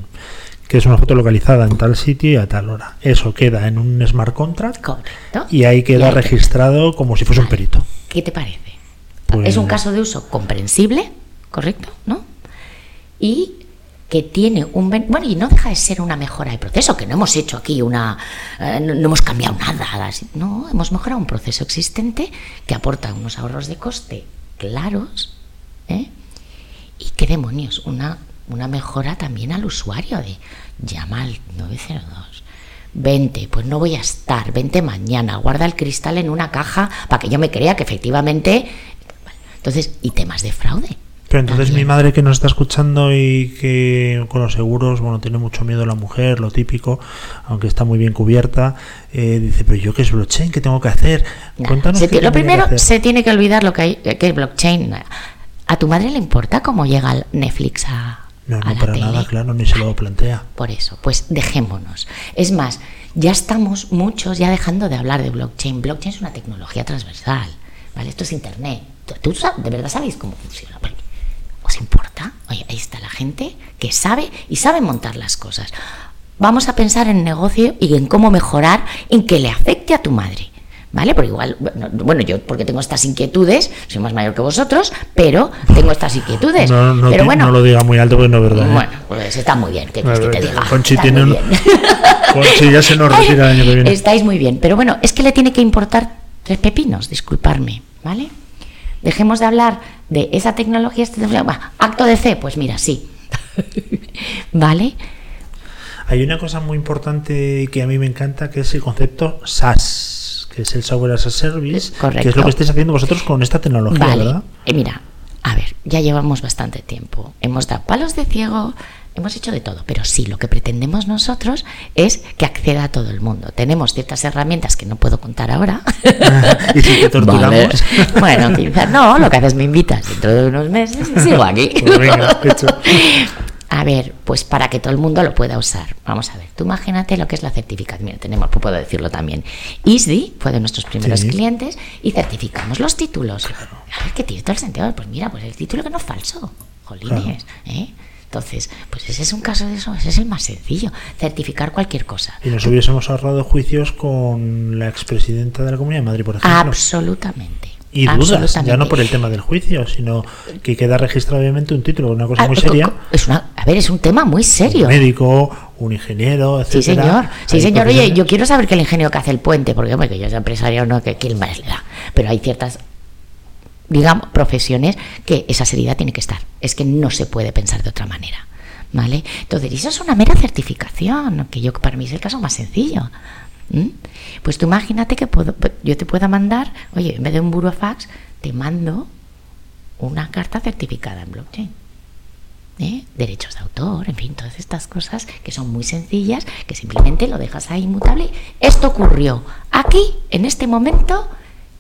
que es una foto localizada en tal sitio y a tal hora. Eso queda en un smart contract Correcto. y ahí queda ahí registrado como si fuese un perito. ¿Qué te parece? Pues- es un caso de uso comprensible, correcto, ¿no? Y que tiene un bueno y no deja de ser una mejora de proceso que no hemos hecho aquí una eh, no, hemos cambiado nada no hemos mejorado un proceso existente que aporta unos ahorros de coste claros ¿eh? y qué demonios una una mejora también al usuario de llama al 902 Vente, pues no voy a estar, vente mañana, guarda el cristal en una caja para que yo me crea que efectivamente... Entonces, y temas de fraude. Pero entonces mi madre que nos está escuchando y que con los seguros, bueno, tiene mucho miedo la mujer, lo típico, aunque está muy bien cubierta, eh, dice, pero yo qué es blockchain, ¿qué tengo que hacer? Cuéntanos se qué lo que primero, hacer. se tiene que olvidar lo que hay, que es blockchain. ¿A tu madre le importa cómo llega el Netflix a, No, a no, la para tele? nada, claro, ni se lo plantea. Por eso, pues dejémonos. Es más, ya estamos muchos ya dejando de hablar de blockchain. Blockchain es una tecnología transversal, ¿vale? Esto es Internet. ¿Tú, de verdad sabéis cómo funciona? Porque, ¿Os importa? Oye, ahí está la gente que sabe y sabe montar las cosas. Vamos a pensar en negocio y en cómo mejorar en que le afecte a tu madre. ¿Vale? Porque igual, bueno, bueno, yo porque tengo estas inquietudes, soy más mayor que vosotros, pero tengo estas inquietudes. No, no, pero bueno, no lo diga muy alto porque no es verdad. ¿eh? bueno, pues está muy bien, que, que te diga. Conchi tiene un-. Conchi ya se nos retira el año que viene. Estáis muy bien, pero bueno, es que le tiene que importar tres pepinos, disculparme, ¿vale? Dejemos de hablar de esa tecnología, este- acto de fe, pues mira, sí. ¿Vale? Hay una cosa muy importante que a mí me encanta, que es el concepto SaaS, que es el Software as a Service, Correcto. que es lo que estáis haciendo vosotros con esta tecnología, Vale. ¿verdad? Eh, mira, a ver, ya llevamos bastante tiempo. Hemos dado palos de ciego, hemos hecho de todo, pero sí, lo que pretendemos nosotros es que acceda a todo el mundo. Tenemos ciertas herramientas que no puedo contar ahora. y si te torturamos. Vale. Bueno, quizás no, lo que haces me invitas dentro de unos meses y sigo aquí. Pues venga, hecho. A ver, pues para que todo el mundo lo pueda usar. Vamos a ver, tú imagínate lo que es la certificación. Mira, tenemos, puedo decirlo también. ISDI fue de nuestros primeros Sí. clientes y certificamos los títulos. A ver, que tiene todo el sentido. Pues mira, pues el título que no es falso. Jolines, ¿eh? Entonces, pues ese es un caso de eso, ese es el más sencillo. Certificar cualquier cosa. Y nos hubiésemos ahorrado juicios con la expresidenta de la Comunidad de Madrid, por ejemplo. Absolutamente. Y dudas, ya no por el tema del juicio, sino que queda registrado obviamente un título, una cosa Ah, muy seria. Es una, a ver, es un tema muy serio. Un médico, un ingeniero, Sí, etcétera. señor. Sí, señor. Oye, yo quiero saber que el ingenio que hace el puente, porque, hombre, que yo soy empresario, no, que quién más le da. Pero hay ciertas, digamos, profesiones que esa seriedad tiene que estar. Es que no se puede pensar de otra manera. ¿Vale? Entonces, eso es una mera certificación, que yo para mí es el caso más sencillo. Pues tú imagínate que puedo, yo te pueda mandar, oye, en vez de un burofax, te mando una carta certificada en blockchain. ¿eh? derechos de autor, en fin, todas estas cosas que son muy sencillas, que simplemente lo dejas ahí inmutable. Esto ocurrió aquí, en este momento,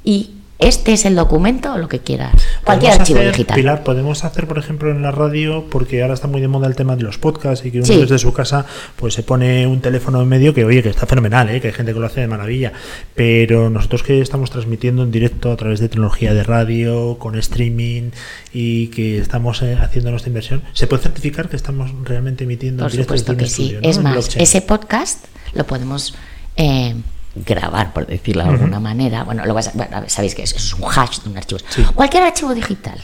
y este es el documento o lo que quieras. Cualquier archivo hacer, digital. Pilar, podemos hacer, por ejemplo, en la radio, porque ahora está muy de moda el tema de los podcasts y que uno Sí. desde su casa pues se pone un teléfono en medio que, oye, que está fenomenal, ¿eh? que hay gente que lo hace de maravilla. Pero nosotros que estamos transmitiendo en directo a través de tecnología de radio, con streaming y que estamos eh, haciendo nuestra inversión, ¿se puede certificar que estamos realmente emitiendo Por en directo supuesto desde un que sí. estudio, ¿no? Es más, blockchain. ese podcast lo podemos eh, grabar, por decirlo de alguna manera. Bueno, lo vas a- bueno, sabéis que eso es un hash de un archivo. Sí. Cualquier archivo digital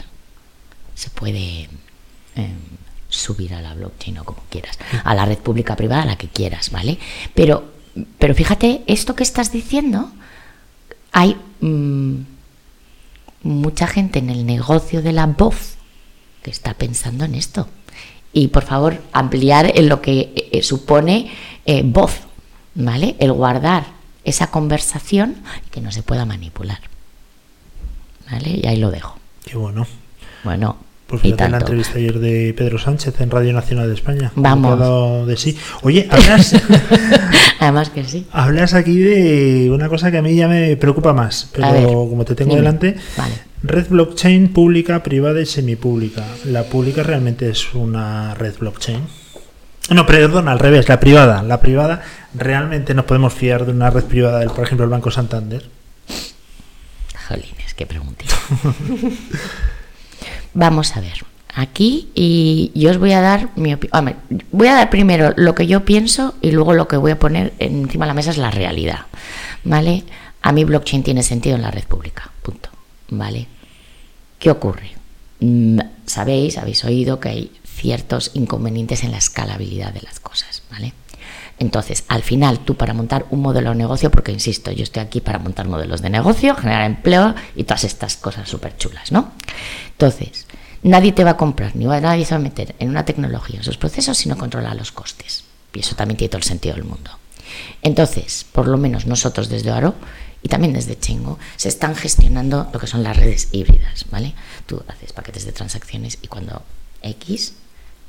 se puede eh, subir a la blockchain o como quieras, a la red pública privada, a la que quieras, ¿vale? Pero, pero fíjate, esto que estás diciendo, hay mm, mucha gente en el negocio de la voz que está pensando en esto. Y por favor, ampliar en lo que eh, supone eh, voz, ¿vale? El guardar esa conversación y que no se pueda manipular. ¿Vale? Y ahí lo dejo. Qué bueno. Bueno, Pues fíjate en la entrevista ayer de Pedro Sánchez en Radio Nacional de España. Vamos. de sí. Oye, hablas, Además que sí. hablas aquí de una cosa que a mí ya me preocupa más, pero ver, como te tengo dime. delante, Vale. red blockchain pública, privada y semipública. ¿La pública realmente es una red blockchain? No, perdón, al revés, la privada. La privada, realmente nos podemos fiar de una red privada del, por ejemplo, el Banco Santander. Jolines, qué preguntita. Vamos a ver. Aquí y yo os voy a dar mi opinión. Voy a dar primero lo que yo pienso y luego lo que voy a poner encima de la mesa es la realidad. ¿Vale? A mí blockchain tiene sentido en la red pública. Punto. ¿Vale? ¿Qué ocurre? Mm, Sabéis, habéis oído que hay ciertos inconvenientes en la escalabilidad de las cosas, ¿vale? Entonces, al final, tú para montar un modelo de negocio, porque insisto, yo estoy aquí para montar modelos de negocio, generar empleo y todas estas cosas súper chulas, ¿no? Entonces, nadie te va a comprar, ni va, nadie se va a meter en una tecnología, en sus procesos, si no controla los costes. Y eso también tiene todo el sentido del mundo. Entonces, por lo menos nosotros desde Aro y también desde Chengo, se están gestionando lo que son las redes híbridas, ¿vale? Tú haces paquetes de transacciones y cuando X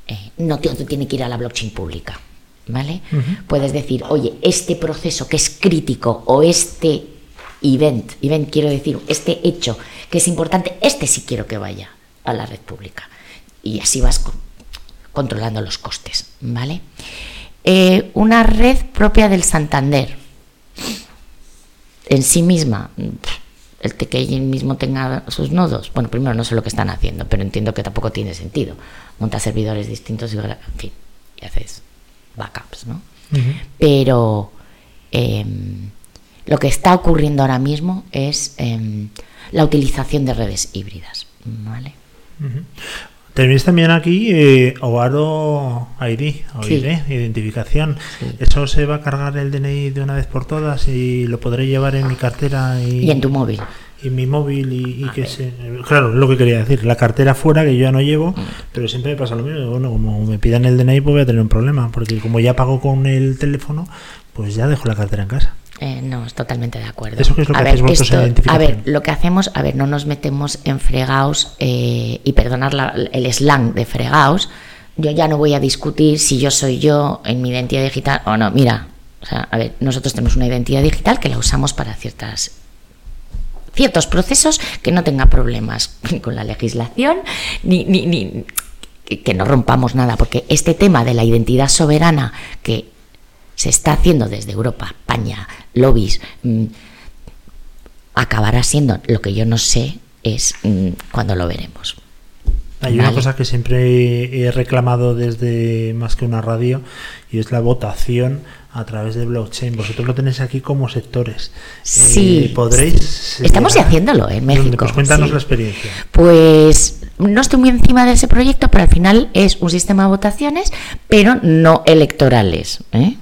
eh, no tiene que ir a la blockchain pública, ¿vale? Puedes decir, oye, este proceso que es crítico o este event, event quiero decir, este hecho que es importante, este sí quiero que vaya a la red pública. Y así vas co- controlando los costes, ¿vale? Eh, una red propia del Santander, en sí misma, el que ella mismo tenga sus nodos, bueno, primero no sé lo que están haciendo, pero entiendo que tampoco tiene sentido. Monta servidores distintos y, en fin, y haces backups, ¿no? Pero em, lo que está ocurriendo ahora mismo es em, la utilización de redes híbridas, ¿vale? Tenéis también aquí eh, Oaro ID, Sí. ID, identificación. Sí. ¿Eso se va a cargar el DNI de una vez por todas y lo podré llevar en mi cartera y, Y en tu móvil. y mi móvil y, y que se... Claro, es lo que quería decir. La cartera fuera que yo ya no llevo, Mm. pero siempre me pasa lo mismo. Bueno, como me pidan el DNI pues voy a tener un problema, porque como ya pago con el teléfono, pues ya dejo la cartera en casa. Eh, no, es totalmente de acuerdo. ¿Eso qué es lo a que ver, hacéis esto- a ver, lo que hacemos, a ver, no nos metemos en fregaos eh, y perdonar la- el slang de fregaos. Yo ya no voy a discutir si yo soy yo en mi identidad digital o no. Mira, o sea, a ver, nosotros tenemos una identidad digital que la usamos para ciertas ciertos procesos que no tenga problemas ni con la legislación ni, ni, que no rompamos nada, porque este tema de la identidad soberana que se está haciendo desde Europa, España, lobbies, mm, acabará siendo lo que yo no sé es mm, cuando lo veremos. Hay una cosa que siempre he reclamado desde más que una radio y es la votación a través de blockchain. Vosotros lo tenéis aquí como sectores. Sí. Eh, podréis. Estamos llegar- haciéndolo en ¿Dónde? México, Pues cuéntanos sí. la experiencia. Pues no estoy muy encima de ese proyecto, pero al final es un sistema de votaciones, pero no electorales. ¿eh?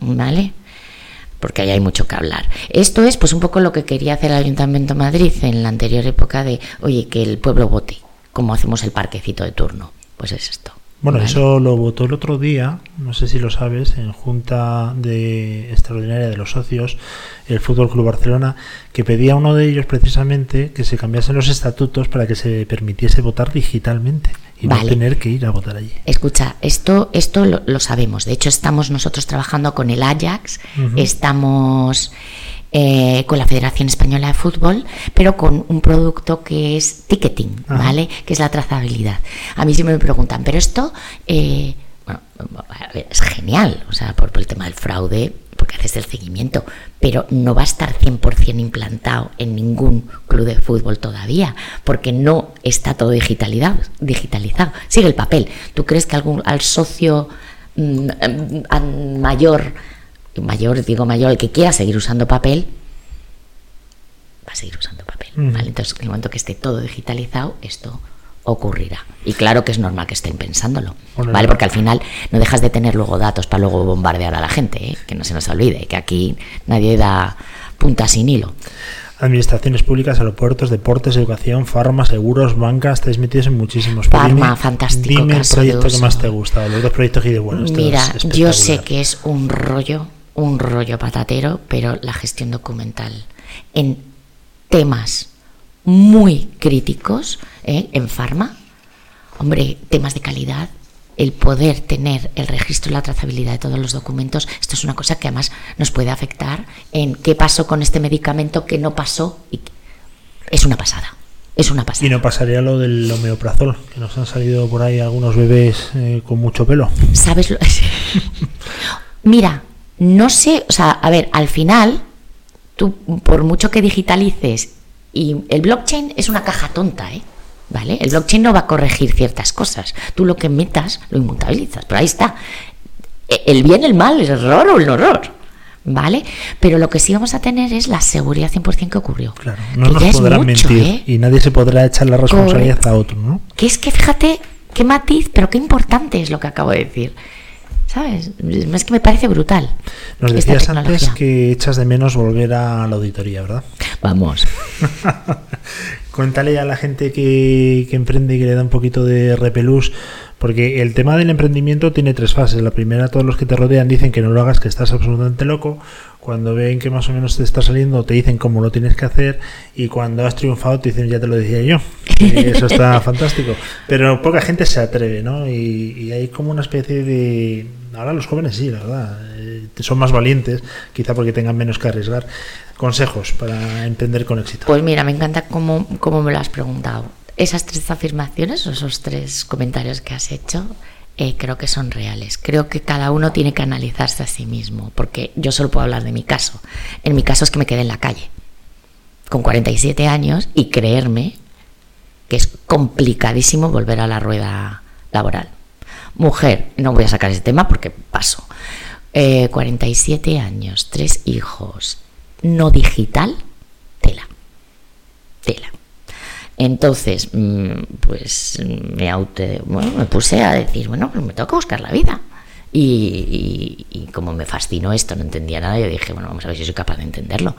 ¿Vale? Porque ahí hay mucho que hablar. Esto es pues un poco lo que quería hacer el Ayuntamiento de Madrid en la anterior época de, oye, que el pueblo vote, como hacemos el parquecito de turno. Pues es esto. Bueno, ¿vale? eso lo votó el otro día, no sé si lo sabes, en Junta de Extraordinaria de los Socios, el Fútbol Club Barcelona, que pedía a uno de ellos precisamente que se cambiasen los estatutos para que se permitiese votar digitalmente y no tener que ir a votar allí. Escucha, esto, esto lo, lo sabemos. De hecho, estamos nosotros trabajando con el Ajax, estamos eh, con la Federación Española de Fútbol, pero con un producto que es ticketing, Ajá. ¿vale? Que es la trazabilidad. A mí siempre me preguntan, pero esto, eh, bueno, es genial, o sea, por, por el tema del fraude, porque haces el seguimiento, pero no va a estar 100% implantado en ningún club de fútbol todavía, porque no está todo digitalizado. digitalizado. Sigue el papel. ¿Tú crees que algún, al socio mm, mm, al mayor, mayor, digo mayor, el que quiera seguir usando papel, va a seguir usando papel? ¿vale? Entonces, en el momento que esté todo digitalizado, esto ocurrirá. Y claro que es normal que estén pensándolo, Bueno, ¿vale? Porque al final no dejas de tener luego datos para luego bombardear a la gente, ¿eh? que no se nos olvide, que aquí nadie da punta sin hilo. Administraciones públicas, aeropuertos, deportes, educación, farma, seguros, bancas, estáis metidos en muchísimos. Farma, dime- fantástico Dime el de proyecto que más te gusta, los dos proyectos que dices, bueno, Mira, yo sé que es un rollo, un rollo patatero, pero la gestión documental en temas muy críticos, ¿eh? en farma, hombre, temas de calidad, el poder tener el registro y la trazabilidad de todos los documentos, esto es una cosa que además nos puede afectar en qué pasó con este medicamento, qué no pasó, y es una pasada. Es una pasada. Y no pasaría lo del homeoprazol, que nos han salido por ahí algunos bebés eh, con mucho pelo. ¿Sabes? lo- Mira, no sé, o sea, a ver, al final, tú, por mucho que digitalices, y el blockchain es una caja tonta, ¿eh? ¿Vale? El blockchain no va a corregir ciertas cosas. Tú lo que metas lo inmutabilizas, pero ahí está. E- El bien, el mal, el error o el horror. ¿Vale? Pero lo que sí vamos a tener es la seguridad 100% que ocurrió. Claro, no Que nos ya es podrán mucho, mentir ¿eh? y nadie se podrá echar la responsabilidad Correcto. a otro, ¿no? Que es que fíjate qué matiz, pero qué importante es lo que acabo de decir. ¿Sabes? Es que me parece brutal. Nos decías antes que echas de menos volver a la auditoría, ¿verdad? Vamos. Cuéntale a la gente que, que emprende y que le da un poquito de repelús, porque el tema del emprendimiento tiene tres fases. La primera, todos los que te rodean dicen que no lo hagas, que estás absolutamente loco. Cuando ven que más o menos te está saliendo, te dicen cómo lo tienes que hacer. Y cuando has triunfado, te dicen, ya te lo decía yo. Que Eso está fantástico. Pero poca gente se atreve, ¿no? Y, y hay como una especie de... Ahora los jóvenes sí, la verdad. eh, son más valientes, quizá porque tengan menos que arriesgar. Consejos para emprender con éxito. Pues mira, me encanta cómo, cómo me lo has preguntado. Esas tres afirmaciones o esos tres comentarios que has hecho, eh, creo que son reales. Creo que cada uno tiene que analizarse a sí mismo, porque yo solo puedo hablar de mi caso. En mi caso es que me quedé en la calle, con 47 años, y creerme que es complicadísimo volver a la rueda laboral. Mujer, no voy a sacar ese tema porque paso. Eh, 47 años, tres hijos, no digital, tela. Tela. Entonces, mm, pues me, auto, bueno, me puse a decir, bueno, pues me tengo que buscar la vida. Y, y- y como me fascinó esto, no entendía nada, yo dije, bueno, vamos a ver si soy capaz de entenderlo.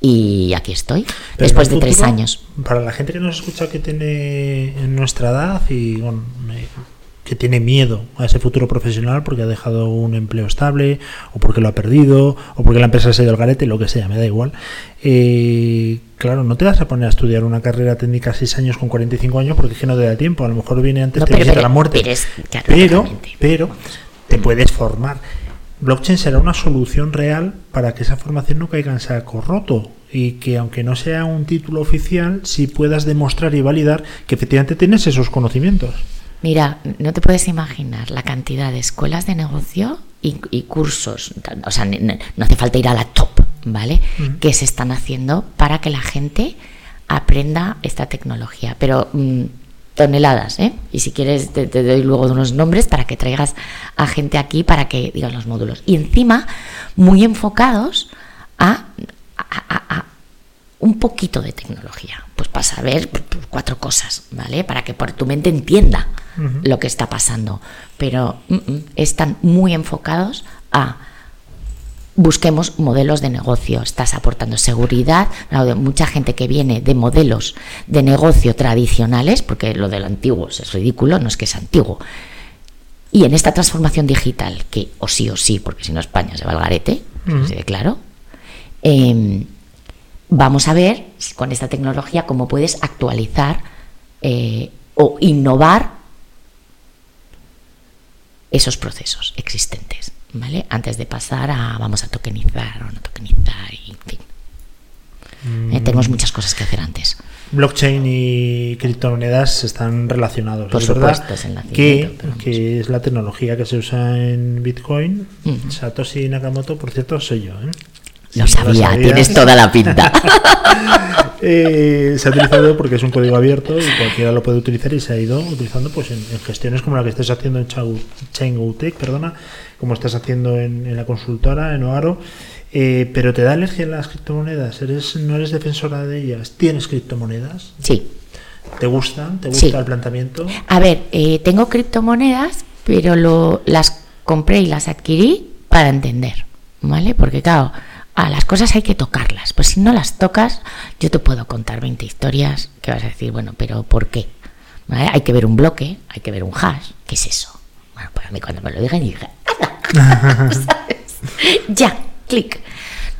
Y aquí estoy, Pero después de tres años. Para la gente que nos escucha que tiene en nuestra edad y bueno, eh, que tiene miedo a ese futuro profesional porque ha dejado un empleo estable o porque lo ha perdido o porque la empresa se ha ido al garete, lo que sea, me da igual. Eh, claro, no te vas a poner a estudiar una carrera técnica a 6 años con 45 años porque es que no te da tiempo. A lo mejor viene antes No, te pero- visita pero- la muerte. pero es- claro, pero, pero te puedes formar. Blockchain será una solución real para que esa formación no caiga en saco roto y que aunque no sea un título oficial, sí puedas demostrar y validar que efectivamente tienes esos conocimientos. Mira, no te puedes imaginar la cantidad de escuelas de negocio y, y cursos, o sea, no hace falta ir a la top, ¿vale? Que se están haciendo para que la gente aprenda esta tecnología. Pero mm, toneladas, ¿eh? Y si quieres te, te doy luego unos nombres para que traigas a gente aquí para que digan los módulos. Y encima, muy enfocados a- a- a- a un poquito de tecnología, pues para saber pues, pues, cuatro cosas, ¿vale? Para que por tu mente entienda lo que está pasando. Pero mm, mm, están muy enfocados a busquemos modelos de negocio. Estás aportando seguridad. De mucha gente que viene de modelos de negocio tradicionales, porque lo del antiguo es ridículo, no es que es antiguo. Y en esta transformación digital, que o sí o sí, porque si no España se va al garete, así de claro, em, vamos a ver con esta tecnología cómo puedes actualizar eh, o innovar esos procesos existentes, ¿vale? Antes de pasar a vamos a tokenizar o no tokenizar, y, en fin. Eh, tenemos muchas cosas que hacer antes. Blockchain y criptomonedas están relacionados. Por es verdad supuesto, es el nacimiento, que, que es la tecnología que se usa en Bitcoin. Satoshi Nakamoto, por cierto, soy yo. ¿eh? Lo sabía, tienes toda la pinta. eh, se ha utilizado porque es un código abierto y cualquiera lo puede utilizar y se ha ido utilizando pues en, en gestiones como la que estás haciendo en Chaingoutech, perdona, como estás haciendo en, en la consultora, en Oaro. Eh, pero te da alergia a las criptomonedas, eres, no eres defensora de ellas, tienes criptomonedas, Sí. ¿te gustan? ¿Te gusta Sí. el planteamiento? A ver, eh, tengo criptomonedas, pero lo, las compré y las adquirí para entender, ¿vale? Porque claro, a las cosas hay que tocarlas. Pues si no las tocas, yo te puedo contar 20 historias que vas a decir, bueno, pero ¿por qué? ¿Vale? Hay que ver un bloque, hay que ver un hash. ¿Qué es eso? Bueno, pues a mí cuando me lo digan, dije, anda, ¿sabes? ya, clic,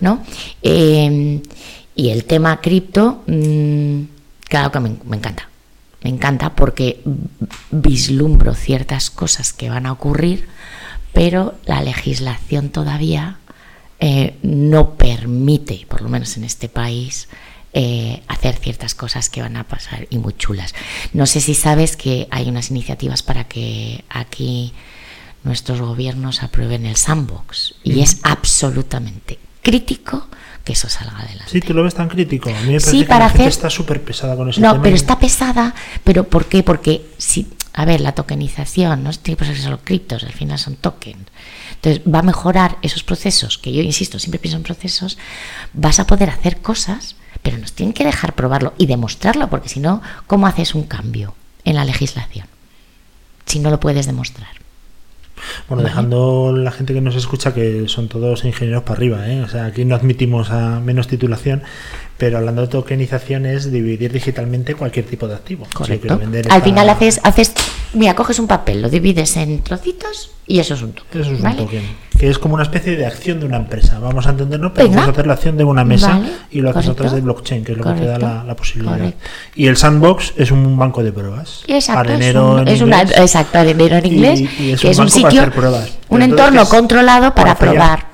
¿no? Eh, y el tema cripto, mm, claro que me, me encanta. Me encanta porque vislumbro ciertas cosas que van a ocurrir, pero la legislación todavía eh, no permite, por lo menos en este país, eh, hacer ciertas cosas que van a pasar y muy chulas. No sé si sabes que hay unas iniciativas para que aquí nuestros gobiernos aprueben el sandbox y es absolutamente crítico que eso salga adelante. Sí, tú lo ves tan crítico. A mí me parece Sí, que para gente hacer- está súper pesada con ese No, tema pero y- está pesada, pero ¿por qué? Porque si, a ver, la tokenización, no por qué ser solo criptos, al final son tokens. Entonces, va a mejorar esos procesos, que yo insisto, siempre pienso en procesos, vas a poder hacer cosas, pero nos tienen que dejar probarlo y demostrarlo, porque si no, ¿cómo haces un cambio en la legislación? Si no lo puedes demostrar. Bueno, dejando la gente que nos escucha que son todos ingenieros para arriba, ¿eh? O sea, aquí no admitimos a menos titulación, pero hablando de tokenización es dividir digitalmente cualquier tipo de activo. Correcto. Al final haces, haces, mira, coges un papel, lo divides en trocitos y eso es un token. Eso es un token, que es como una especie de acción de una empresa. Vamos a entenderlo, pero Venga. vamos a hacer la acción de una mesa Vale, y lo haces a través de blockchain, que es lo que te da la, la posibilidad. correcto. Y el sandbox es un banco de pruebas. Exacto, es, Arenero un- en es una, inglés. exacto, arenero en inglés, y es que un es un sitio, hacer pruebas. un entorno es controlado para, probar,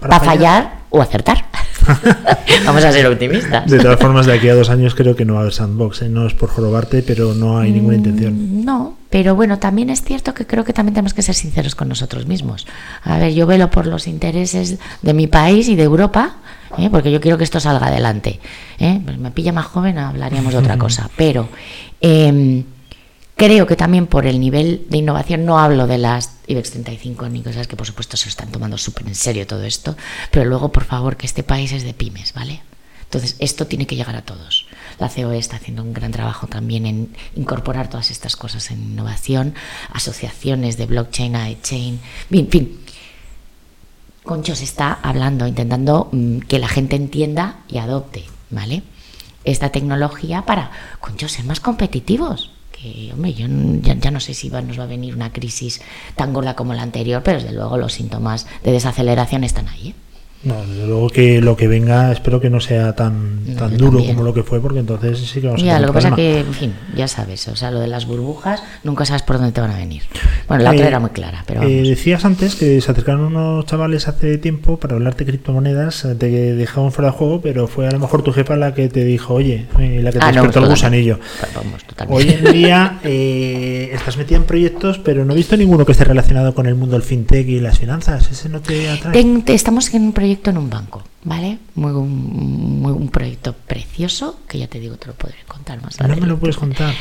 Para para, fallar. fallar. O acertar. Vamos a ser optimistas. De todas formas, de aquí a dos años creo que no va a haber sandbox. ¿eh? No es por jorobarte, pero no hay ninguna intención. No, pero bueno, también es cierto que creo que también tenemos que ser sinceros con nosotros mismos. A ver, yo velo por los intereses de mi país y de Europa, ¿eh? porque yo quiero que esto salga adelante. ¿eh? Pues me pilla más joven, hablaríamos de otra cosa. Pero em, creo que también por el nivel de innovación, no hablo de las IBEX 35 ni cosas que por supuesto se están tomando súper en serio todo esto, pero luego por favor que este país es de pymes, ¿vale? Entonces, esto tiene que llegar a todos. La COE está haciendo un gran trabajo también en incorporar todas estas cosas en innovación, asociaciones de blockchain, chain, en fin. Concho se está hablando, intentando mm, que la gente entienda y adopte, ¿vale? Esta tecnología para, concho, ser más competitivos. Que, hombre, yo ya, ya no sé si va- nos va a venir una crisis tan gorda como la anterior, pero desde luego los síntomas de desaceleración están ahí. ¿eh? No, desde luego que lo que venga espero que no sea tan, No, tan duro también. como lo que fue, porque entonces sí que vamos a Ya, lo que pasa que, en fin, ya sabes, o sea, lo de las burbujas, nunca sabes por dónde te van a venir. Bueno, la otra Eh, era muy clara, pero eh, vamos. decías antes que se acercaron unos chavales hace tiempo para hablarte de criptomonedas, eh, te dejaron fuera de juego, pero fue a lo mejor tu jefa la que te dijo, oye, eh, la que te Ah, no, despertó el totalmente. gusanillo. Vamos, totalmente. Hoy en día eh, estás metida en proyectos, pero no he visto ninguno que esté relacionado con el mundo del fintech y las finanzas. ¿Ese no te atrae? Ten- te- estamos en un proyecto en un banco, ¿vale? Muy, un, muy- un proyecto precioso, que ya te digo, te lo podré contar más no me lo puedes contar.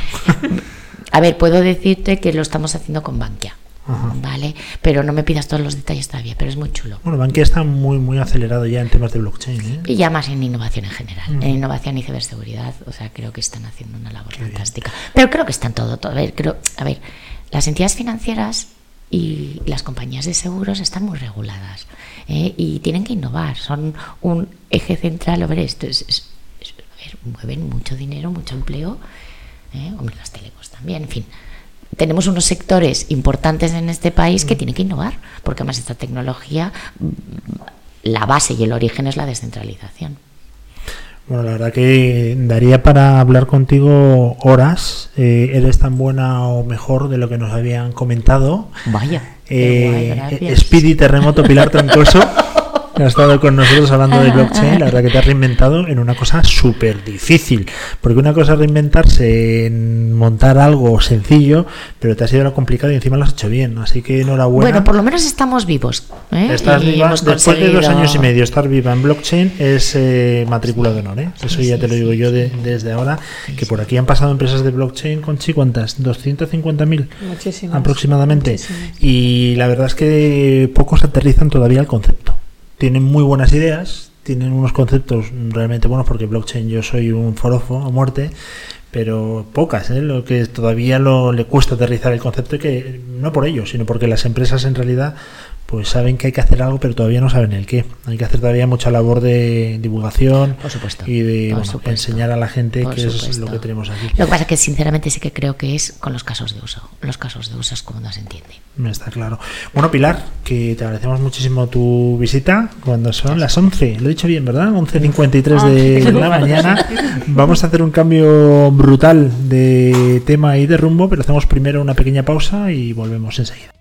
A ver, puedo decirte que lo estamos haciendo con Bankia, Ajá. ¿vale? Pero no me pidas todos los detalles todavía, pero es muy chulo. Bueno, Bankia está muy, muy acelerado ya en temas de blockchain. ¿eh? Y ya más en innovación en general, en innovación y ciberseguridad, o sea, creo que están haciendo una labor fantástica. Pero creo que están todo, todo. A ver, creo, a ver, las entidades financieras y las compañías de seguros están muy reguladas ¿eh? y tienen que innovar. Son un eje central. Ver, esto es, es- es- a ver, mueven mucho dinero, mucho empleo. ¿eh? Hombre, las telecos también, en fin. Tenemos unos sectores importantes en este país que tienen que innovar, porque además esta tecnología, mm, la base y el origen es la descentralización. Bueno, la verdad que daría para hablar contigo horas. Eh, eres tan buena o mejor de lo que nos habían comentado. Vaya. Eh. Speedy Terremoto Pilar Troncoso ha estado con nosotros hablando de blockchain. La verdad que te has reinventado en una cosa súper difícil. Porque una cosa es reinventarse en montar algo sencillo, pero te ha sido lo complicado y encima lo has hecho bien. Así que enhorabuena. Bueno, por lo menos estamos vivos. ¿eh? Estás Y viva, hemos después de dos años y medio estar viva en blockchain es eh, matrícula de honor, ¿eh? Eso ya te lo digo yo de- desde ahora, que por aquí han pasado empresas de blockchain con ¿cuántas? 250.000 Muchísimas. aproximadamente. Muchísimas. Y la verdad es que pocos aterrizan todavía el concepto. Tienen muy buenas ideas, tienen unos conceptos realmente buenos, porque blockchain yo soy un forofo a muerte, pero pocas, ¿eh? lo que todavía le cuesta aterrizar el concepto y que no por ello, sino porque las empresas en realidad pues saben que hay que hacer algo, pero todavía no saben el qué. Hay que hacer todavía mucha labor de divulgación Por supuesto. y de Por bueno, supuesto. enseñar a la gente Por qué es lo que tenemos aquí. Lo que pasa es que sinceramente sí que creo que es con los casos de uso. Los casos de uso es como no se entiende. Me Está claro. Bueno, Pilar, que te agradecemos muchísimo tu visita cuando son las 11. Lo he dicho bien, ¿verdad? 11.53 de la mañana. Vamos a hacer un cambio brutal de tema y de rumbo, pero hacemos primero una pequeña pausa y volvemos enseguida.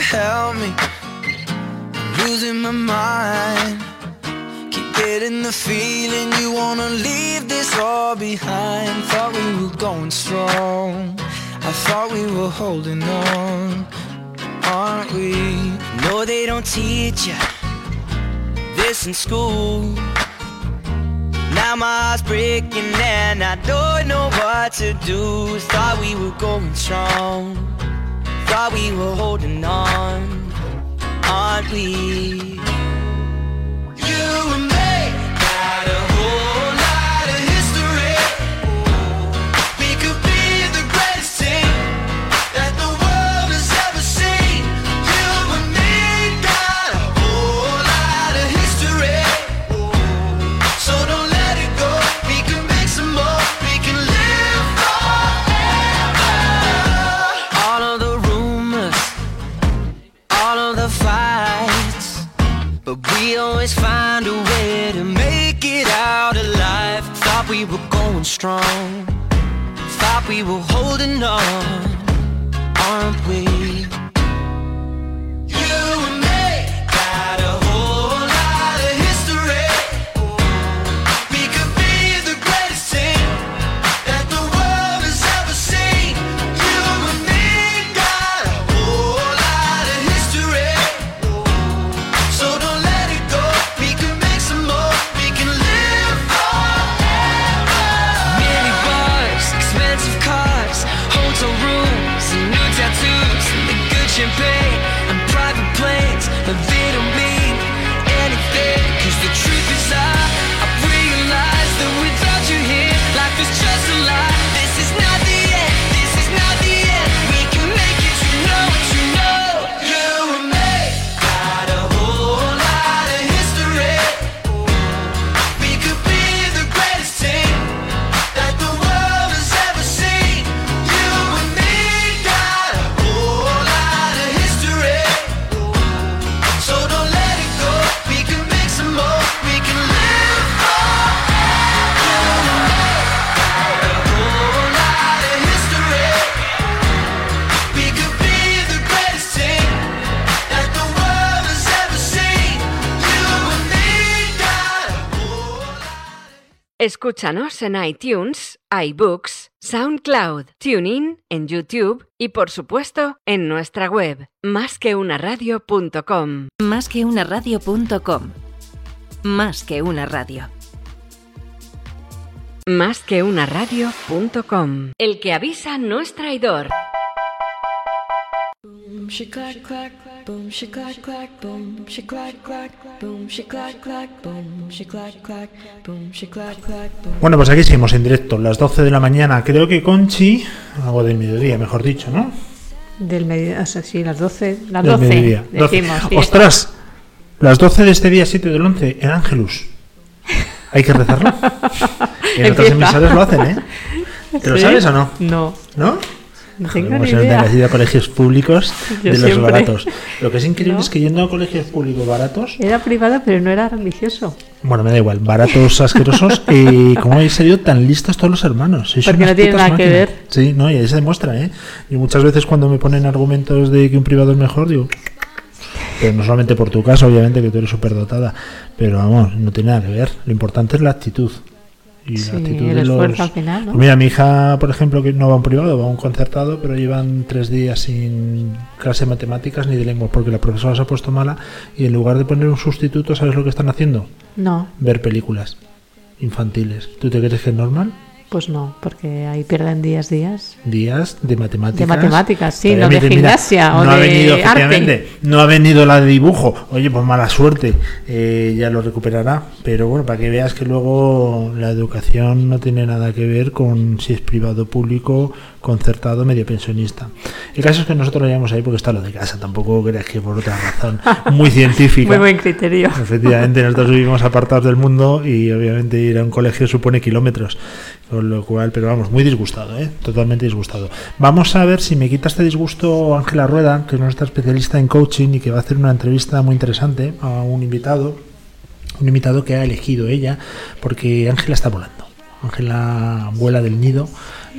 Help me. I'm losing my mind. Keep getting the feeling you wanna leave this all behind. Thought we were going strong. I thought we were holding on. Aren't we? No, they don't teach you this in school. Now my heart's breaking and I don't know what to do. Thought we were going strong. We were holding on. Aren't we? We were holding on. Escúchanos en iTunes, iBooks, SoundCloud, TuneIn, en YouTube y por supuesto en nuestra web, másqueunaradio.com. Más que una radio.com. Más que una radio. Másqueunaradio.com. El que avisa no es traidor. Boom, clack clack, boom, clack clack, boom, clack clack, boom, clack clack, boom, clack clack, boom, clack clack, boom. Bueno, pues aquí seguimos en directo, las 12 de la mañana. Creo que Conchi, algo del mediodía, mejor dicho, ¿no? Del mediodía, o sea, sí, las 12. Las Del 12, mediodía. decimos. 12. sí. ¡Ostras! Las 12 de este día 7 del 11, en Ángelus. Hay que rezarlo. Y en otras emisoras lo hacen, ¿eh? ¿Te lo ¿Sí? sabes o no? No. ¿No? No tengo ni idea. ido a colegios públicos Yo de los siempre. baratos. Lo que es increíble ¿No? es que yendo a colegios públicos baratos, Era privado, pero no era religioso. bueno, me da igual, baratos asquerosos, y cómo habéis salido tan listos todos los hermanos. Sois Porque no tiene nada que ver. Sí, no, y ahí se demuestra, ¿eh? Y muchas veces cuando me ponen argumentos de que un privado es mejor, digo, pero no solamente por tu caso, obviamente, que tú eres súper dotada, pero vamos, no tiene nada que ver. Lo importante es la actitud. Y Sí, la actitud el de los... esfuerzo al final, ¿no? Mira, mi hija, por ejemplo, que no va a un privado, va a un concertado, pero llevan tres días sin clase de matemáticas ni de lengua, porque la profesora se ha puesto mala y en lugar de poner un sustituto, ¿sabes lo que están haciendo? No, Ver películas infantiles. ¿Tú te crees que es normal? Pues no, porque ahí pierden días, días. Días de matemáticas. De matemáticas, sí, no de mira, gimnasia o no ha de venido, arte. no ha venido la de dibujo. Oye, pues mala suerte, eh, ya lo recuperará. Pero bueno, para que veas que luego la educación no tiene nada que ver con si es privado, público, concertado, medio pensionista. El caso es que nosotros lo llevamos ahí porque está lo de casa, tampoco creas que por otra razón muy científica. Muy buen criterio. Efectivamente, nosotros vivimos apartados del mundo y obviamente ir a un colegio supone kilómetros, con lo cual, pero vamos, muy disgustado, ¿eh? totalmente disgustado. Vamos a ver si me quita este disgusto Ángela Rueda, que es nuestra especialista en coaching y que va a hacer una entrevista muy interesante a un invitado, un invitado que ha elegido ella, porque Ángela está volando. Ángela vuela del nido,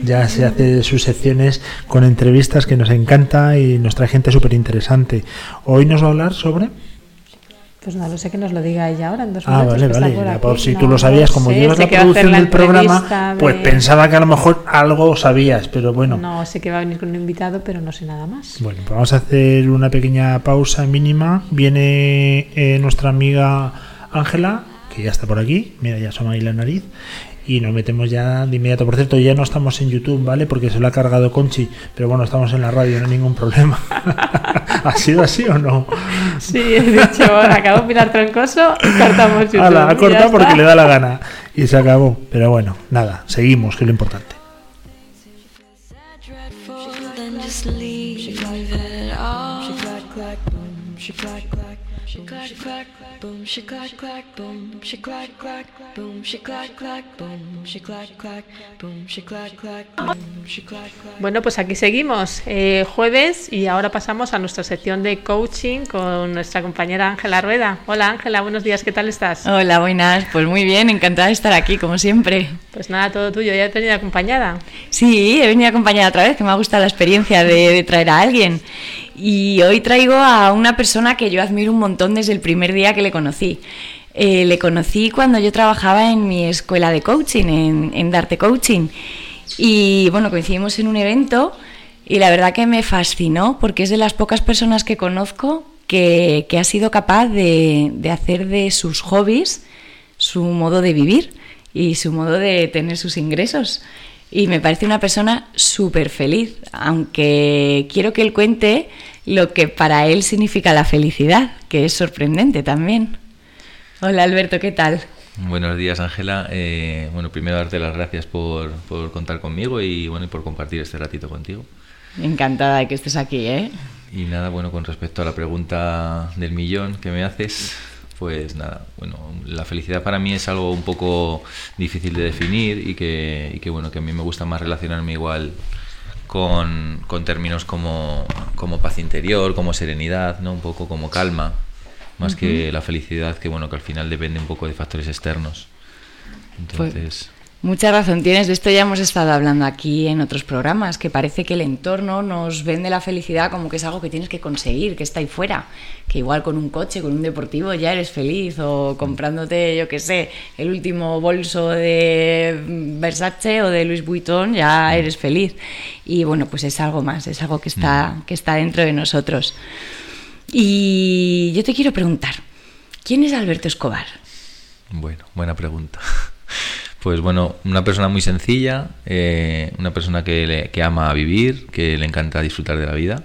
ya se hace sus secciones con entrevistas que nos encanta y nos trae gente súper interesante. Hoy nos va a hablar sobre... Pues no lo sé que nos lo diga ella ahora en dos Ah, minutos, vale, vale. por por si No, tú lo sabías, como llevas la producción la del programa, pues pensaba que a lo mejor algo sabías, pero bueno. No, sé que va a venir con un invitado, pero no sé nada más. Bueno, pues vamos a hacer una pequeña pausa mínima. Viene eh, nuestra amiga Ángela, que ya está por aquí. Mira, ya asoma ahí la nariz. Y nos metemos ya de inmediato. Por cierto, ya no estamos en YouTube, ¿vale? Porque se lo ha cargado Conchi. Pero bueno, estamos en la radio, no hay ningún problema. ¿Ha sido así o no? Sí, he dicho, acabó Pilar Troncoso y cortamos YouTube. Ala, ha cortado porque le da la gana. Y se acabó. Pero bueno, nada, seguimos, que es lo importante. Boom, she clack clack boom, she clack clack boom, she clack clack boom, she clack clack boom, she clack clack boom, she clack clack. Bueno, pues aquí seguimos, eh, jueves, y ahora pasamos a nuestra sección de coaching con nuestra compañera Ángela Rueda. Hola Ángela, buenos días, ¿qué tal estás? Hola, buenas. Pues muy bien, encantada de estar aquí, como siempre. Pues nada, todo tuyo, ya te he tenido acompañada. Sí, he venido acompañada otra vez, que me ha gustado la experiencia de, de traer a alguien. Y hoy traigo a una persona que yo admiro un montón desde el primer día que le conocí. Eh, le conocí cuando yo trabajaba en mi escuela de coaching, en, en Darte Coaching. Y bueno, coincidimos en un evento y la verdad que me fascinó porque es de las pocas personas que conozco que, que ha sido capaz de, de hacer de sus hobbies su modo de vivir y su modo de tener sus ingresos. Y me parece una persona súper feliz, aunque quiero que él cuente lo que para él significa la felicidad, que es sorprendente también. Hola Alberto, ¿qué tal? Buenos días, Ángela. Eh, bueno, primero darte las gracias por, por contar conmigo y bueno, y por compartir este ratito contigo. Encantada de que estés aquí, ¿eh? Y nada, bueno, con respecto a la pregunta del millón que me haces, pues nada, bueno, la felicidad para mí es algo un poco difícil de definir y que, y que bueno, que a mí me gusta más relacionarme igual con, con términos como, como paz interior, como serenidad, ¿no? Un poco como calma, más que la felicidad, que bueno, que al final depende un poco de factores externos. Pues- Entonces... Mucha razón tienes, de esto ya hemos estado hablando aquí en otros programas, que parece que el entorno nos vende la felicidad como que es algo que tienes que conseguir, que está ahí fuera, que igual con un coche, con un deportivo ya eres feliz, o comprándote, yo qué sé, el último bolso de Versace o de Louis Vuitton, ya eres feliz. Y bueno, pues es algo más, es algo que está, que está dentro de nosotros. Y yo te quiero preguntar, ¿quién es Alberto Escobar? Bueno, buena pregunta. Pues bueno, una persona muy sencilla, eh, una persona que, le- que ama vivir, que le encanta disfrutar de la vida.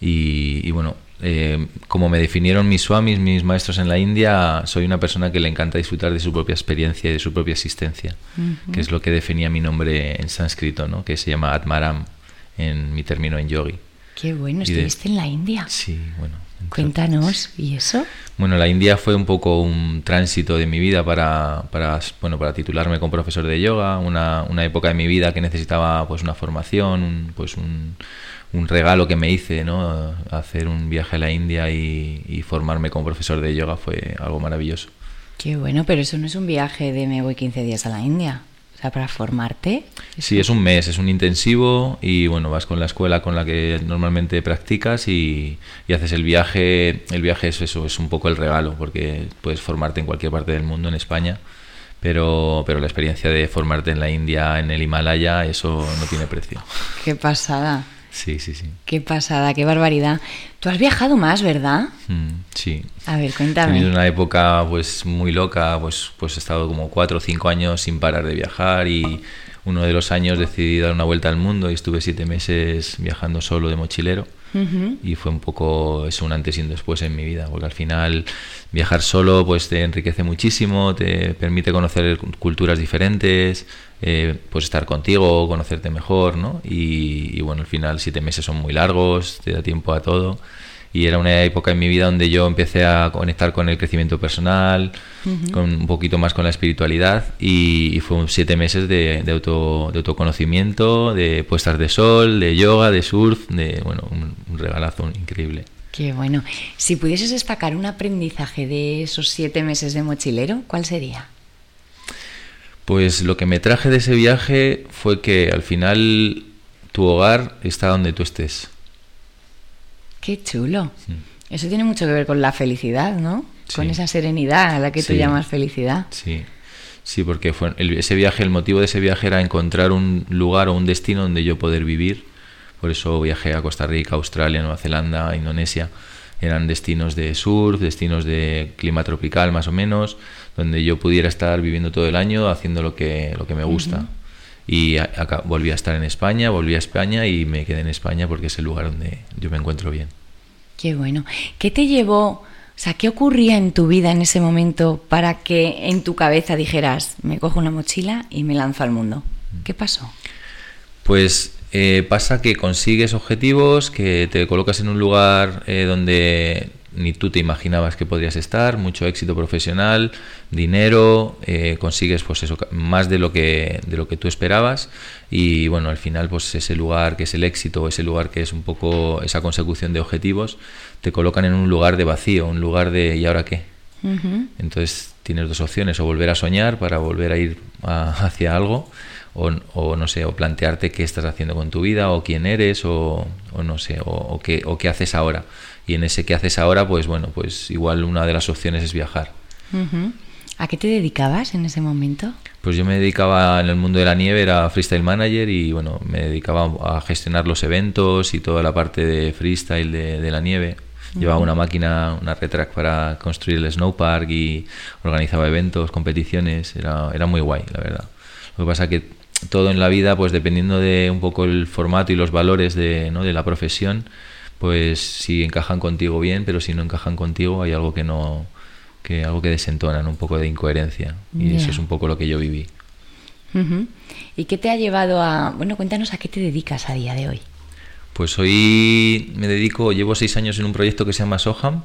Y, y bueno, eh, como me definieron mis swamis, mis maestros en la India, soy una persona que le encanta disfrutar de su propia experiencia y de su propia existencia, que es lo que definía mi nombre en sánscrito, ¿no? que se llama Atmaram, en mi término en yogi. Qué bueno, Y de- estuviste en la India. Sí, bueno. Cuéntanos, ¿y eso? Bueno, la India fue un poco un tránsito de mi vida para, para, bueno, para titularme como profesor de yoga, una, una época de mi vida que necesitaba pues una formación, un, pues un, un regalo que me hice, ¿no? Hacer un viaje a la India y, y formarme como profesor de yoga fue algo maravilloso. Qué bueno, pero eso no es un viaje de me voy 15 días a la India. O sea, para formarte. Sí, es un mes, es un intensivo y bueno, vas con la escuela con la que normalmente practicas y, y haces el viaje. El viaje es eso, es un poco el regalo porque puedes formarte en cualquier parte del mundo, en España, pero, pero la experiencia de formarte en la India, en el Himalaya, eso no tiene precio. Qué pasada, Sí, sí, sí. qué pasada, qué barbaridad. Tú has viajado más, ¿verdad? Mm, sí. A ver, He cuéntame. tenido una época pues muy loca, pues, pues he estado como cuatro o cinco años sin parar de viajar y uno de los años decidí dar una vuelta al mundo y estuve siete meses viajando solo de mochilero Y fue un poco eso un antes y un después en mi vida porque al final viajar solo pues te enriquece muchísimo te permite conocer culturas diferentes eh, pues estar contigo conocerte mejor no y, y bueno al final siete meses son muy largos te da tiempo a todo y era una época en mi vida donde yo empecé a conectar con el crecimiento personal, con un poquito más con la espiritualidad y, y fue un siete meses de, de auto, de autoconocimiento, de puestas de sol, de yoga, de surf, de bueno, un, un regalazo increíble. Qué bueno. Si pudieses destacar un aprendizaje de esos siete meses de mochilero, ¿cuál sería? Pues lo que me traje de ese viaje fue que al final tu hogar está donde tú estés. Qué chulo. Eso tiene mucho que ver con la felicidad, ¿no? Con esa serenidad a la que tú llamas felicidad. Sí, sí, porque fue el- ese viaje, el motivo de ese viaje era encontrar un lugar o un destino donde yo poder vivir. Por eso viajé a Costa Rica, Australia, Nueva Zelanda, Indonesia. Eran destinos de surf, destinos de clima tropical más o menos, donde yo pudiera estar viviendo todo el año haciendo lo que, lo que me gusta. Y acá, volví a estar en España, volví a España y me quedé en España porque es el lugar donde yo me encuentro bien. Qué bueno. ¿Qué te llevó, o sea, qué ocurría en tu vida en ese momento para que en tu cabeza dijeras, me cojo una mochila y me lanzo al mundo? ¿Qué pasó? Pues eh, pasa que consigues objetivos, que te colocas en un lugar eh, donde ni tú te imaginabas que podrías estar, mucho éxito profesional, dinero, eh, consigues pues eso, más de lo que de lo que tú esperabas y bueno, al final pues ese lugar que es el éxito, ese lugar que es un poco esa consecución de objetivos, te colocan en un lugar de vacío, un lugar de ¿y ahora qué? Entonces tienes dos opciones, o volver a soñar para volver a ir a- hacia algo, o, o no sé, o plantearte qué estás haciendo con tu vida, o quién eres, o, o no sé, o, o qué, o qué haces ahora. Y en ese qué haces ahora, pues bueno, pues igual una de las opciones es viajar. ¿A qué te dedicabas en ese momento? Pues yo me dedicaba en el mundo de la nieve, era freestyle manager y bueno, me dedicaba a gestionar los eventos y toda la parte de freestyle de, de la nieve. Llevaba una máquina, una retrack para construir el snowpark y organizaba eventos, competiciones, era, era muy guay, la verdad. Lo que pasa que todo en la vida, pues dependiendo de un poco el formato y los valores de, ¿no? de la profesión, pues si encajan contigo bien, pero si no encajan contigo hay algo que no, que algo que desentonan, un poco de incoherencia. Y eso es un poco lo que yo viví. ¿Y qué te ha llevado a... Bueno, cuéntanos a qué te dedicas a día de hoy. Pues hoy me dedico, llevo seis años en un proyecto que se llama Soham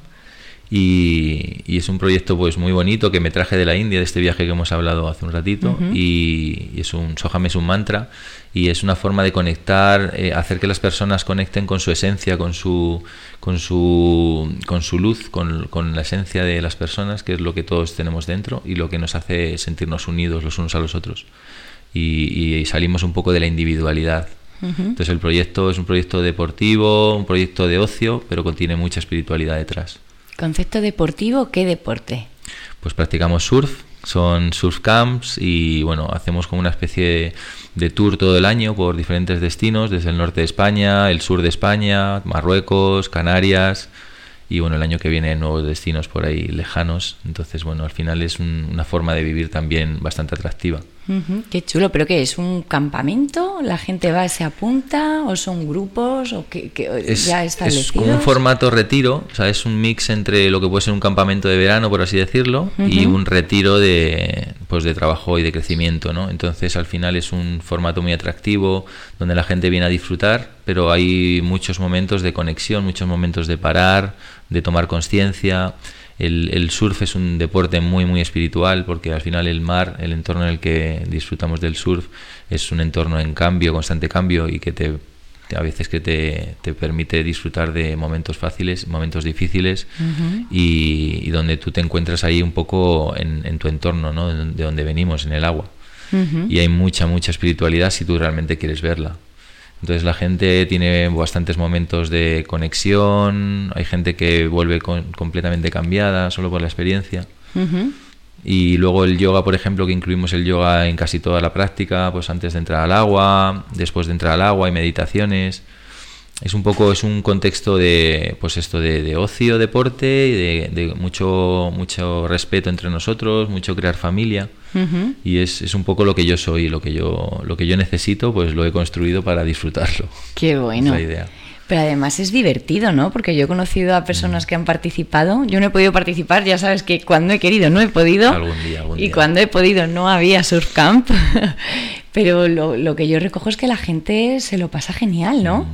y, y es un proyecto pues muy bonito que me traje de la India, de este viaje que hemos hablado hace un ratito y, y es un Soham es un mantra y es una forma de conectar, eh, hacer que las personas conecten con su esencia, con su con su con su luz, con, con la esencia de las personas, que es lo que todos tenemos dentro y lo que nos hace sentirnos unidos los unos a los otros. Y, y salimos un poco de la individualidad. Entonces el proyecto es un proyecto deportivo, un proyecto de ocio, pero contiene mucha espiritualidad detrás. ¿Concepto deportivo? ¿Qué deporte? Pues practicamos surf, son surf camps y bueno, hacemos como una especie de, tour todo el año por diferentes destinos, desde el norte de España, el sur de España, Marruecos, Canarias y bueno, el año que viene nuevos destinos por ahí lejanos. Entonces bueno, al final es un- una forma de vivir también bastante atractiva. Ujú, Qué chulo, pero ¿qué es? ¿Un campamento? ¿La gente va, se apunta? ¿O son grupos? ¿O qué, qué- es, ya es como un formato retiro, o sea, es un mix entre lo que puede ser un campamento de verano, por así decirlo, y un retiro de pues de trabajo y de crecimiento, ¿no? Entonces, al final es un formato muy atractivo donde la gente viene a disfrutar, pero hay muchos momentos de conexión, muchos momentos de parar, de tomar conciencia. El, el surf es un deporte muy muy espiritual porque al final el mar, el entorno en el que disfrutamos del surf es un entorno en cambio, constante cambio y que te a veces que te, te permite disfrutar de momentos fáciles, momentos difíciles y, y donde tú te encuentras ahí un poco en, en tu entorno, ¿no? de, de donde venimos, en el agua. Y hay mucha, mucha espiritualidad si tú realmente quieres verla. Entonces la gente tiene bastantes momentos de conexión, hay gente que vuelve con- completamente cambiada solo por la experiencia. Y luego el yoga, por ejemplo, que incluimos el yoga en casi toda la práctica, pues antes de entrar al agua, después de entrar al agua, hay meditaciones. Es un poco, es un contexto de, pues esto de, de ocio, deporte, y de, de mucho, mucho respeto entre nosotros, mucho crear familia. Y es, es un poco lo que yo soy, lo que yo, lo que yo necesito, pues lo he construido para disfrutarlo. Qué bueno. Es la idea. Pero además es divertido, ¿no? Porque yo he conocido a Mm. personas que han participado. Yo no he podido participar, ya sabes que cuando he querido no he podido. Algún día, algún y cuando he podido no había surf camp. Pero lo, lo que yo recojo es que la gente se lo pasa genial, Mm.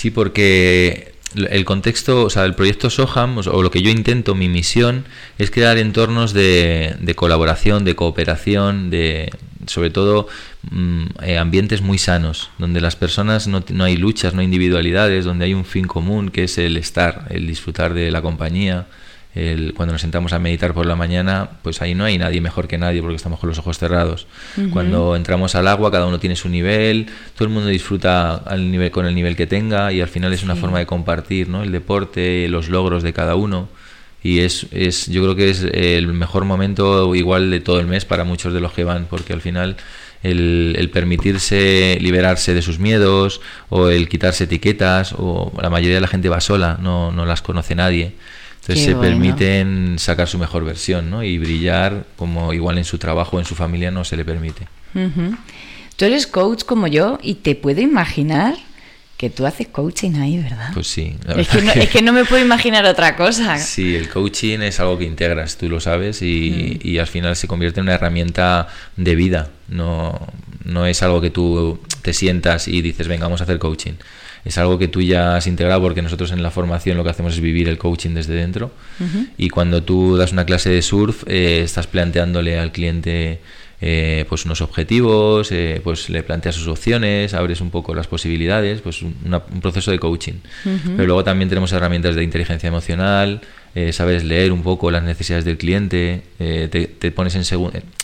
Sí, porque el contexto, o sea, el proyecto Soham, o lo que yo intento, mi misión, es crear entornos de, de colaboración, de cooperación, de sobre todo mm, eh, ambientes muy sanos, donde las personas no, no hay luchas, no hay individualidades, donde hay un fin común que es el estar, el disfrutar de la compañía, el- cuando nos sentamos a meditar por la mañana, pues ahí no hay nadie mejor que nadie porque estamos con los ojos cerrados. Cuando entramos al agua, cada uno tiene su nivel, todo el mundo disfruta al nivel, con el nivel que tenga y al final es una Sí. forma de compartir ¿no? el deporte, los logros de cada uno. Y es, es, yo creo que es el mejor momento igual de todo el mes para muchos de los que van, porque al final el, el permitirse liberarse de sus miedos o el quitarse etiquetas, o la mayoría de la gente va sola, no, no las conoce nadie. Entonces Qué se bueno. permiten sacar su mejor versión ¿no? y brillar como igual en su trabajo o en su familia no se le permite. Ujú. Tú eres coach como yo y te puedo imaginar que tú haces coaching ahí, ¿verdad? Pues sí, la Es verdad que, no, que- es que no me puedo imaginar otra cosa. Sí, el coaching es algo que integras, tú lo sabes, y, y al final se convierte en una herramienta de vida. No, no es algo que tú te sientas y dices, venga, vamos a hacer coaching. Es algo que tú ya has integrado porque nosotros en la formación lo que hacemos es vivir el coaching desde dentro. Y cuando tú das una clase de surf, eh, estás planteándole al cliente eh, pues unos objetivos, eh, pues le planteas sus opciones, abres un poco las posibilidades, pues un, una- un proceso de coaching. Pero luego también tenemos herramientas de inteligencia emocional, eh, sabes leer un poco las necesidades del cliente, eh, te, te pones en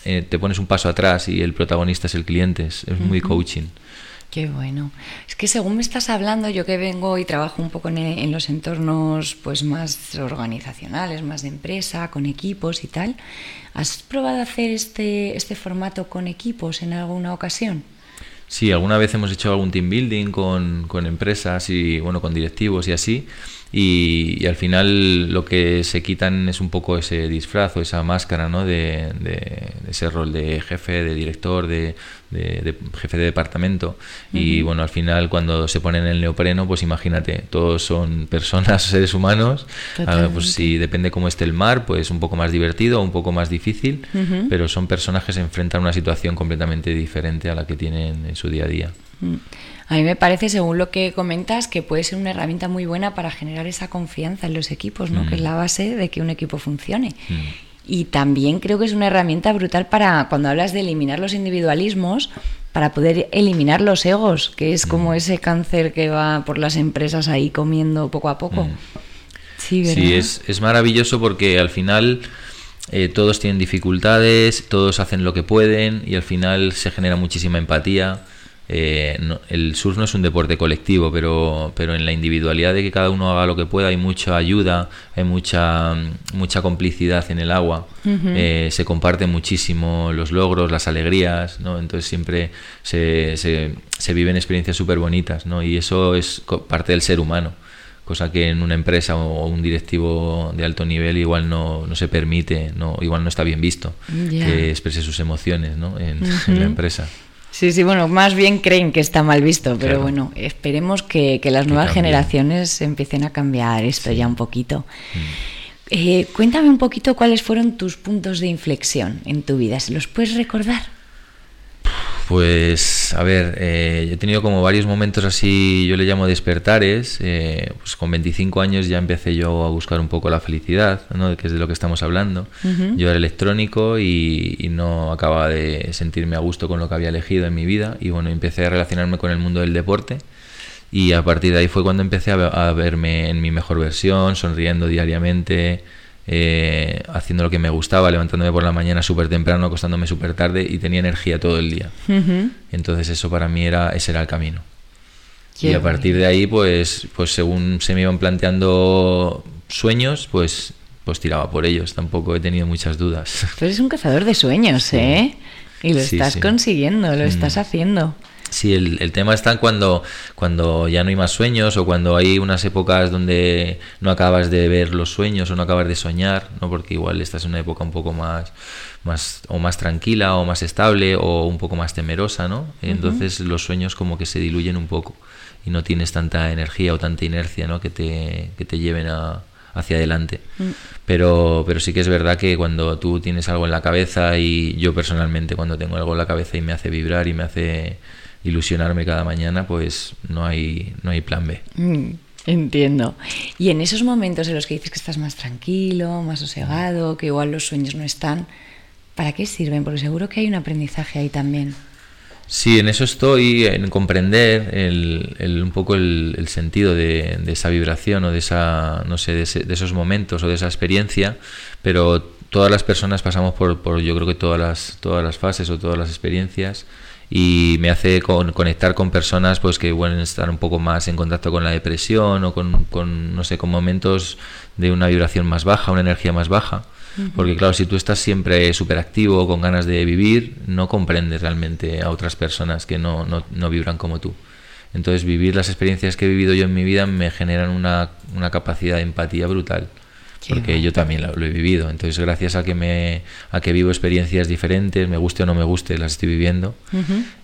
eh, te pones un paso atrás y el protagonista es el cliente, es, es muy coaching. Qué bueno. Es que según me estás hablando, yo que vengo y trabajo un poco en, en los entornos pues más organizacionales, más de empresa, con equipos y tal, ¿has probado hacer este, este formato con equipos en alguna ocasión? Sí, alguna vez hemos hecho algún team building con, con empresas y bueno, con directivos y así. Y, y al final lo que se quitan es un poco ese disfraz o esa máscara ¿no? de, de- de ese rol de jefe, de director, de, de- jefe de departamento. Y Ujú. bueno, al final cuando se ponen el neopreno, pues imagínate, todos son personas, seres humanos. Ah, pues si depende cómo esté el mar, pues un poco más divertido un poco más difícil. Ujú. Pero son personas que se enfrentan a una situación completamente diferente a la que tienen en su día a día. Mm. A mí me parece, según lo que comentas, que puede ser una herramienta muy buena para generar esa confianza en los equipos, ¿no? Mm. que es la base de que un equipo funcione. Mm. Y también creo que es una herramienta brutal para cuando hablas de eliminar los individualismos, para poder eliminar los egos, que es como ese cáncer que va por las empresas ahí comiendo poco a poco. Mm. Sí, ¿verdad? Sí, es, es maravilloso porque al final eh, todos tienen dificultades, todos hacen lo que pueden y al final se genera muchísima empatía. Eh, no- el surf no es un deporte colectivo, pero, pero en la individualidad de que cada uno haga lo que pueda hay mucha ayuda, hay mucha, mucha complicidad en el agua. Eh, se comparten muchísimo los logros, las alegrías, ¿no? Entonces siempre se, se, se viven experiencias súper bonitas, ¿no? Y eso es parte del ser humano cosa que en una empresa o un directivo de alto nivel igual no, no se permite, no, igual no está bien visto que exprese sus emociones ¿no? en la empresa. Sí, sí, bueno, más bien creen que está mal visto, pero Claro. bueno, esperemos que, que las Que nuevas cambie. generaciones empiecen a cambiar esto ya un poquito. Mm. Eh, cuéntame un poquito cuáles fueron tus puntos de inflexión en tu vida, ¿se los puedes recordar? Pues, a ver, eh, he tenido como varios momentos así, yo le llamo despertares. eh, pues con 25 años ya empecé yo a buscar un poco la felicidad, ¿no? que es de lo que estamos hablando. Yo era electrónico y, y no acababa de sentirme a gusto con lo que había elegido en mi vida. Y bueno, empecé a relacionarme con el mundo del deporte. Y a partir de ahí fue cuando empecé a verme en mi mejor versión, sonriendo diariamente, eh, haciendo lo que me gustaba, levantándome por la mañana súper temprano, acostándome súper tarde y tenía energía todo el día. Entonces eso para mí era, ese era el camino. Qué y a partir de ahí, pues, pues según se me iban planteando sueños, pues, pues tiraba por ellos. Tampoco he tenido muchas dudas. Tú eres un cazador de sueños, ¿eh? Y lo Sí, estás sí. consiguiendo, lo Mm. estás haciendo. Sí, el, el tema está cuando, cuando ya no hay más sueños o cuando hay unas épocas donde no acabas de ver los sueños o no acabas de soñar, ¿no? porque igual estás en una época un poco más, más o más tranquila o más estable o un poco más temerosa, ¿no? Entonces los sueños como que se diluyen un poco y no tienes tanta energía o tanta inercia ¿no? que, te, que te lleven a, hacia adelante. Mm. Pero, pero sí que es verdad que cuando tú tienes algo en la cabeza y yo personalmente cuando tengo algo en la cabeza y me hace vibrar y me hace ilusionarme cada mañana, pues no hay, no hay plan B. Mm, Entiendo. Y en esos momentos en los que dices que estás más tranquilo, más sosegado, que igual los sueños no están, ¿para qué sirven? Porque seguro que hay un aprendizaje ahí también. Sí, en eso estoy, en comprender el, el- un poco el, el sentido de, de esa vibración o de esa, no sé, de, ese- de esos momentos o de esa experiencia, pero todas las personas pasamos por, por yo creo que todas las, todas las fases o todas las experiencias y me hace con- conectar con personas pues que pueden estar un poco más en contacto con la depresión o con, con, no sé, con momentos de una vibración más baja, una energía más baja. Porque claro, si tú estás siempre súper activo, con ganas de vivir, no comprendes realmente a otras personas que no, no, no vibran como tú. Entonces vivir las experiencias que he vivido yo en mi vida me generan una, una capacidad de empatía brutal. Porque yo también lo, lo he vivido. Entonces gracias a que, me, a que vivo experiencias diferentes, me guste o no me guste, las estoy viviendo.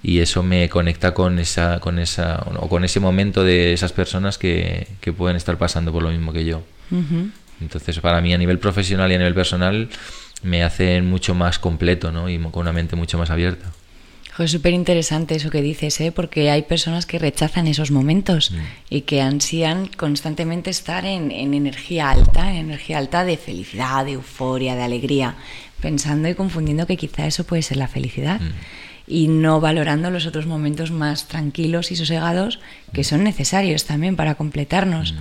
Y eso me conecta con esa, con esa, o con ese momento de esas personas que, que pueden estar pasando por lo mismo que yo. Entonces, para mí a nivel profesional y a nivel personal me hacen mucho más completo, ¿no? Y con una mente mucho más abierta. Es súper interesante eso que dices, ¿eh? porque hay personas que rechazan esos momentos Mm. y que ansían constantemente estar en, en energía alta, en energía alta de felicidad, de euforia, de alegría, pensando y confundiendo que quizá eso puede ser la felicidad Mm. y no valorando los otros momentos más tranquilos y sosegados que son necesarios también para completarnos.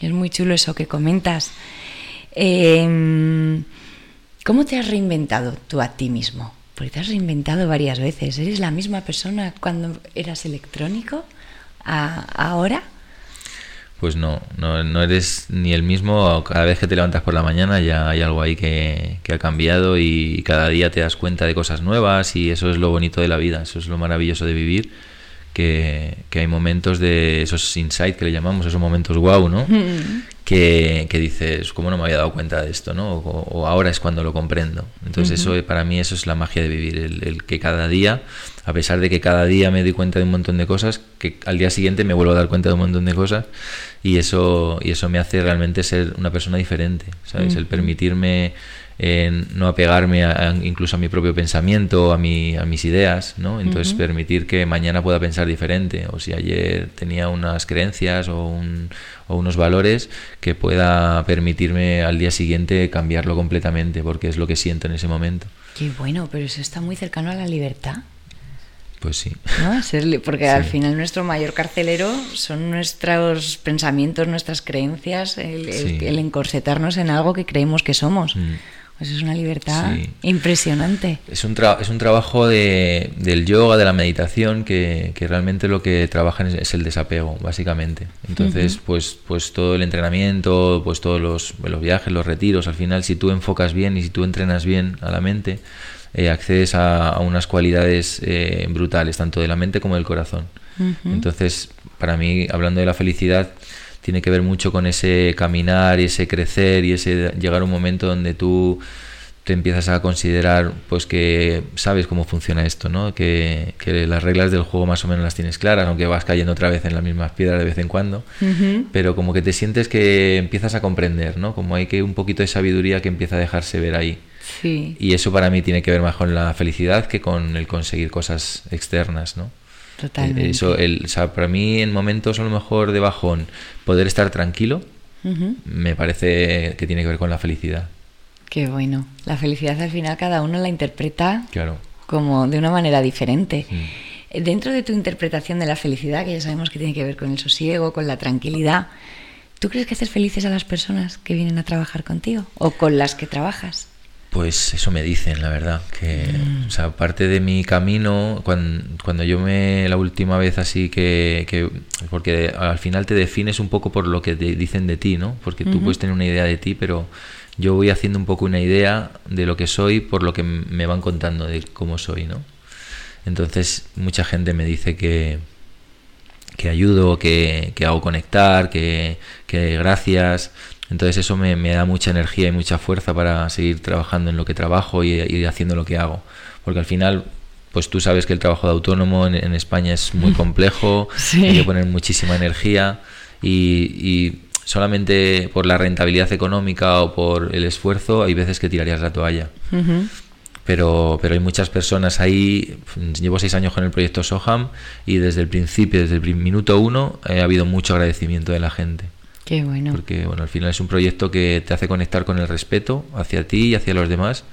Es muy chulo eso que comentas. Eh, ¿Cómo te has reinventado tú a ti mismo? Porque te has reinventado varias veces. ¿Eres la misma persona cuando eras electrónico a ahora? Pues no, no, no eres ni el mismo. Cada vez que te levantas por la mañana ya hay algo ahí que, que ha cambiado y cada día te das cuenta de cosas nuevas y eso es lo bonito de la vida, eso es lo maravilloso de vivir, que, que hay momentos de esos insights que le llamamos, esos momentos wow, ¿no? Que, que dices, ¿cómo no me había dado cuenta de esto? ¿no? O, o ahora es cuando lo comprendo. Entonces eso para mí eso es la magia de vivir, el, el que cada día, a pesar de que cada día me doy cuenta de un montón de cosas, que al día siguiente me vuelvo a dar cuenta de un montón de cosas y eso, y eso me hace realmente ser una persona diferente, ¿sabes? El permitirme eh, no apegarme a- a- incluso a mi propio pensamiento, a, mi, a mis ideas, ¿no? Entonces permitir que mañana pueda pensar diferente, o si ayer tenía unas creencias o, un- o unos valores, que pueda permitirme al día siguiente cambiarlo completamente, porque es lo que siento en ese momento. Qué bueno, pero eso está muy cercano a la libertad. Pues sí. ¿no? Porque Sí. al final nuestro mayor carcelero son nuestros pensamientos, nuestras creencias, el, Sí. el encorsetarnos en algo que creemos que somos. Mm. Pues es una libertad Sí. impresionante. Es un, tra- es un trabajo de, del yoga, de la meditación, que, que realmente lo que trabajan es, es el desapego, básicamente. Entonces, Ujú. pues, pues todo el entrenamiento, pues todos los, los viajes, los retiros, al final, si tú enfocas bien y si tú entrenas bien a la mente, eh, accedes a, a unas cualidades eh, brutales, tanto de la mente como del corazón. Entonces, para mí, hablando de la felicidad, tiene que ver mucho con ese caminar y ese crecer y ese llegar a un momento donde tú te empiezas a considerar pues que sabes cómo funciona esto, ¿no? Que, que las reglas del juego más o menos las tienes claras, aunque vas cayendo otra vez en las mismas piedras de vez en cuando, pero como que te sientes que empiezas a comprender, ¿no? Como hay que un poquito de sabiduría que empieza a dejarse ver ahí. Sí, Y eso para mí tiene que ver más con la felicidad que con el conseguir cosas externas, ¿no? totalmente. Eh, Eso, el, o sea, para mí en momentos a lo mejor de bajón, poder estar tranquilo, me parece que tiene que ver con la felicidad. Qué bueno. La felicidad al final cada uno la interpreta Claro. como de una manera diferente. Mm. Eh, Dentro de tu interpretación de la felicidad, que ya sabemos que tiene que ver con el sosiego, con la tranquilidad, ¿tú crees que haces felices a las personas que vienen a trabajar contigo o con las que trabajas? Pues eso me dicen, la verdad, que o sea, parte de mi camino, cuando, cuando yo me, la última vez así que, que, porque al final te defines un poco por lo que te dicen de ti, ¿no? Porque tú puedes tener una idea de ti, pero yo voy haciendo un poco una idea de lo que soy por lo que me van contando de cómo soy, ¿no? Entonces mucha gente me dice que, que ayudo, que, que hago conectar, que, que gracias. Entonces eso me, me da mucha energía y mucha fuerza para seguir trabajando en lo que trabajo y, y haciendo lo que hago. Porque al final, pues tú sabes que el trabajo de autónomo en, en España es muy complejo, Sí. hay que poner muchísima energía y, y solamente por la rentabilidad económica o por el esfuerzo hay veces que tirarías la toalla pero, pero hay muchas personas ahí. Llevo seis años con el proyecto Soham y desde el principio, desde el minuto uno, eh, ha habido mucho agradecimiento de la gente. Qué bueno. Porque bueno, al final es un proyecto que te hace conectar con el respeto hacia ti y hacia los demás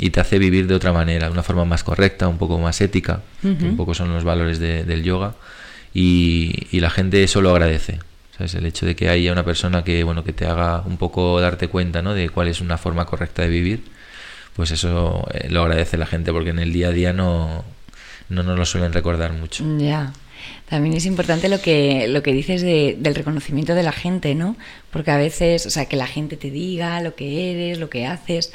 y te hace vivir de otra manera, de una forma más correcta, un poco más ética, que un poco son los valores de- del yoga, y, y la gente eso lo agradece. ¿sabes? El hecho de que haya una persona que, bueno, que te haga un poco darte cuenta ¿no? de cuál es una forma correcta de vivir, pues eso eh, lo agradece la gente, porque en el día a día no, no nos lo suelen recordar mucho. Ya. También es importante lo que, lo que dices de- del reconocimiento de la gente, ¿no? Porque a veces, o sea, que la gente te diga lo que eres, lo que haces,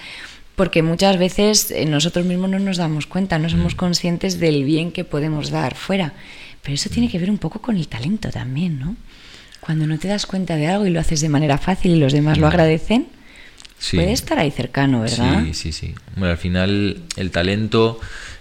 porque muchas veces eh, nosotros mismos no nos damos cuenta, no somos conscientes del bien que podemos dar fuera. Pero eso tiene que ver un poco con el talento también, ¿no? Cuando no te das cuenta de algo y lo haces de manera fácil y los demás lo agradecen, Sí. puede estar ahí cercano, ¿verdad? Sí, sí, sí. Bueno, al final el talento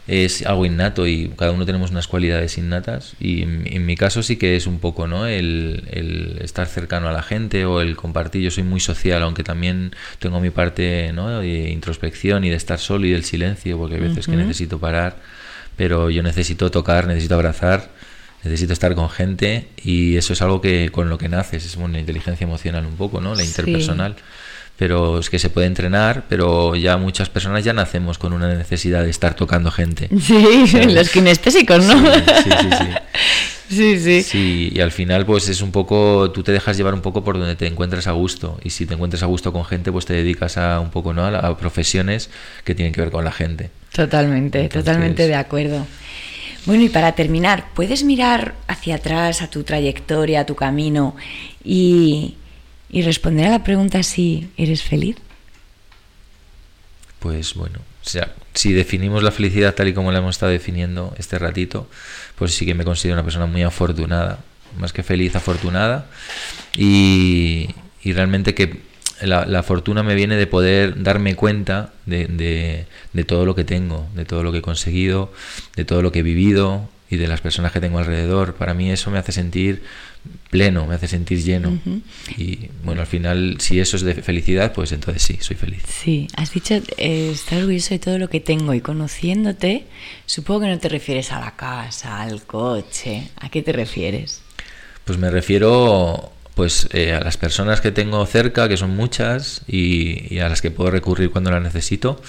es algo innato y cada uno tenemos unas cualidades innatas y en, en mi caso sí que es un poco, ¿no? El, el estar cercano a la gente o el compartir. Yo soy muy social, aunque también tengo mi parte, ¿no? De introspección y de estar solo y del silencio, porque hay veces que necesito parar, pero yo necesito tocar, necesito abrazar. Necesito estar con gente y eso es algo que con lo que naces, es una inteligencia emocional un poco, ¿no? La Sí. Pero es que se puede entrenar, pero ya muchas personas ya nacemos con una necesidad de estar tocando gente. Sí, ¿sabes? los kinestésicos, ¿no? Sí, sí, sí, sí. Sí, sí. Sí, y al final pues es un poco, tú te dejas llevar un poco por donde te encuentras a gusto y si te encuentras a gusto con gente pues te dedicas a un poco, ¿no? A, a profesiones que tienen que ver con la gente. Totalmente, Entonces- totalmente de acuerdo. Bueno, y para terminar, ¿puedes mirar hacia atrás, a tu trayectoria, a tu camino y, y responder a la pregunta si eres feliz? Pues bueno, si definimos la felicidad tal y como la hemos estado definiendo este ratito, pues sí que me considero una persona muy afortunada, más que feliz, afortunada. Y, realmente que la, fortuna me viene de poder darme cuenta de todo lo que tengo, de todo lo que he conseguido, de todo lo que he vivido y de las personas que tengo alrededor. Para mí eso me hace sentir pleno, me hace sentir lleno. Y bueno, al final, si eso es de felicidad, pues entonces sí, soy feliz. Sí, has dicho eh, estar orgulloso de todo lo que tengo y conociéndote, supongo que no te refieres a la casa, al coche, ¿a qué te refieres? Pues me refiero pues eh, a las personas que tengo cerca, que son muchas, y, y a las que puedo recurrir cuando las necesito.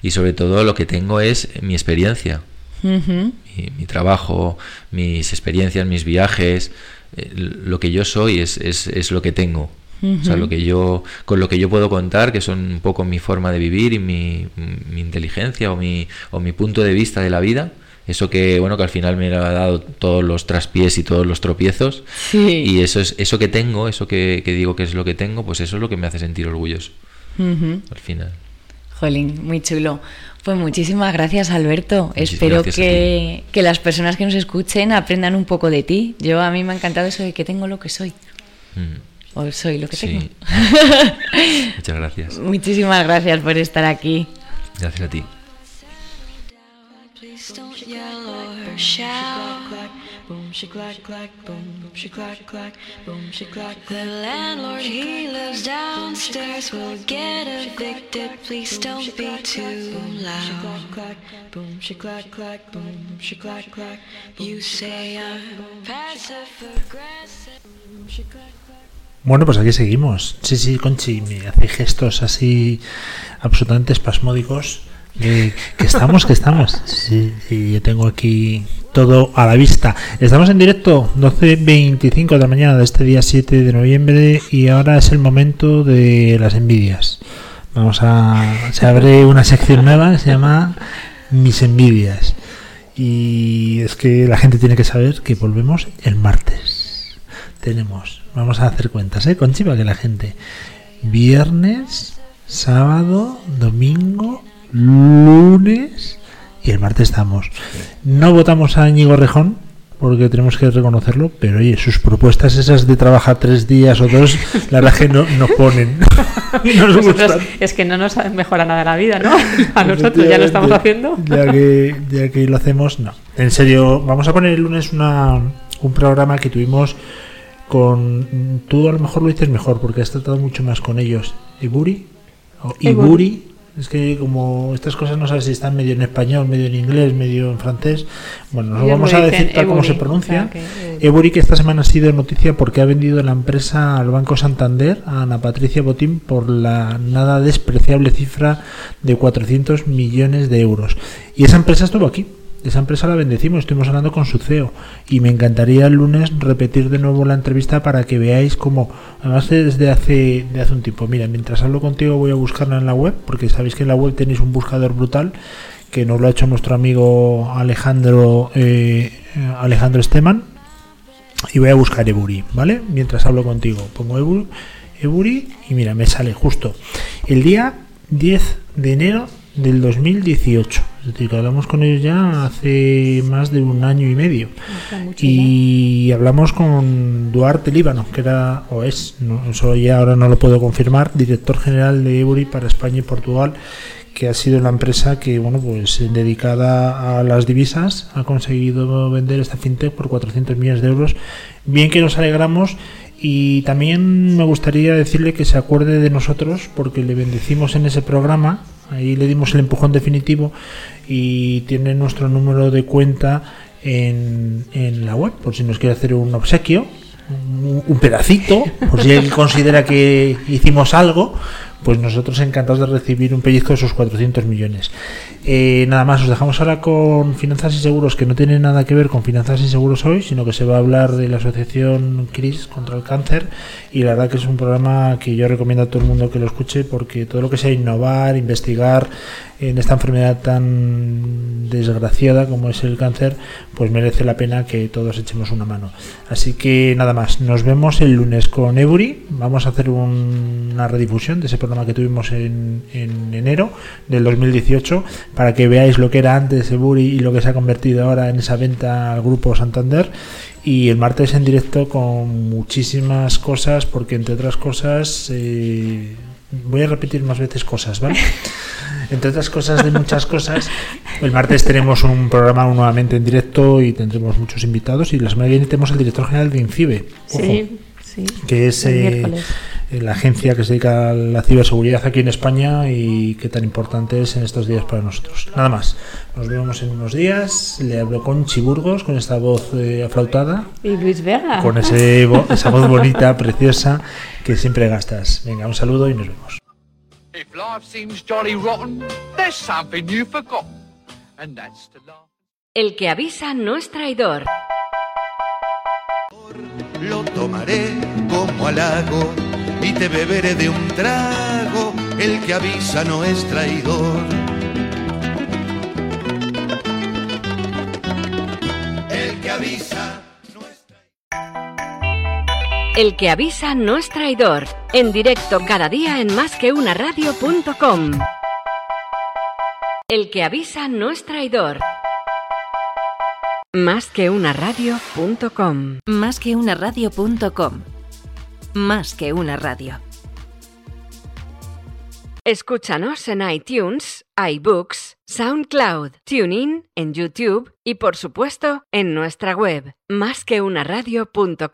Y sobre todo lo que tengo es mi experiencia, mi, mi trabajo, mis experiencias, mis viajes. Eh, lo que yo soy es, es, es lo que tengo. O sea, lo que yo, con lo que yo puedo contar, que son un poco mi forma de vivir y mi, mi inteligencia o mi, o mi punto de vista de la vida. Eso que, bueno, que al final me ha dado todos los traspiés y todos los tropiezos. Sí. Y eso es eso que tengo, eso que, que digo que es lo que tengo, pues eso es lo que me hace sentir orgulloso al final. Jolín, muy chulo. Pues muchísimas gracias, Alberto. Muchísimas Espero gracias que, que las personas que nos escuchen aprendan un poco de ti. Yo a mí me ha encantado eso de que tengo lo que soy. Mm, O soy lo que Sí. tengo. Muchas gracias. Muchísimas gracias por estar aquí. Gracias a ti. She clack, clack, boom, she clack, clack, boom, she clack. The landlord, he lives downstairs, will get evicted. Please don't be too loud. Boom, she clack, clack, boom, she clack, clack. You say I'm passive aggressive. Boom, she clack, clack. Bueno, pues aquí seguimos. Sí, sí, Conchi me hace gestos así absolutamente espasmódicos. Que, estamos, que estamos. Sí, sí, yo tengo aquí todo a la vista. Estamos en directo, 12.25 de la mañana de este día 7 de noviembre y ahora es el momento de las envidias. Vamos a... Se abre una sección nueva, se llama Mis envidias. Y es que la gente tiene que saber que volvemos el martes. Tenemos, vamos a hacer cuentas, ¿eh? Conchi, para que la gente. Viernes, sábado, domingo, lunes y el martes estamos. No votamos a Íñigo Rejón porque tenemos que reconocerlo, pero oye, sus propuestas esas de trabajar tres días o dos, la verdad que no, nos ponen. Nos Nosotros- es que no nos mejora nada la vida, ¿no? A nosotros ya lo estamos haciendo. Ya que, ya que lo hacemos, no. En serio, vamos a poner el lunes una, un programa que tuvimos con. Tú a lo mejor lo dices mejor porque has tratado mucho más con ellos. ¿Iburi? ¿O Iburi. Es que como estas cosas no sabes si están medio en español, medio en inglés, medio en francés. Bueno, nos vamos a decir tal como se pronuncia. eh, Ebury que esta semana ha sido noticia porque ha vendido la empresa al Banco Santander, a Ana Patricia Botín, por la nada despreciable cifra de 400 millones de euros. Y esa empresa estuvo aquí. Esa empresa la bendecimos, estuvimos hablando con su CEO y me encantaría el lunes repetir de nuevo la entrevista para que veáis cómo, además desde hace, de hace un tiempo, mira, mientras hablo contigo voy a buscarla en la web, porque sabéis que en la web tenéis un buscador brutal que nos lo ha hecho nuestro amigo Alejandro eh, Alejandro Esteman y voy a buscar Eburi, ¿vale? Mientras hablo contigo, pongo Eburi, Eburi y mira, me sale justo el día 10 de enero del 2018. Es decir, que hablamos con ellos ya hace más de un año y medio. Y hablamos con Duarte Líbano, que era o es, no, eso ya ahora no lo puedo confirmar, director general de Eburi para España y Portugal, que ha sido la empresa que, bueno, pues dedicada a las divisas ha conseguido vender esta fintech por 400 millones de euros. Bien que nos alegramos y también me gustaría decirle que se acuerde de nosotros porque le bendecimos en ese programa, ahí le dimos el empujón definitivo y tiene nuestro número de cuenta en, en la web por si nos quiere hacer un obsequio, un, pedacito, por si él considera que hicimos algo, pues nosotros encantados de recibir un pellizco de esos 400 millones. Eh, nada más, os dejamos ahora con Finanzas y Seguros, que no tiene nada que ver con Finanzas y Seguros hoy, sino que se va a hablar de la asociación CRIS contra el cáncer. Y la verdad que es un programa que yo recomiendo a todo el mundo que lo escuche, porque todo lo que sea innovar, investigar en esta enfermedad tan desgraciada como es el cáncer, pues merece la pena que todos echemos una mano. Así que nada más, nos vemos el lunes con Ebury. Vamos a hacer un- una redifusión de ese programa que tuvimos en, en enero del 2018 para que veáis lo que era antes Ebury y lo que se ha convertido ahora en esa venta al grupo Santander. Y el martes en directo con muchísimas cosas, porque entre otras cosas, eh, voy a repetir más veces cosas, ¿vale? Entre otras cosas de muchas cosas, el martes tenemos un programa nuevamente en directo y tendremos muchos invitados. Y la semana que viene tenemos el director general de INCIBE, ojo, Sí, sí. que es El eh, miércoles. La agencia que se dedica a la ciberseguridad aquí en España y que tan importante es en estos días para nosotros. Nada más, nos vemos en unos días. Le hablo con Chiburgos, con esta voz eh, aflautada, Y Luis Vega. con ese vo- esa voz bonita, preciosa, que siempre gastas. Venga, un saludo y nos vemos. If life seems jolly rotten, there's something you've forgotten, and that's to laugh. El que avisa no es traidor. Lo tomaré como halago te beberé de un trago. El que avisa no es traidor. El que avisa. El que avisa no es traidor. En directo cada día en másqueunaradio.com. El que avisa no es traidor. Másqueunaradio.com. Más que una radio.com. Más que una radio. Escúchanos en iTunes, iBooks, SoundCloud, TuneIn, en YouTube y por supuesto en nuestra web, másqueunaradio.com.